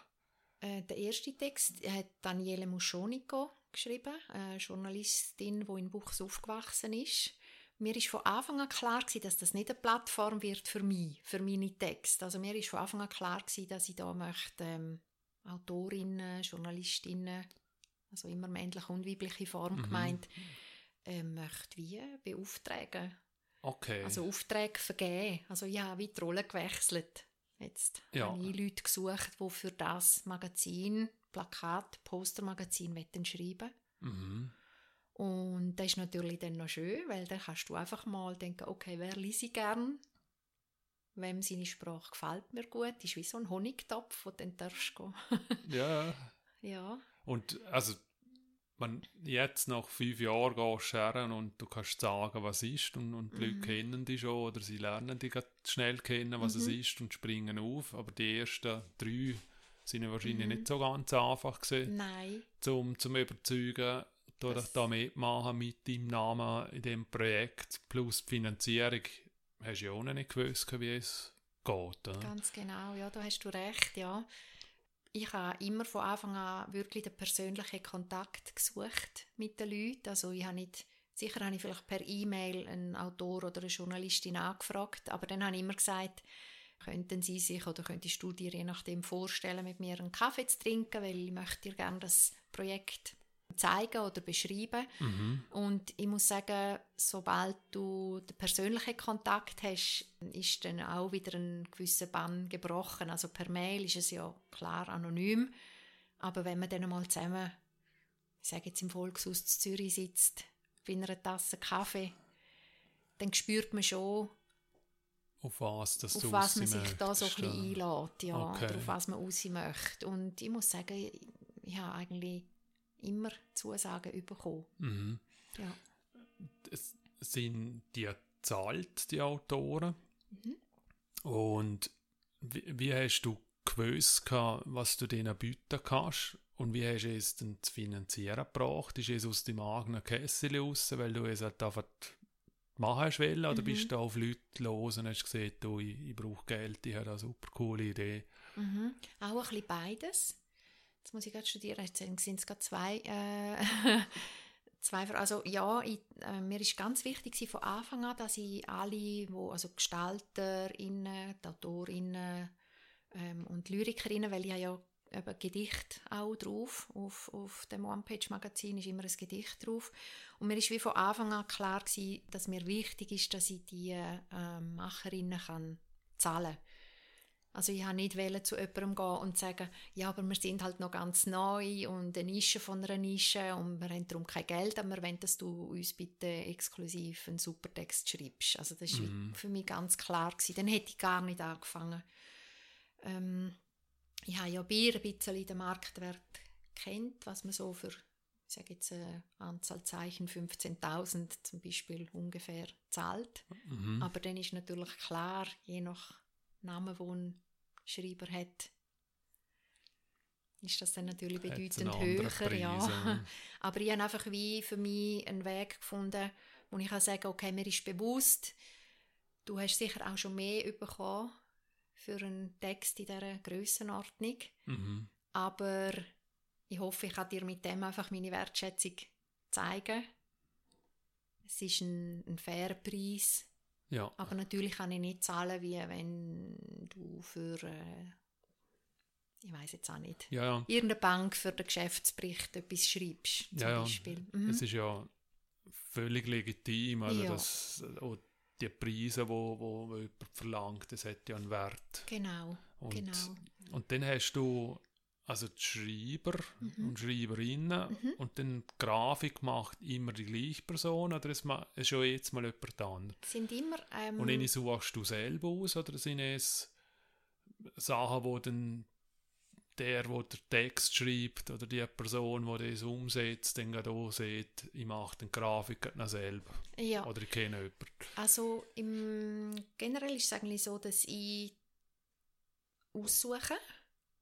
Äh, der erste Text hat Daniele Muschonico geschrieben, eine Journalistin, die in Buchs aufgewachsen ist. Mir ist von Anfang an klar gewesen, dass das nicht eine Plattform wird für mich, für meine Texte. Also mir ist von Anfang an klar gewesen, dass ich da möchte ähm, Autorinnen, Journalistinnen, also immer männliche und weibliche Form mhm. gemeint, äh, möchte wie beauftragen. Okay. Also Aufträge vergeben. Also ja, wie die Rolle gewechselt. Jetzt ja. habe ich Leute gesucht, die für das Magazin Plakat, Postermagazin schreiben mhm. Und das ist natürlich dann noch schön, weil dann kannst du einfach mal denken, okay, wer liest ich gern? Wem seine Sprache gefällt mir gut, das ist wie so ein Honigtopf, wo du dann darfst gehen. ja. Ja. Und also wenn jetzt nach fünf Jahren gehst du und du kannst sagen, was ist und, und die Leute Mhm. kennen dich schon oder sie lernen dich schnell kennen, was es Mhm. ist und springen auf, aber die ersten drei sind wahrscheinlich Mhm. nicht so ganz einfach gewesen, Nein. zum, zum überzeugen, da, Das- da mitmachen mit deinem Namen in dem Projekt, plus die Finanzierung, hast du ja auch nicht gewusst, wie es geht. Oder? Ganz genau, ja, da hast du recht, ja. Ich habe immer von Anfang an wirklich den persönlichen Kontakt gesucht mit den Leuten. Also ich habe nicht, sicher habe ich vielleicht per E-Mail einen Autor oder eine Journalistin angefragt, aber dann habe ich immer gesagt, könnten Sie sich oder könntest du dir je nachdem vorstellen, mit mir einen Kaffee zu trinken, weil ich möchte dir gerne das Projekt zeigen oder beschreiben. Mhm. Und ich muss sagen, sobald du den persönlichen Kontakt hast, ist dann auch wieder ein gewisser Bann gebrochen. Also per Mail ist es ja klar anonym, aber wenn man dann mal zusammen, ich sage jetzt im Volkshaus Zürich sitzt, bei einer Tasse Kaffee, dann spürt man schon, Auf was, das auf was man sich da so ein bisschen einlädt, ja, Okay. oder auf was man raus möchte. Und ich muss sagen, ich, ich habe eigentlich immer Zusagen bekommen. Mhm. Ja. es sind die zahlt, die Autoren. Mhm. Und wie, wie hast du gewusst, was du denen bieten kannst? Und wie hast du es denn zu finanzieren gebracht? Ist es aus deinem eigenen Kessel raus, weil du es halt einfach machen wollen? Oder Mhm. bist du auf Leute los und hast gesehen, du, ich, ich brauche Geld, ich habe eine super coole Idee? Mhm. Auch ein bisschen beides. Jetzt muss ich gerade studieren, jetzt sind es gerade zwei. Äh, zwei Fra- also ja, ich, äh, mir ist ganz wichtig von Anfang an, dass ich alle, wo, also GestalterInnen, AutorInnen ähm, und Lyrikerinnen, weil ich ja eben Gedicht auch drauf, auf, auf dem One-Page-Magazin ist immer ein Gedicht drauf. Und mir ist wie von Anfang an klar gewesen, dass mir wichtig ist, dass ich die äh, Macherinnen kann zahlen also ich wollte nicht wollen zu jemandem gehen und sagen, ja, aber wir sind halt noch ganz neu und eine Nische von einer Nische und wir haben darum kein Geld, aber wir wollen, dass du uns bitte exklusiv einen super Text schreibst. Also das war Mhm. für mich ganz klar. Gewesen. Dann hätte ich gar nicht angefangen. Ähm, ich habe ja Bier ein bisschen den Marktwert kennt, was man so für, ich sage jetzt eine Anzahl Zeichen, 15'000 zum Beispiel ungefähr zahlt. Mhm. Aber dann ist natürlich klar, je nach Namen, den ein Schreiber hat, ist das dann natürlich bedeutend höher. Ja. Aber ich habe einfach wie für mich einen Weg gefunden, wo ich kann sagen okay, mir ist bewusst, du hast sicher auch schon mehr bekommen für einen Text in dieser Grössenordnung. Mhm. Aber ich hoffe, ich kann dir mit dem einfach meine Wertschätzung zeigen. Es ist ein, ein fairer Preis. Ja. Aber natürlich kann ich nicht zahlen, wie wenn du für, äh, ich weiß jetzt auch nicht, Ja, ja. irgendeine Bank für den Geschäftsbericht etwas schreibst, zum Ja. Beispiel. Mhm. Es ist ja völlig legitim, also Ja. dass auch die Preise, wo, wo, jemand verlangt, das hat ja einen Wert. Genau, Und, genau. und dann hast du also die Schreiber Mhm. und Schreiberinnen Mhm. und dann die Grafik macht immer die gleiche Person oder ist ist schon jetzt mal jemand anderes? Sind immer, ähm, Und dann suchst du selber aus oder sind es Sachen, wo dann der, der den Text schreibt oder die Person, die das umsetzt, dann auch sieht, ich mache den Grafik gerade noch selber ja, oder ich kenne jemanden. also im, generell ist es eigentlich so, dass ich aussuche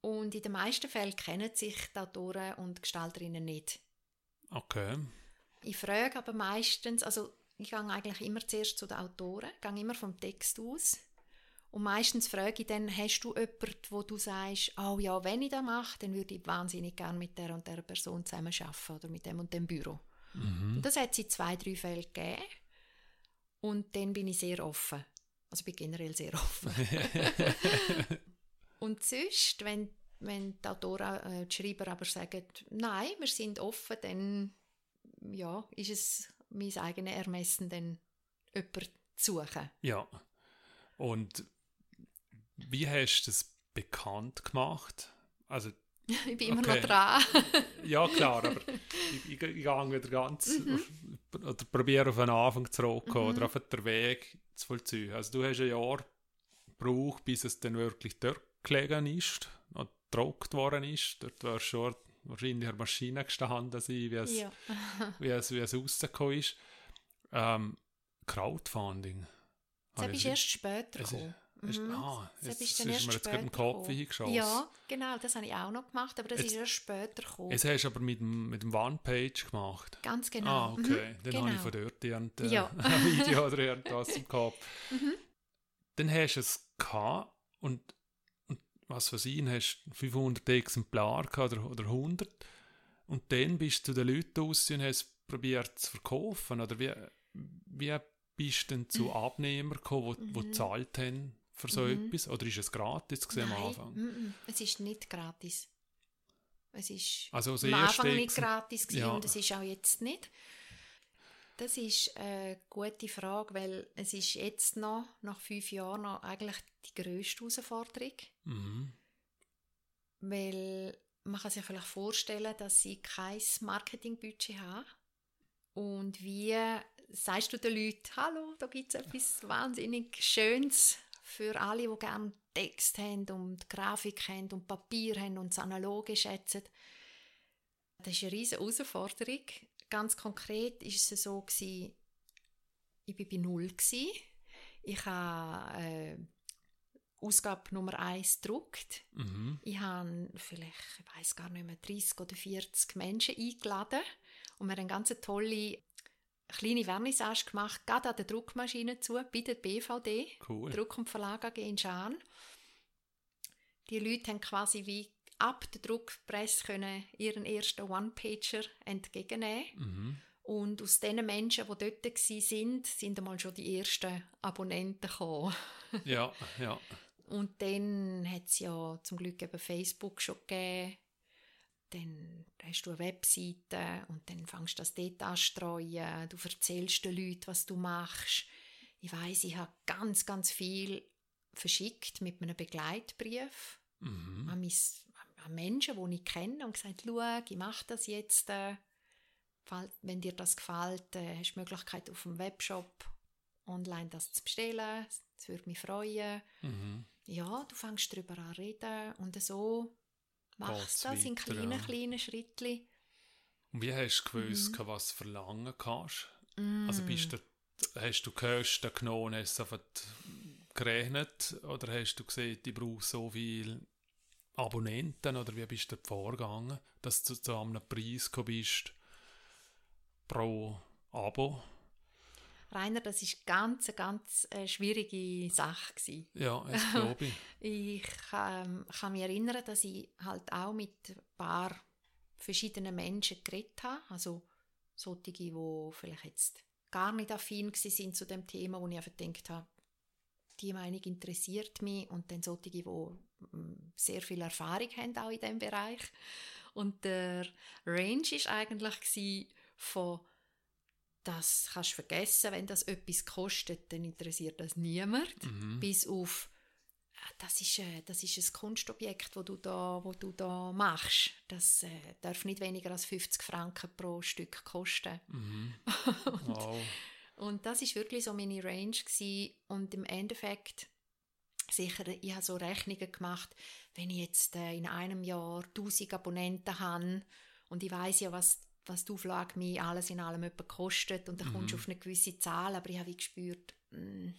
und in den meisten Fällen kennen sich die Autoren und Gestalterinnen nicht. Okay. Ich frage aber meistens, also ich gehe eigentlich immer zuerst zu den Autoren, gehe immer vom Text aus. Und meistens frage ich dann, hast du jemanden, wo du sagst, oh ja, wenn ich das mache, dann würde ich wahnsinnig gerne mit der und der Person zusammen arbeiten oder mit dem und dem Büro. Mhm. Und das hat es in zwei, drei Fällen gegeben. Und dann bin ich sehr offen. Also ich bin generell sehr offen. und sonst, wenn, wenn die Autoren, äh, die Schreiber aber sagen, nein, wir sind offen, dann ja, ist es mein eigenes Ermessen, dann jemanden zu suchen. Ja. Und wie hast du das bekannt gemacht? Also, Ich bin immer Okay. noch dran. ja klar, aber ich, ich, ich gehe wieder ganz Mhm. auf, oder probiere auf den Anfang zurückzukommen oder auf den Weg zu vollziehen. Also du hast ein Jahr gebraucht, bis es dann wirklich dort gelegen ist und gedruckt worden ist. Dort du schon wahrscheinlich der Maschine gestanden sein, wie es, Ja. wie es, wie es rausgekommen ist. Ähm, Crowdfunding. Das Habe ich- erst später gekommen. Ist, Mhm. ah, Das jetzt, ist ist mir jetzt gerade im Kopf hingeschossen. Ja, genau, das habe ich auch noch gemacht, aber das Jetzt- ist erst später gekommen. Jetzt hast du aber mit dem, mit dem One-Page gemacht. Ganz genau. Ah, okay. Mhm, Dann habe ich genau. von dort irgend, äh, Ja. ein Video oder irgendwas im Kopf. Mhm. Dann hast du es gehabt und, und was ich, dann hast du 500 Exemplare gehabt oder, oder 100 und dann bist du zu den Leuten raus und hast es probiert zu verkaufen oder wie, wie bist du denn zu Abnehmern gekommen, die, die Mhm. gezahlt haben für so Mhm. etwas oder ist es gratis am Anfang? mhm, es ist nicht gratis. Es ist Also am Anfang nicht gratis Ja. und es ist auch jetzt nicht. Das ist eine gute Frage, weil es ist jetzt noch, nach fünf Jahren, noch eigentlich die grösste Herausforderung. Mhm. Weil man kann sich vielleicht vorstellen, dass sie kein Marketingbudget haben. Und wie sagst du den Leuten, hallo, da gibt es etwas wahnsinnig Schönes für alle, die gerne Text haben und Grafik haben und Papier haben und das Analoge schätzen. Das ist eine riesige Herausforderung. Ganz konkret war es so, gewesen, ich war bei Null. Gewesen. Ich habe äh, Ausgabe Nummer 1 gedruckt. Mhm. Ich habe vielleicht, ich weiß gar nicht mehr, 30 oder 40 Menschen eingeladen und wir haben eine ganz tolle kleine Vernissage gemacht, gerade an der Druckmaschine zu, bei der BVD, Cool. Druck- und Verlag AG in Schaan. Die Leute haben quasi wie ab der Druckpresse können ihren ersten One-Pager entgegennehmen Mhm. und aus den Menschen, die dort waren, sind, sind einmal schon die ersten Abonnenten gekommen. Ja, ja. Und dann hat es ja zum Glück eben Facebook schon gegeben. Dann hast du eine Webseite und dann fängst du das dort an zu streuen. Du erzählst den Leuten, was du machst. Ich weiß, ich habe ganz, ganz viel verschickt mit einem Begleitbrief Mhm. an, mein, an Menschen, die ich kenne und gesagt, schau, ich mache das jetzt. Äh, wenn dir das gefällt, äh, hast du die Möglichkeit auf dem Webshop online das zu bestellen. Das würde mich freuen Mhm. ja, du fängst darüber an reden und so Machst das in kleinen, ja. kleinen Schrittchen. Und wie hast du gewusst, Mhm. was du verlangen kannst? Mm. Also bist du, hast du Kosten genommen, hast du einfach gerechnet oder hast du gesehen, ich brauche so viele Abonnenten oder wie bist du vorgegangen, dass du zu einem Preis gekommen bist pro Abo? Rainer, das ist ganz, eine ganz äh, schwierige Sache gewesen. Ja, das glaube ich. Ich ähm, kann mich erinnern, dass ich halt auch mit ein paar verschiedenen Menschen geredet habe. Also solche, die vielleicht jetzt gar nicht affin sind zu dem Thema, wo ich einfach gedacht habe, die Meinung interessiert mich. Und dann solche, die mm, sehr viel Erfahrung haben auch in diesem Bereich. Und der Range war eigentlich von das kannst du vergessen, wenn das etwas kostet, dann interessiert das niemand Mhm. bis auf ah, das ist, äh, das ist ein Kunstobjekt, wo du da, wo du da machst. Das äh, darf nicht weniger als 50 Franken pro Stück kosten. Mhm. Wow. Und das ist wirklich so meine Range gewesen. und im Endeffekt sicher, ich habe so Rechnungen gemacht, wenn ich jetzt äh, in einem Jahr 1000 Abonnenten habe und ich weiß ja, was was die Auflage mir alles in allem etwa kostet und dann kommst du Mhm. auf eine gewisse Zahl, aber ich habe gespürt, mm,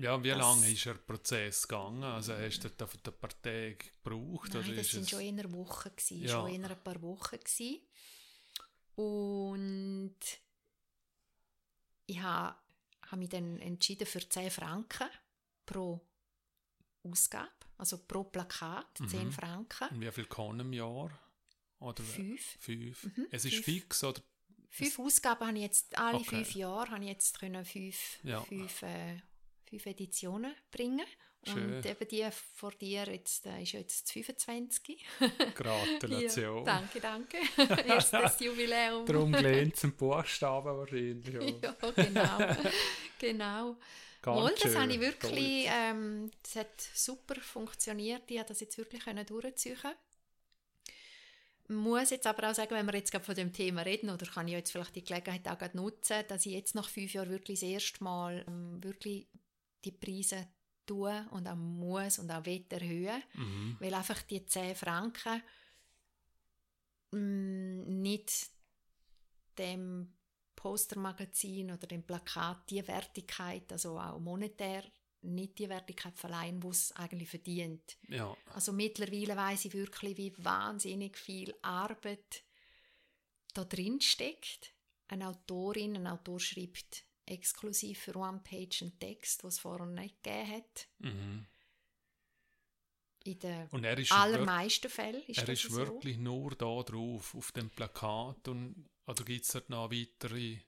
Ja, wie Das- lange ist der Prozess gegangen? Also hast du da für ein paar Tage gebraucht? Nein, oder das es... schon eher Wochen gewesen, Ja. schon eher ein paar Wochen gewesen. Und ich habe, habe mich dann entschieden für 10 Franken pro Ausgabe, also pro Plakat, 10 Mhm. Franken. Und wie viel kann im Jahr? Oder Fünf. Fünf. Mhm, Es ist fünf. fix, oder? Fünf Ausgaben habe ich jetzt, alle Okay. fünf Jahre habe ich jetzt können fünf, Ja. fünf, äh, fünf Editionen bringen. Schön. Und eben die vor dir jetzt, äh, ist ja jetzt das 25. Gratulation. Ja, danke, danke. Erstes Jubiläum. Darum glänzt ein Buchstaben wahrscheinlich. Ja. genau. genau. Ganz Wohl, das habe ich wirklich, ähm, das hat super funktioniert. Ich habe das jetzt wirklich können durchziehen. Muss jetzt aber auch sagen, wenn wir jetzt gerade von dem Thema reden, oder kann ich jetzt vielleicht die Gelegenheit auch gerade nutzen, dass ich jetzt nach fünf Jahren wirklich das erste Mal ähm, wirklich die Preise tue und auch muss und auch will erhöhen. Mhm. Weil einfach die 10 Franken mm, nicht dem Postermagazin oder dem Plakat die Wertigkeit, also auch monetär, nicht die Wertigkeit verleihen, die es eigentlich verdient. Ja. Also mittlerweile weiß ich wirklich, wie wahnsinnig viel Arbeit da drin steckt. Eine Autorin, ein Autor schreibt exklusiv für One Page einen Text, was es vorher nicht gegeben hat. Mhm. In den Und er ist, allermeisten Fällen ist er ist so. wirklich nur da drauf, auf dem Plakat. Und, oder gibt es dort noch weitere?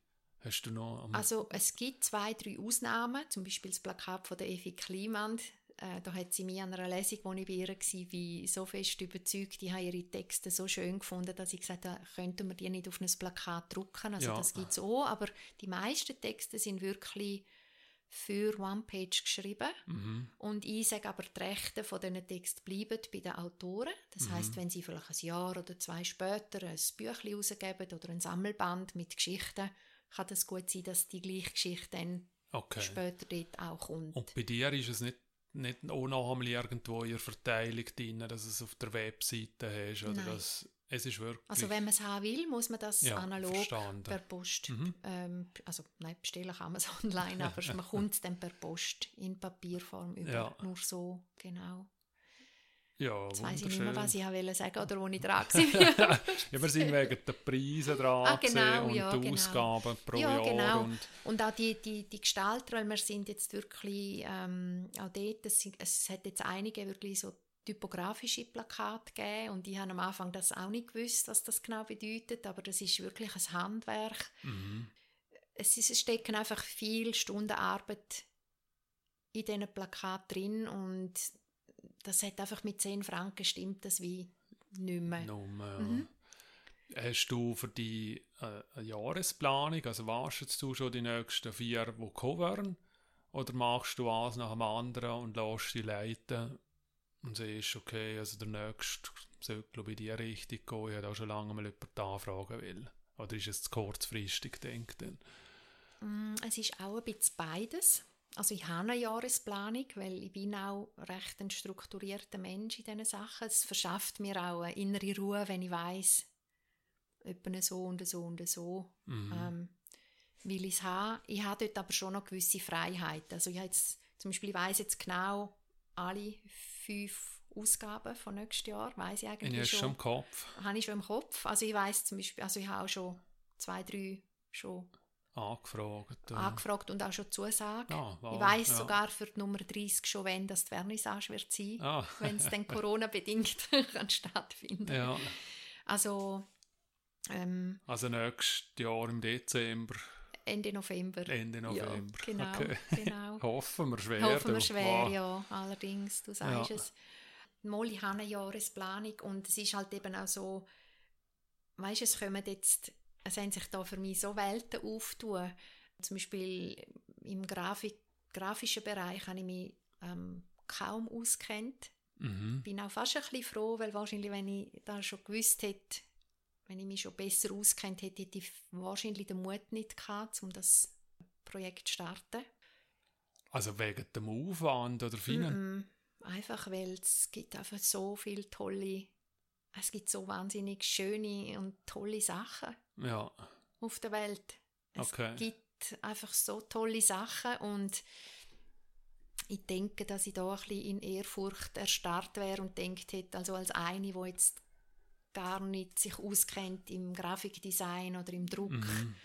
Hast du noch Also es gibt zwei, drei Ausnahmen, zum Beispiel das Plakat von der Evi Kliemann. Äh, da hat sie mich an einer Lesung, wo ich bei ihr war, wie so fest überzeugt, die haben ihre Texte so schön gefunden, dass ich gesagt habe, könnten wir die nicht auf ein Plakat drucken. Also Ja. das gibt es auch, aber die meisten Texte sind wirklich für One-Page geschrieben. Mhm. Und ich sage aber, die Rechte von diesen Texten bleiben bei den Autoren. Das Mhm. heißt, wenn sie vielleicht ein Jahr oder zwei später ein Büchlein rausgeben oder ein Sammelband mit Geschichten, kann es gut sein, dass die gleiche Geschichte dann Okay. später dort auch kommt. Und bei dir ist es nicht, nicht einmal irgendwo in der Verteilung drin, dass es auf der Webseite hast? Oder Nein. dass, es ist wirklich... Also wenn man es haben will, muss man das Ja, analog verstanden. per Post, Mhm. ähm, also nein, bestellen kann man es online, aber man kommt es dann per Post in Papierform über. Ja. Nur so, genau. Ja, Jetzt weiss ich nicht mehr, was ich wollte sagen oder wo ich dran war. Ja, wir sind wegen der Preise dran Ah, genau, gewesen ja, und die genau. Ausgaben pro Ja, Jahr. genau. Und, Und auch die, die, die Gestalter, weil wir sind jetzt wirklich ähm, auch dort, es, es hat jetzt einige wirklich so typografische Plakate gegeben und ich habe am Anfang das auch nicht gewusst, was das genau bedeutet, aber das ist wirklich ein Handwerk. mhm. Es, ist, es stecken einfach viele Stunden Arbeit in diesen Plakaten drin und das hat einfach mit 10 Franken stimmt das wie nicht mehr. Nummer, Mhm. Hast du für die äh, Jahresplanung, also warst du schon die nächsten vier, die kommen werden? Oder machst du eins nach dem anderen und lässt sie leiten und siehst, okay, also der nächste sollte glaube ich in die Richtung gehen, ich hätte auch schon lange mal jemanden anfragen will. Oder ist es zu kurzfristig, denkt dann? Mm, Es ist auch ein bisschen beides. Also ich habe eine Jahresplanung, weil ich bin auch recht ein strukturierter Mensch in diesen Sachen. Es verschafft mir auch eine innere Ruhe, wenn ich weiß, etwa so und so und so Mhm. ähm, will ich es haben. Ich habe dort aber schon noch gewisse Freiheit. Also ich habe jetzt, zum Beispiel, ich weiss jetzt genau alle fünf Ausgaben von nächstes Jahr, weiß ich ich eigentlich hast schon. schon im Kopf Habe ich schon im Kopf. Also ich weiß zum Beispiel, also ich habe auch schon zwei, drei schon angefragt. äh, angefragt und auch schon Zusagen. Ah, wow, ich weiß ja. sogar für die Nummer 30 schon, wenn das die Vernissage wird sein, Ah, wenn es dann Corona-bedingt stattfinden. ja. Also ähm, Also nächstes Jahr im Dezember, Ende November. Ende November. Ja, genau, Okay. genau. Hoffen wir schwer. Hoffen wir schwer, Wow. ja. Allerdings, du sagst Ja. es. Ich habe eine Jahresplanung und es ist halt eben auch so, weißt du, es kommen jetzt, es haben sich da für mich so Welten auftun. Zum Beispiel im Grafik, grafischen Bereich habe ich mich ähm, kaum auskennt. Mhm. bin auch fast ein bisschen froh, weil wahrscheinlich, wenn ich das schon gewusst hätte, wenn ich mich schon besser auskennt hätte, hätte ich wahrscheinlich den Mut nicht gehabt, um das Projekt zu starten. Also wegen dem Aufwand oder Finan Mm-mm. Einfach weil es gibt einfach so viele tolle, es gibt so wahnsinnig schöne und tolle Sachen Ja, auf der Welt. Es Okay. gibt einfach so tolle Sachen und ich denke, dass ich da ein bisschen in Ehrfurcht erstarrt wäre und denkt hätte, also als eine, die jetzt gar nicht sich auskennt im Grafikdesign oder im Druck, mhm.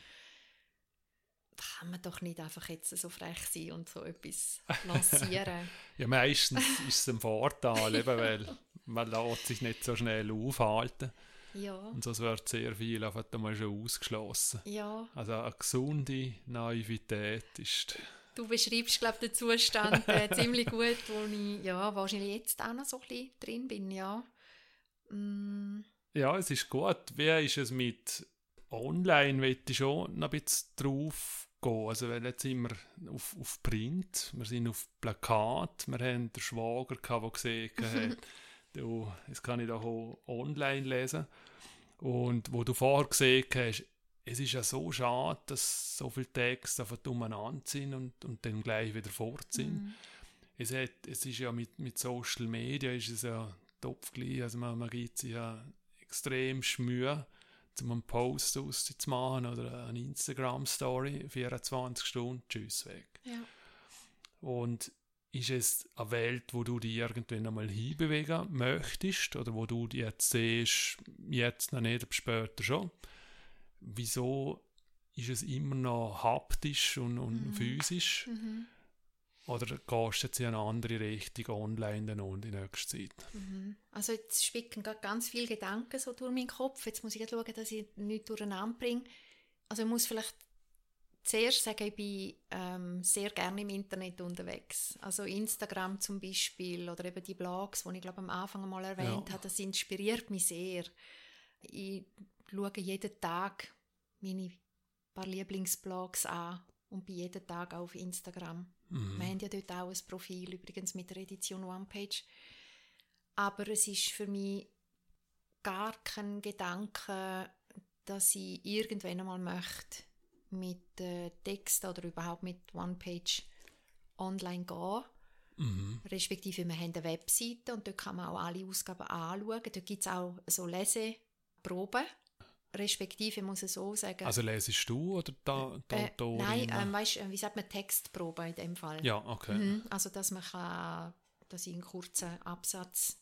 kann man doch nicht einfach jetzt so frech sein und so etwas lancieren. ja meistens ist es ein Vorteil, eben, weil man lässt sich nicht so schnell aufhalten. Ja, Und sonst wird sehr viel einfach einmal schon ausgeschlossen. ja. Also eine gesunde Naivität ist... Du beschreibst, glaube den Zustand äh, ziemlich gut, wo ich ja, wahrscheinlich jetzt auch noch so ein bisschen drin bin, ja. Mm, Ja, es ist gut. Wie ist es mit Online? Will ich schon noch ein bisschen drauf gehen. Also, weil jetzt sind wir auf, auf Print, wir sind auf Plakat, wir haben den Schwager, gehabt, der gesehen hat, das kann ich auch online lesen. Und wo du vorher gesehen hast, es ist ja so schade, dass so viele Texte einfach umeinander sind und, und dann gleich wieder fort sind. mm, Es, hat, es ist ja mit, mit Social Media ist es ja topfgleich, also man, man gibt sich ja extrem Mühe, um einen Post auszumachen oder eine Instagram-Story, 24 Stunden, tschüss, weg. Ja. Und ist es eine Welt, wo du dich irgendwann einmal hinbewegen möchtest oder wo du jetzt siehst, jetzt noch nicht, aber später schon? Wieso ist es immer noch haptisch und, und Mhm. physisch? Mhm. Oder gehst du jetzt in eine andere Richtung online dann und in nächster Zeit? Mhm. Also jetzt spicken ganz viele Gedanken so durch meinen Kopf. Jetzt muss ich schauen, dass ich nichts durcheinander bringe. Also ich muss vielleicht zuerst sagen, ich bin ähm, sehr gerne im Internet unterwegs. Also Instagram zum Beispiel oder eben die Blogs, die ich glaube am Anfang mal erwähnt Ja. habe, das inspiriert mich sehr. Ich schaue jeden Tag meine paar Lieblingsblogs an und bin jeden Tag auf Instagram. Mhm. Wir haben ja dort auch ein Profil, übrigens mit der Edition One-Page. Aber es ist für mich gar kein Gedanke, dass ich irgendwann einmal möchte mit äh, Text oder überhaupt mit One-Page online gehen. Mhm. Respektive wir haben eine Webseite und dort kann man auch alle Ausgaben anschauen. Dort gibt es auch so Leseproben. Respektive muss ich so sagen. Also lesest du oder da, die äh, Autorin? nein, ähm, weißt, äh, wie sagt man Textprobe in dem Fall? ja, okay. Mhm. Also, dass man kann, dass ich einen kurzen Absatz,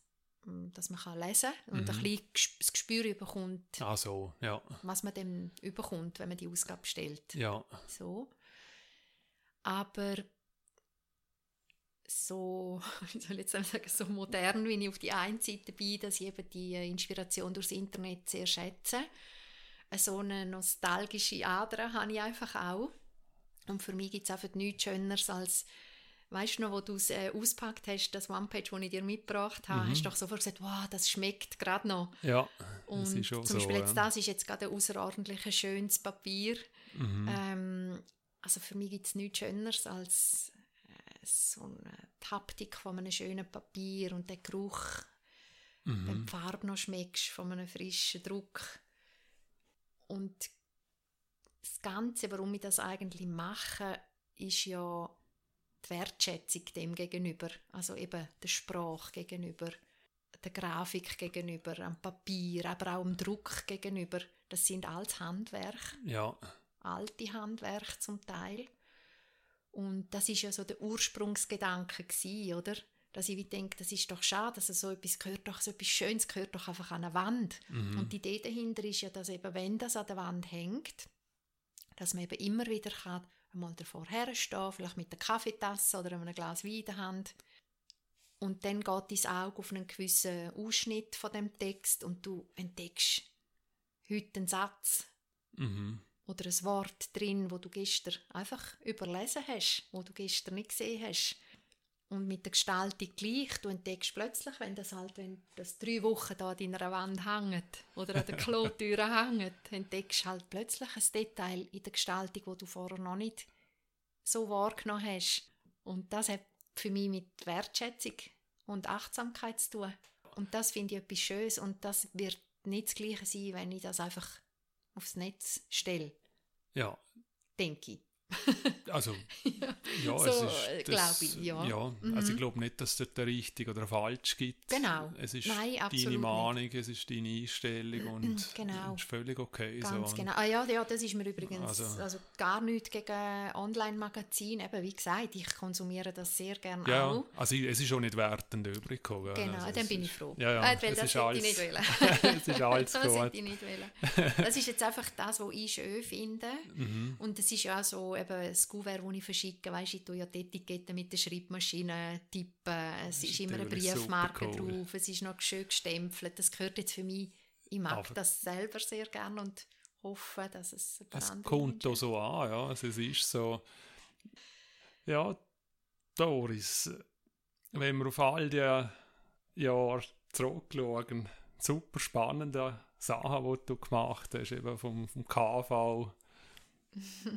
dass man kann lesen und Mhm. ein bisschen das Gespür bekommt, Ah, so, ja. was man dann überkommt, wenn man die Ausgabe stellt. Ja, So. Aber so, wie soll ich jetzt sagen, so modern, wie ich auf die einen Seite bin, dass ich eben die Inspiration durchs Internet sehr schätze. So eine nostalgische Ader habe ich einfach auch. Und für mich gibt es einfach nichts Schöneres als, weißt du noch, wo du es äh, auspackt hast, das One-Page, das ich dir mitgebracht habe, Mhm. hast du doch sofort gesagt, wow, das schmeckt gerade noch. ja. Und das ist schon zum so. Beispiel jetzt ja. das ist jetzt gerade ein außerordentlich schönes Papier. Mhm. Ähm, also für mich gibt es nichts Schöneres als äh, so eine Haptik von einem schönen Papier und der Geruch, Mhm. die Farbe noch schmeckst von einem frischen Druck. Und das Ganze, warum ich das eigentlich mache, ist ja die Wertschätzung dem gegenüber. Also eben der Sprache gegenüber, der Grafik gegenüber, am Papier, aber auch dem Druck gegenüber. Das sind alles Handwerk Ja, alte Handwerk zum Teil. Und das ist ja so der Ursprungsgedanke gsi, oder? Dass ich wie denke, das ist doch schade, dass so etwas gehört doch, so etwas Schönes gehört doch einfach an eine Wand. mhm. Und die Idee dahinter ist ja, dass eben, wenn das an der Wand hängt, dass man eben immer wieder kann, einmal davor herstehen, vielleicht mit der Kaffeetasse oder einem Glas Wein in der Hand. Und dann geht dein Auge auf einen gewissen Ausschnitt von dem Text und du entdeckst heute einen Satz, Mhm. oder ein Wort drin, wo du gestern einfach überlesen hast, wo du gestern nicht gesehen hast. Und mit der Gestaltung gleich, du entdeckst plötzlich, wenn das halt, wenn das drei Wochen da an deiner Wand hängt oder an der Klotüre hängt, entdeckst halt plötzlich ein Detail in der Gestaltung, wo du vorher noch nicht so wahrgenommen hast. Und das hat für mich mit Wertschätzung und Achtsamkeit zu tun. Und das finde ich etwas Schönes und das wird nicht das Gleiche sein, wenn ich das einfach aufs Netz stelle, Ja, denke ich. Also, Ja. ja, So, es äh, ist. glaub das- ich, ja. ja Mhm. Also, ich glaube nicht, dass es dort ein richtig oder falsch gibt. Genau. Es ist Nein, deine nicht. Meinung, es ist deine Einstellung und Genau. es ist völlig okay. Ganz so. genau. Ah ja, ja, das ist mir übrigens Also- also, gar nichts gegen Online-Magazin. Eben, wie gesagt, ich konsumiere das sehr gerne Ja, auch. also es ist auch nicht wertend übrig gekommen. Genau, also, dann bin ist, ich froh. Ja, ja, Äh, weil das ist hätte alles, ich nicht wollen. es ist alles das gut. hätte ich nicht wollen. Das ist jetzt einfach das, was ich schön finde. Mhm. Und es ist ja so, eben das Kuvert, das ich verschicke, weißt, ich tue ja die Etiketten mit der Schreibmaschine tippen, es ist, ist immer eine Briefmarke drauf, es ist noch schön gestempelt, das gehört jetzt für mich, ich mag Aber- das selber sehr gerne und hoffe, dass es ein paar Es kommt Menschen- so an, ja. Also es ist so. Ja, Doris, wenn wir auf all die Jahre zurückschauen, super spannende Sachen, die du gemacht hast, eben vom, vom KV,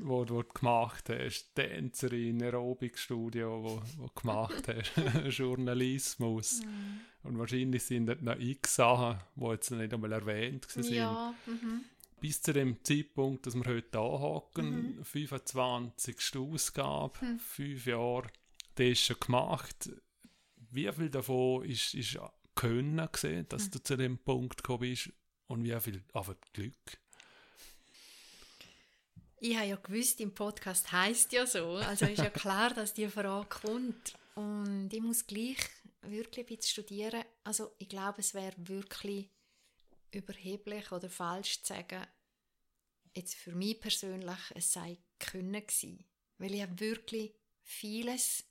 wo, du- gemacht hast, Tänzerin, Aerobikstudio, wo, wo du gemacht hast, Journalismus. Mhm. Und wahrscheinlich sind dort noch x Sachen, die jetzt nicht einmal erwähnt waren Ja, mhm. bis zu dem Zeitpunkt, dass wir heute anhocken, 25. Ausgabe, Hm. fünf Jahre, das ist schon gemacht. Wie viel davon ist, ist können gesehen, dass Hm. du zu dem Punkt gekommen bist, und wie viel einfach Glück? Ich habe ja gewusst, im Podcast heißt ja so. Also ist ja klar, dass die Frage kommt. Und ich muss gleich wirklich ein studieren. Also ich glaube, es wäre wirklich überheblich oder falsch zu sagen, jetzt für mich persönlich, es sei können gewesen. Weil ich habe wirklich vieles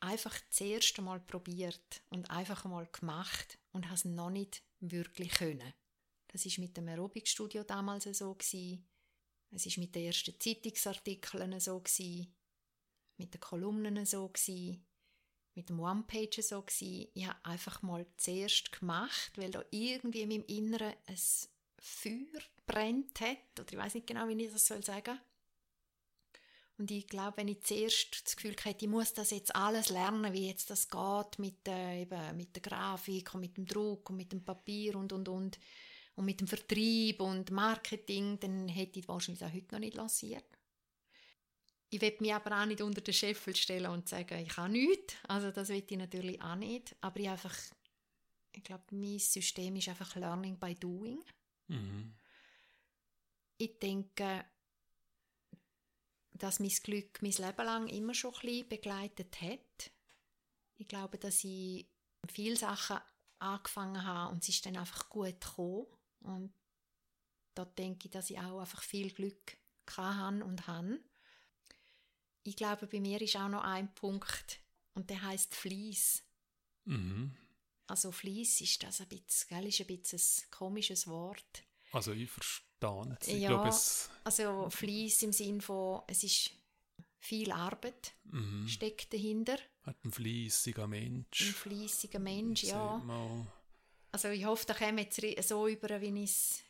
einfach das erste Mal probiert und einfach mal gemacht und habe es noch nicht wirklich können. Das ist mit dem Aerobikstudio damals so gewesen. Es ist mit den ersten Zeitungsartikeln so gewesen, mit den Kolumnen so gewesen, mit dem One-Page so gewesen. Ich habe einfach mal zuerst gemacht, weil da irgendwie in meinem Inneren ein Feuer brennt hat, oder ich weiß nicht genau, wie ich das soll sagen und ich glaube, wenn ich zuerst das Gefühl hätte, ich muss das jetzt alles lernen, wie jetzt das geht mit, äh, eben, mit der Grafik und mit dem Druck und mit dem Papier und, und, und, und mit dem Vertrieb und Marketing, dann hätte ich wahrscheinlich auch heute noch nicht lanciert. Ich will mich aber auch nicht unter den Scheffel stellen und sagen, ich kann nichts. Also das will ich natürlich auch nicht. Aber ich einfach, ich glaube, mein System ist einfach Learning by Doing. Mhm. Ich denke, dass mein Glück mein Leben lang immer schon ein bisschen begleitet hat. Ich glaube, dass ich viele Sachen angefangen habe und es ist dann einfach gut gekommen. Und da denke ich, dass ich auch einfach viel Glück hatte und habe. Ich glaube, bei mir ist auch noch ein Punkt und der heißt Fließ. Mhm. Also Fließ ist das ein bisschen, gell, ist ein bisschen ein komisches Wort. Also ich verstehe es. Ich ja, glaube, es also Fließ im Sinn von, es ist viel Arbeit mhm. steckt dahinter. Hat ein fließiger Mensch. Ein fließiger Mensch, ja. Also ich hoffe, da kommen jetzt so über, wie ich es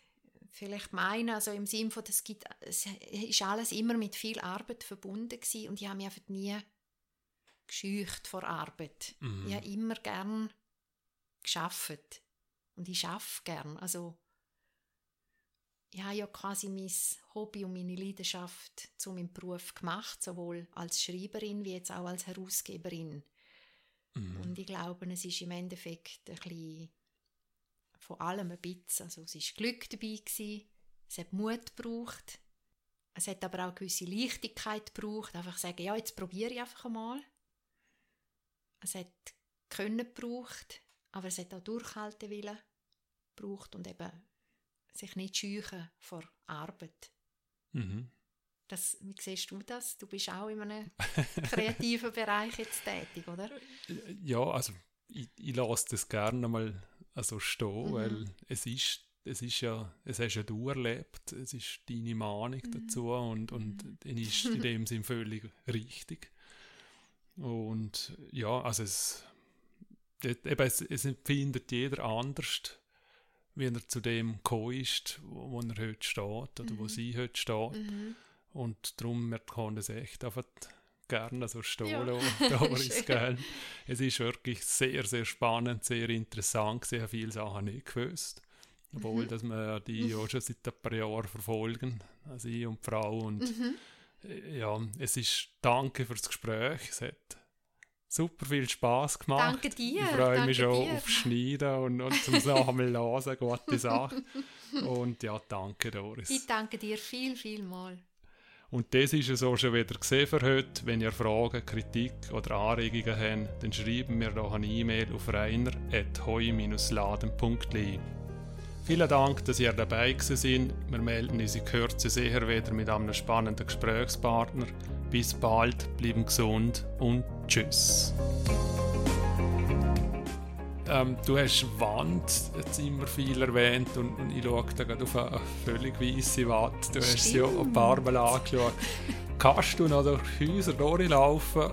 vielleicht meine. Also im Sinn von, das gibt, es ist alles immer mit viel Arbeit verbunden gewesen und ich habe mich einfach nie gescheucht vor Arbeit. Mhm. Ich habe immer gern geschafft und ich schaffe gern. Also ich habe ja quasi mein Hobby und meine Leidenschaft zu meinem Beruf gemacht, sowohl als Schreiberin wie jetzt auch als Herausgeberin. Mhm. Und ich glaube, es ist im Endeffekt ein bisschen von allem ein bisschen. Also es war Glück dabei, gewesen, es hat Mut gebraucht, es hat aber auch eine gewisse Leichtigkeit gebraucht, einfach sagen, ja, jetzt probiere ich einfach mal. Es hat Können gebraucht, aber es hat auch Durchhalten Willen gebraucht und eben sich nicht scheuchen vor Arbeit. Mhm. Das, wie siehst du das? Du bist auch in einem kreativen Bereich jetzt tätig, oder? Ja, also ich, ich lasse das gerne mal also stehen, mhm. weil es ist, es ist ja, es hast ja du erlebt, es ist deine Meinung mhm. dazu und, und mhm. ist in dem Sinn völlig richtig. Und ja, also es, eben, es, es empfindet jeder anders wie er zu dem gekommen ist, wo, wo er heute steht oder mhm. wo sie heute steht. Mhm. Und darum, wir können es echt einfach gerne so stehen ja. Doris, gell? Es ist wirklich sehr, sehr spannend, sehr interessant. Ich habe viele Sachen nicht gewusst. Obwohl, mhm. dass wir die auch schon seit ein paar Jahren verfolgen, also ich und die Frau. Und mhm. ja, es ist, danke fürs Gespräch. Es hat super viel Spaß gemacht. Danke dir. Ich freue mich schon dir. auf Schneiden und, und zum Sachen hören, gute Sache. Und ja, danke Doris. Ich danke dir viel, viel mal. Und das ist es auch schon wieder gesehen für heute. Wenn ihr Fragen, Kritik oder Anregungen habt, dann schreiben wir doch eine E-Mail auf reiner.heu-laden.li. Vielen Dank, dass ihr dabei seid. Wir melden uns in Kürze sicher wieder mit einem spannenden Gesprächspartner. Bis bald, bleiben gesund und tschüss. Ähm, du hast Wand jetzt immer viel erwähnt und, und ich schaue da gerade auf eine völlig weiße Wand. Du hast sie ja ein paar Mal angeschaut. Kannst du noch durch Häuser durchlaufen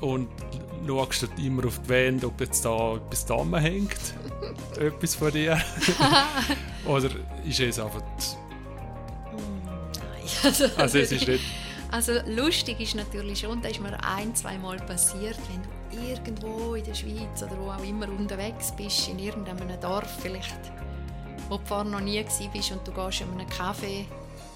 und schaust du immer auf die Wände, ob jetzt da etwas da hängt? etwas von dir? Oder ist es einfach... Nein, also, also es ist nicht... Also lustig ist natürlich schon, da ist mir ein, zwei Mal passiert, wenn du irgendwo in der Schweiz oder wo auch immer unterwegs bist, in irgendeinem Dorf vielleicht, wo du vorher noch nie bist und du gehst in einem Café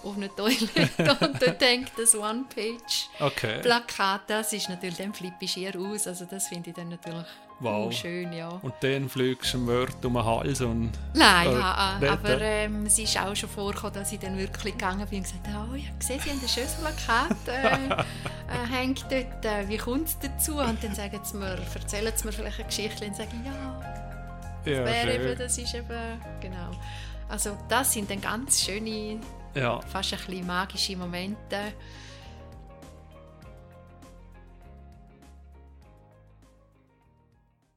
auf eine Toilette und dort hängt das One-Page-Plakat. Okay. Das ist natürlich, dann flippe ich eher aus. Also das finde ich dann natürlich Wow. oh, schön, ja. Und dann fliegst du dem Wort um den Hals und... Nein, Äh, ja, nicht, aber äh. ähm, es ist auch schon vorgekommen, dass ich dann wirklich gegangen bin und gesagt habe, oh, ich habe gesehen, Sie haben ein schönes Plakat, äh, äh, hängt dort, äh, wie kommt es dazu? Und dann sagen sie mir, erzählen sie mir vielleicht eine Geschichte und sagen, ja, Ja, wäre schön. eben, das ist eben, genau. Also das sind dann ganz schöne, Ja, fast ein bisschen magische Momente.